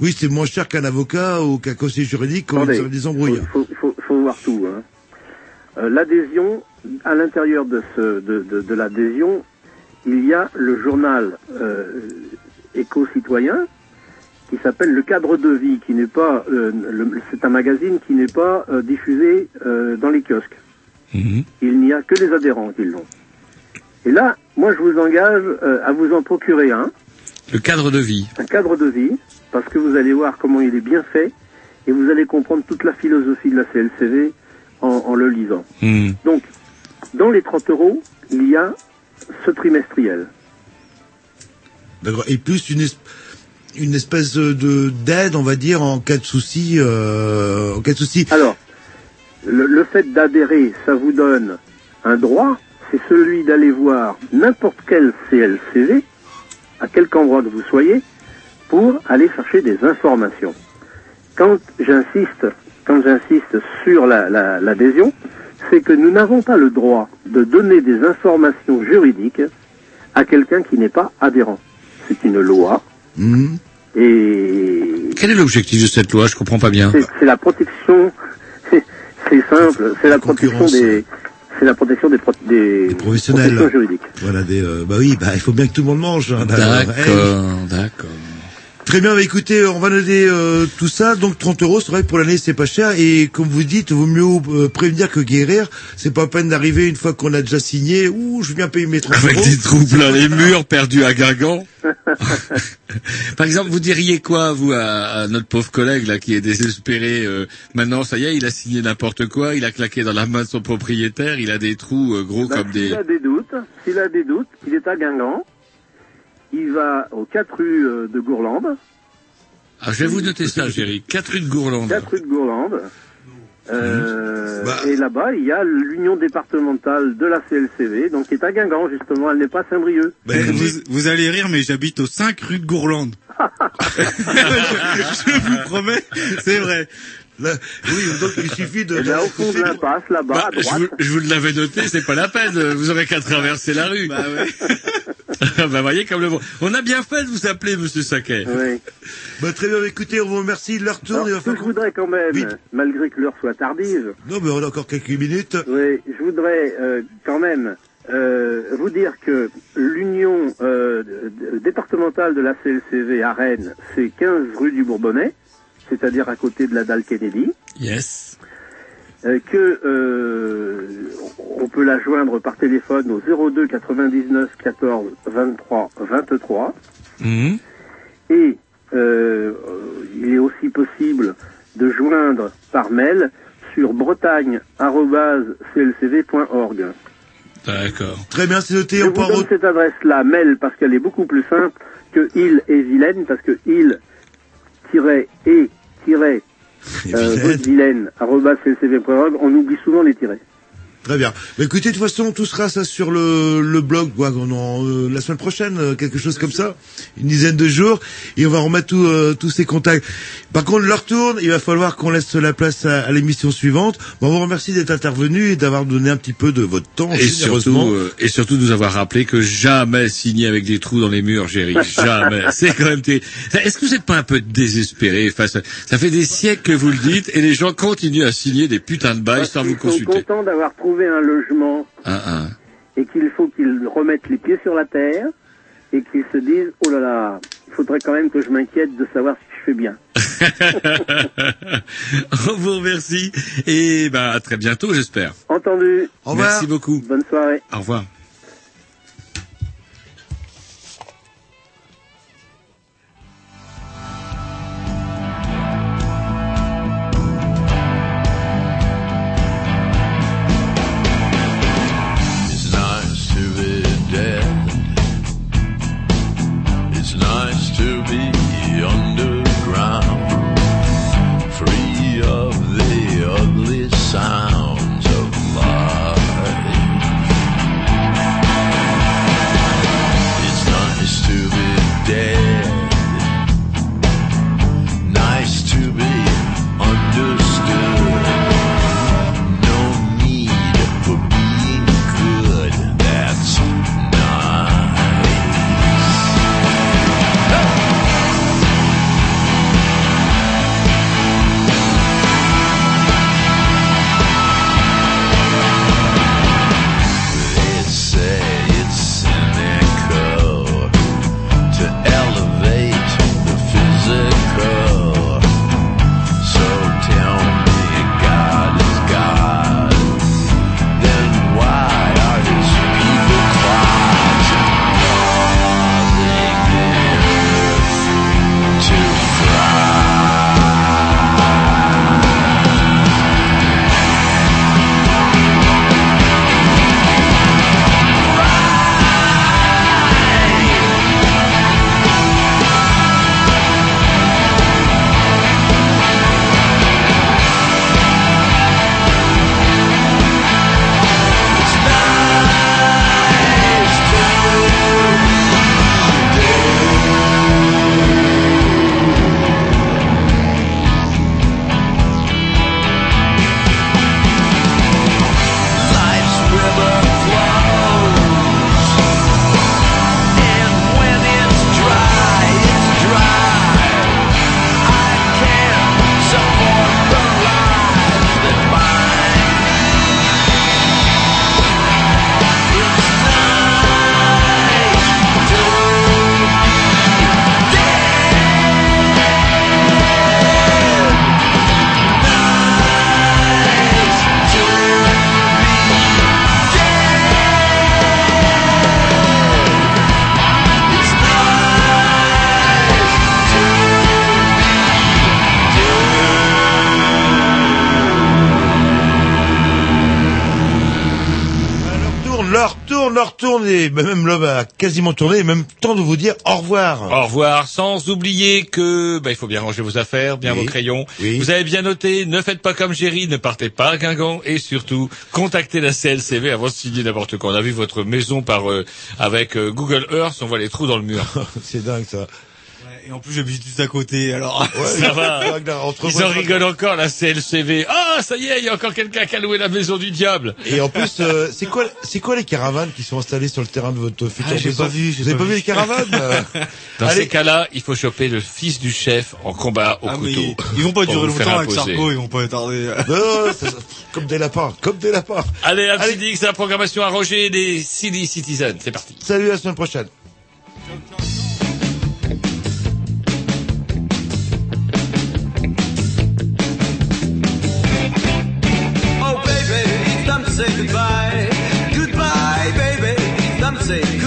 Oui, c'est moins cher qu'un avocat ou qu'un conseiller juridique quand Attendez, ils ont des embrouilles. faut, faut, faut voir tout. Hein. Euh, l'adhésion, à l'intérieur de, ce, de, de, de l'adhésion, il y a le journal euh, éco-citoyen qui s'appelle Le Cadre de Vie, qui n'est pas, euh, le- c'est un magazine qui n'est pas diffusé dans les kiosques. Mhm. Il n'y a que les adhérents qui l'ont. Et là, moi, je vous engage euh, à vous en procurer un Le cadre de vie. un cadre de vie, parce que vous allez voir comment il est bien fait, et vous allez comprendre toute la philosophie de la CLCV en, en le lisant. Hmm. Donc, dans les 30 euros, il y a ce trimestriel. D'accord. Et plus une, es- une espèce de- d'aide, on va dire, en cas de souci. Euh, en cas de souci. Alors, le, le fait d'adhérer, ça vous donne un droit, c'est celui d'aller voir n'importe quel CLCV, à quelque endroit que vous soyez, pour aller chercher des informations. Quand j'insiste, quand j'insiste sur la- la- l'adhésion, c'est que nous n'avons pas le droit de donner des informations juridiques à quelqu'un qui n'est pas adhérent. C'est une loi Mhm. et Quel est l'objectif de cette loi? Je comprends pas bien. c'est la protection, c'est simple, c'est la protection des, c'est la protection des, pro- des, professionnels. juridiques. Voilà des. euh, bah oui, bah il faut bien que tout le monde mange. hein, D'accord, Hey. d'accord. Très bien, bah écoutez, on va noter euh, tout ça. Donc 30 euros, c'est vrai que pour l'année c'est pas cher. Et comme vous dites, vaut mieux euh, prévenir que guérir. C'est pas la peine d'arriver une fois qu'on a déjà signé. Ouh, je viens payer mes 30 Avec euros. des trous plein les murs perdus à Guingamp. (laughs) Par exemple, vous diriez quoi, vous, à, à notre pauvre collègue là qui est désespéré euh, Maintenant, ça y est, il a signé n'importe quoi, il a claqué dans la main de son propriétaire, il a des trous euh, gros Bah, comme S'il des. a des doutes, s'il a des doutes, il est à Guingamp, il va aux 4 rues euh, de Gourlande, Ah, je vais vous noter ça, Géry. Quatre rues de Gourlande. 4 rues de Gourlande, euh, Bah. et là-bas, il y a l'union départementale de la CLCV, donc qui est à Guingamp, justement, elle n'est pas à Saint-Brieuc. Bah, vous, vous allez rire, mais j'habite au 5 rue de Gourlande. (laughs) (laughs) je, je vous promets, c'est vrai. Là, oui, donc il suffit de. Et là, au fond de l'impasse, là-bas, Bah, à je, vous, je vous l'avais noté, c'est pas la peine, vous aurez qu'à traverser la rue. Bah ouais. (laughs) bah voyez comme le bon. On a bien fait de vous appeler, Monsieur Saquet. oui. Bah, très bien, écoutez, on vous remercie. L'heure tourne. Alors, ce que je voudrais quand même, malgré que l'heure soit tardive, Non, mais on a encore quelques minutes. Oui, je voudrais euh, quand même euh, vous dire que l'union euh, départementale de la CLCV à Rennes, c'est 15 rue du Bourbonnais, c'est-à-dire à côté de la dalle Kennedy, Yes. euh, que euh, on peut la joindre par téléphone au 02 99 14 23 23 Mhm. et euh, il est aussi possible de joindre par mail sur bretagne.clcv.org. D'accord. Très bien, c'est noté. Je On vous donne cette adresse-là, mail, parce qu'elle est beaucoup plus simple que il et Vilaine, parce que il tiret et tiret euh, Vilaine. On oublie souvent les tirets. Très bien. Bah, écoutez, de toute façon, tout sera ça sur le, le blog quoi, en, euh, la semaine prochaine, euh, quelque chose comme ça, une dizaine de jours, et on va remettre tout, euh, tous ces contacts. Par contre, l'heure tourne, il va falloir qu'on laisse la place à, à l'émission suivante. Bon, on vous remercie d'être intervenu et d'avoir donné un petit peu de votre temps, Et surtout, euh, et surtout de nous avoir rappelé que jamais signé avec des trous dans les murs, Géry. (laughs) Jamais. C'est quand même. Est-ce que vous n'êtes pas un peu désespéré face à... Ça fait des siècles que vous le dites et les gens continuent à signer des putains de bails sans vous consulter. contents d'avoir trouvé un logement et qu'il faut qu'ils remettent les pieds sur la terre et qu'ils se disent, oh là là, il faudrait quand même que je m'inquiète de savoir si je fais bien. (laughs) On vous remercie et bah, à très bientôt, j'espère. Entendu. Au revoir. Merci beaucoup. Bonne soirée. Au revoir. sun. Uh, et même l'homme a quasiment tourné, et même temps de vous dire au revoir. Au revoir, sans oublier que bah, il faut bien ranger vos affaires, bien Oui. vos crayons. Oui. Vous avez bien noté, ne faites pas comme Jerry, ne partez pas à Guingamp et surtout contactez la CLCV avant de signer n'importe quoi. On a vu votre maison par euh, avec euh, Google Earth, on voit les trous dans le mur. (laughs) C'est dingue ça. Et en plus, j'habite juste à côté, alors. (laughs) Ça va. Entre Ils en rigolent encore la CLCV. Ah, ça y est, il y a encore quelqu'un qui a loué la maison du diable. Et en plus, euh, c'est quoi, c'est quoi les caravanes qui sont installées sur le terrain de votre futur Ah, j'ai pas vu, j'ai pas pas vu les caravanes (laughs) Dans Allez. ces cas-là, il faut choper le fils du chef en combat au Ah, mais couteau. ils vont pas durer longtemps avec. Sarko, ils vont pas tarder. Non, non, c'est- comme des lapins, comme des lapins. Allez, un petit dix, la programmation à Roger des CD Citizens. C'est parti. Salut, à la semaine prochaine. Say goodbye. Goodbye, baby, to say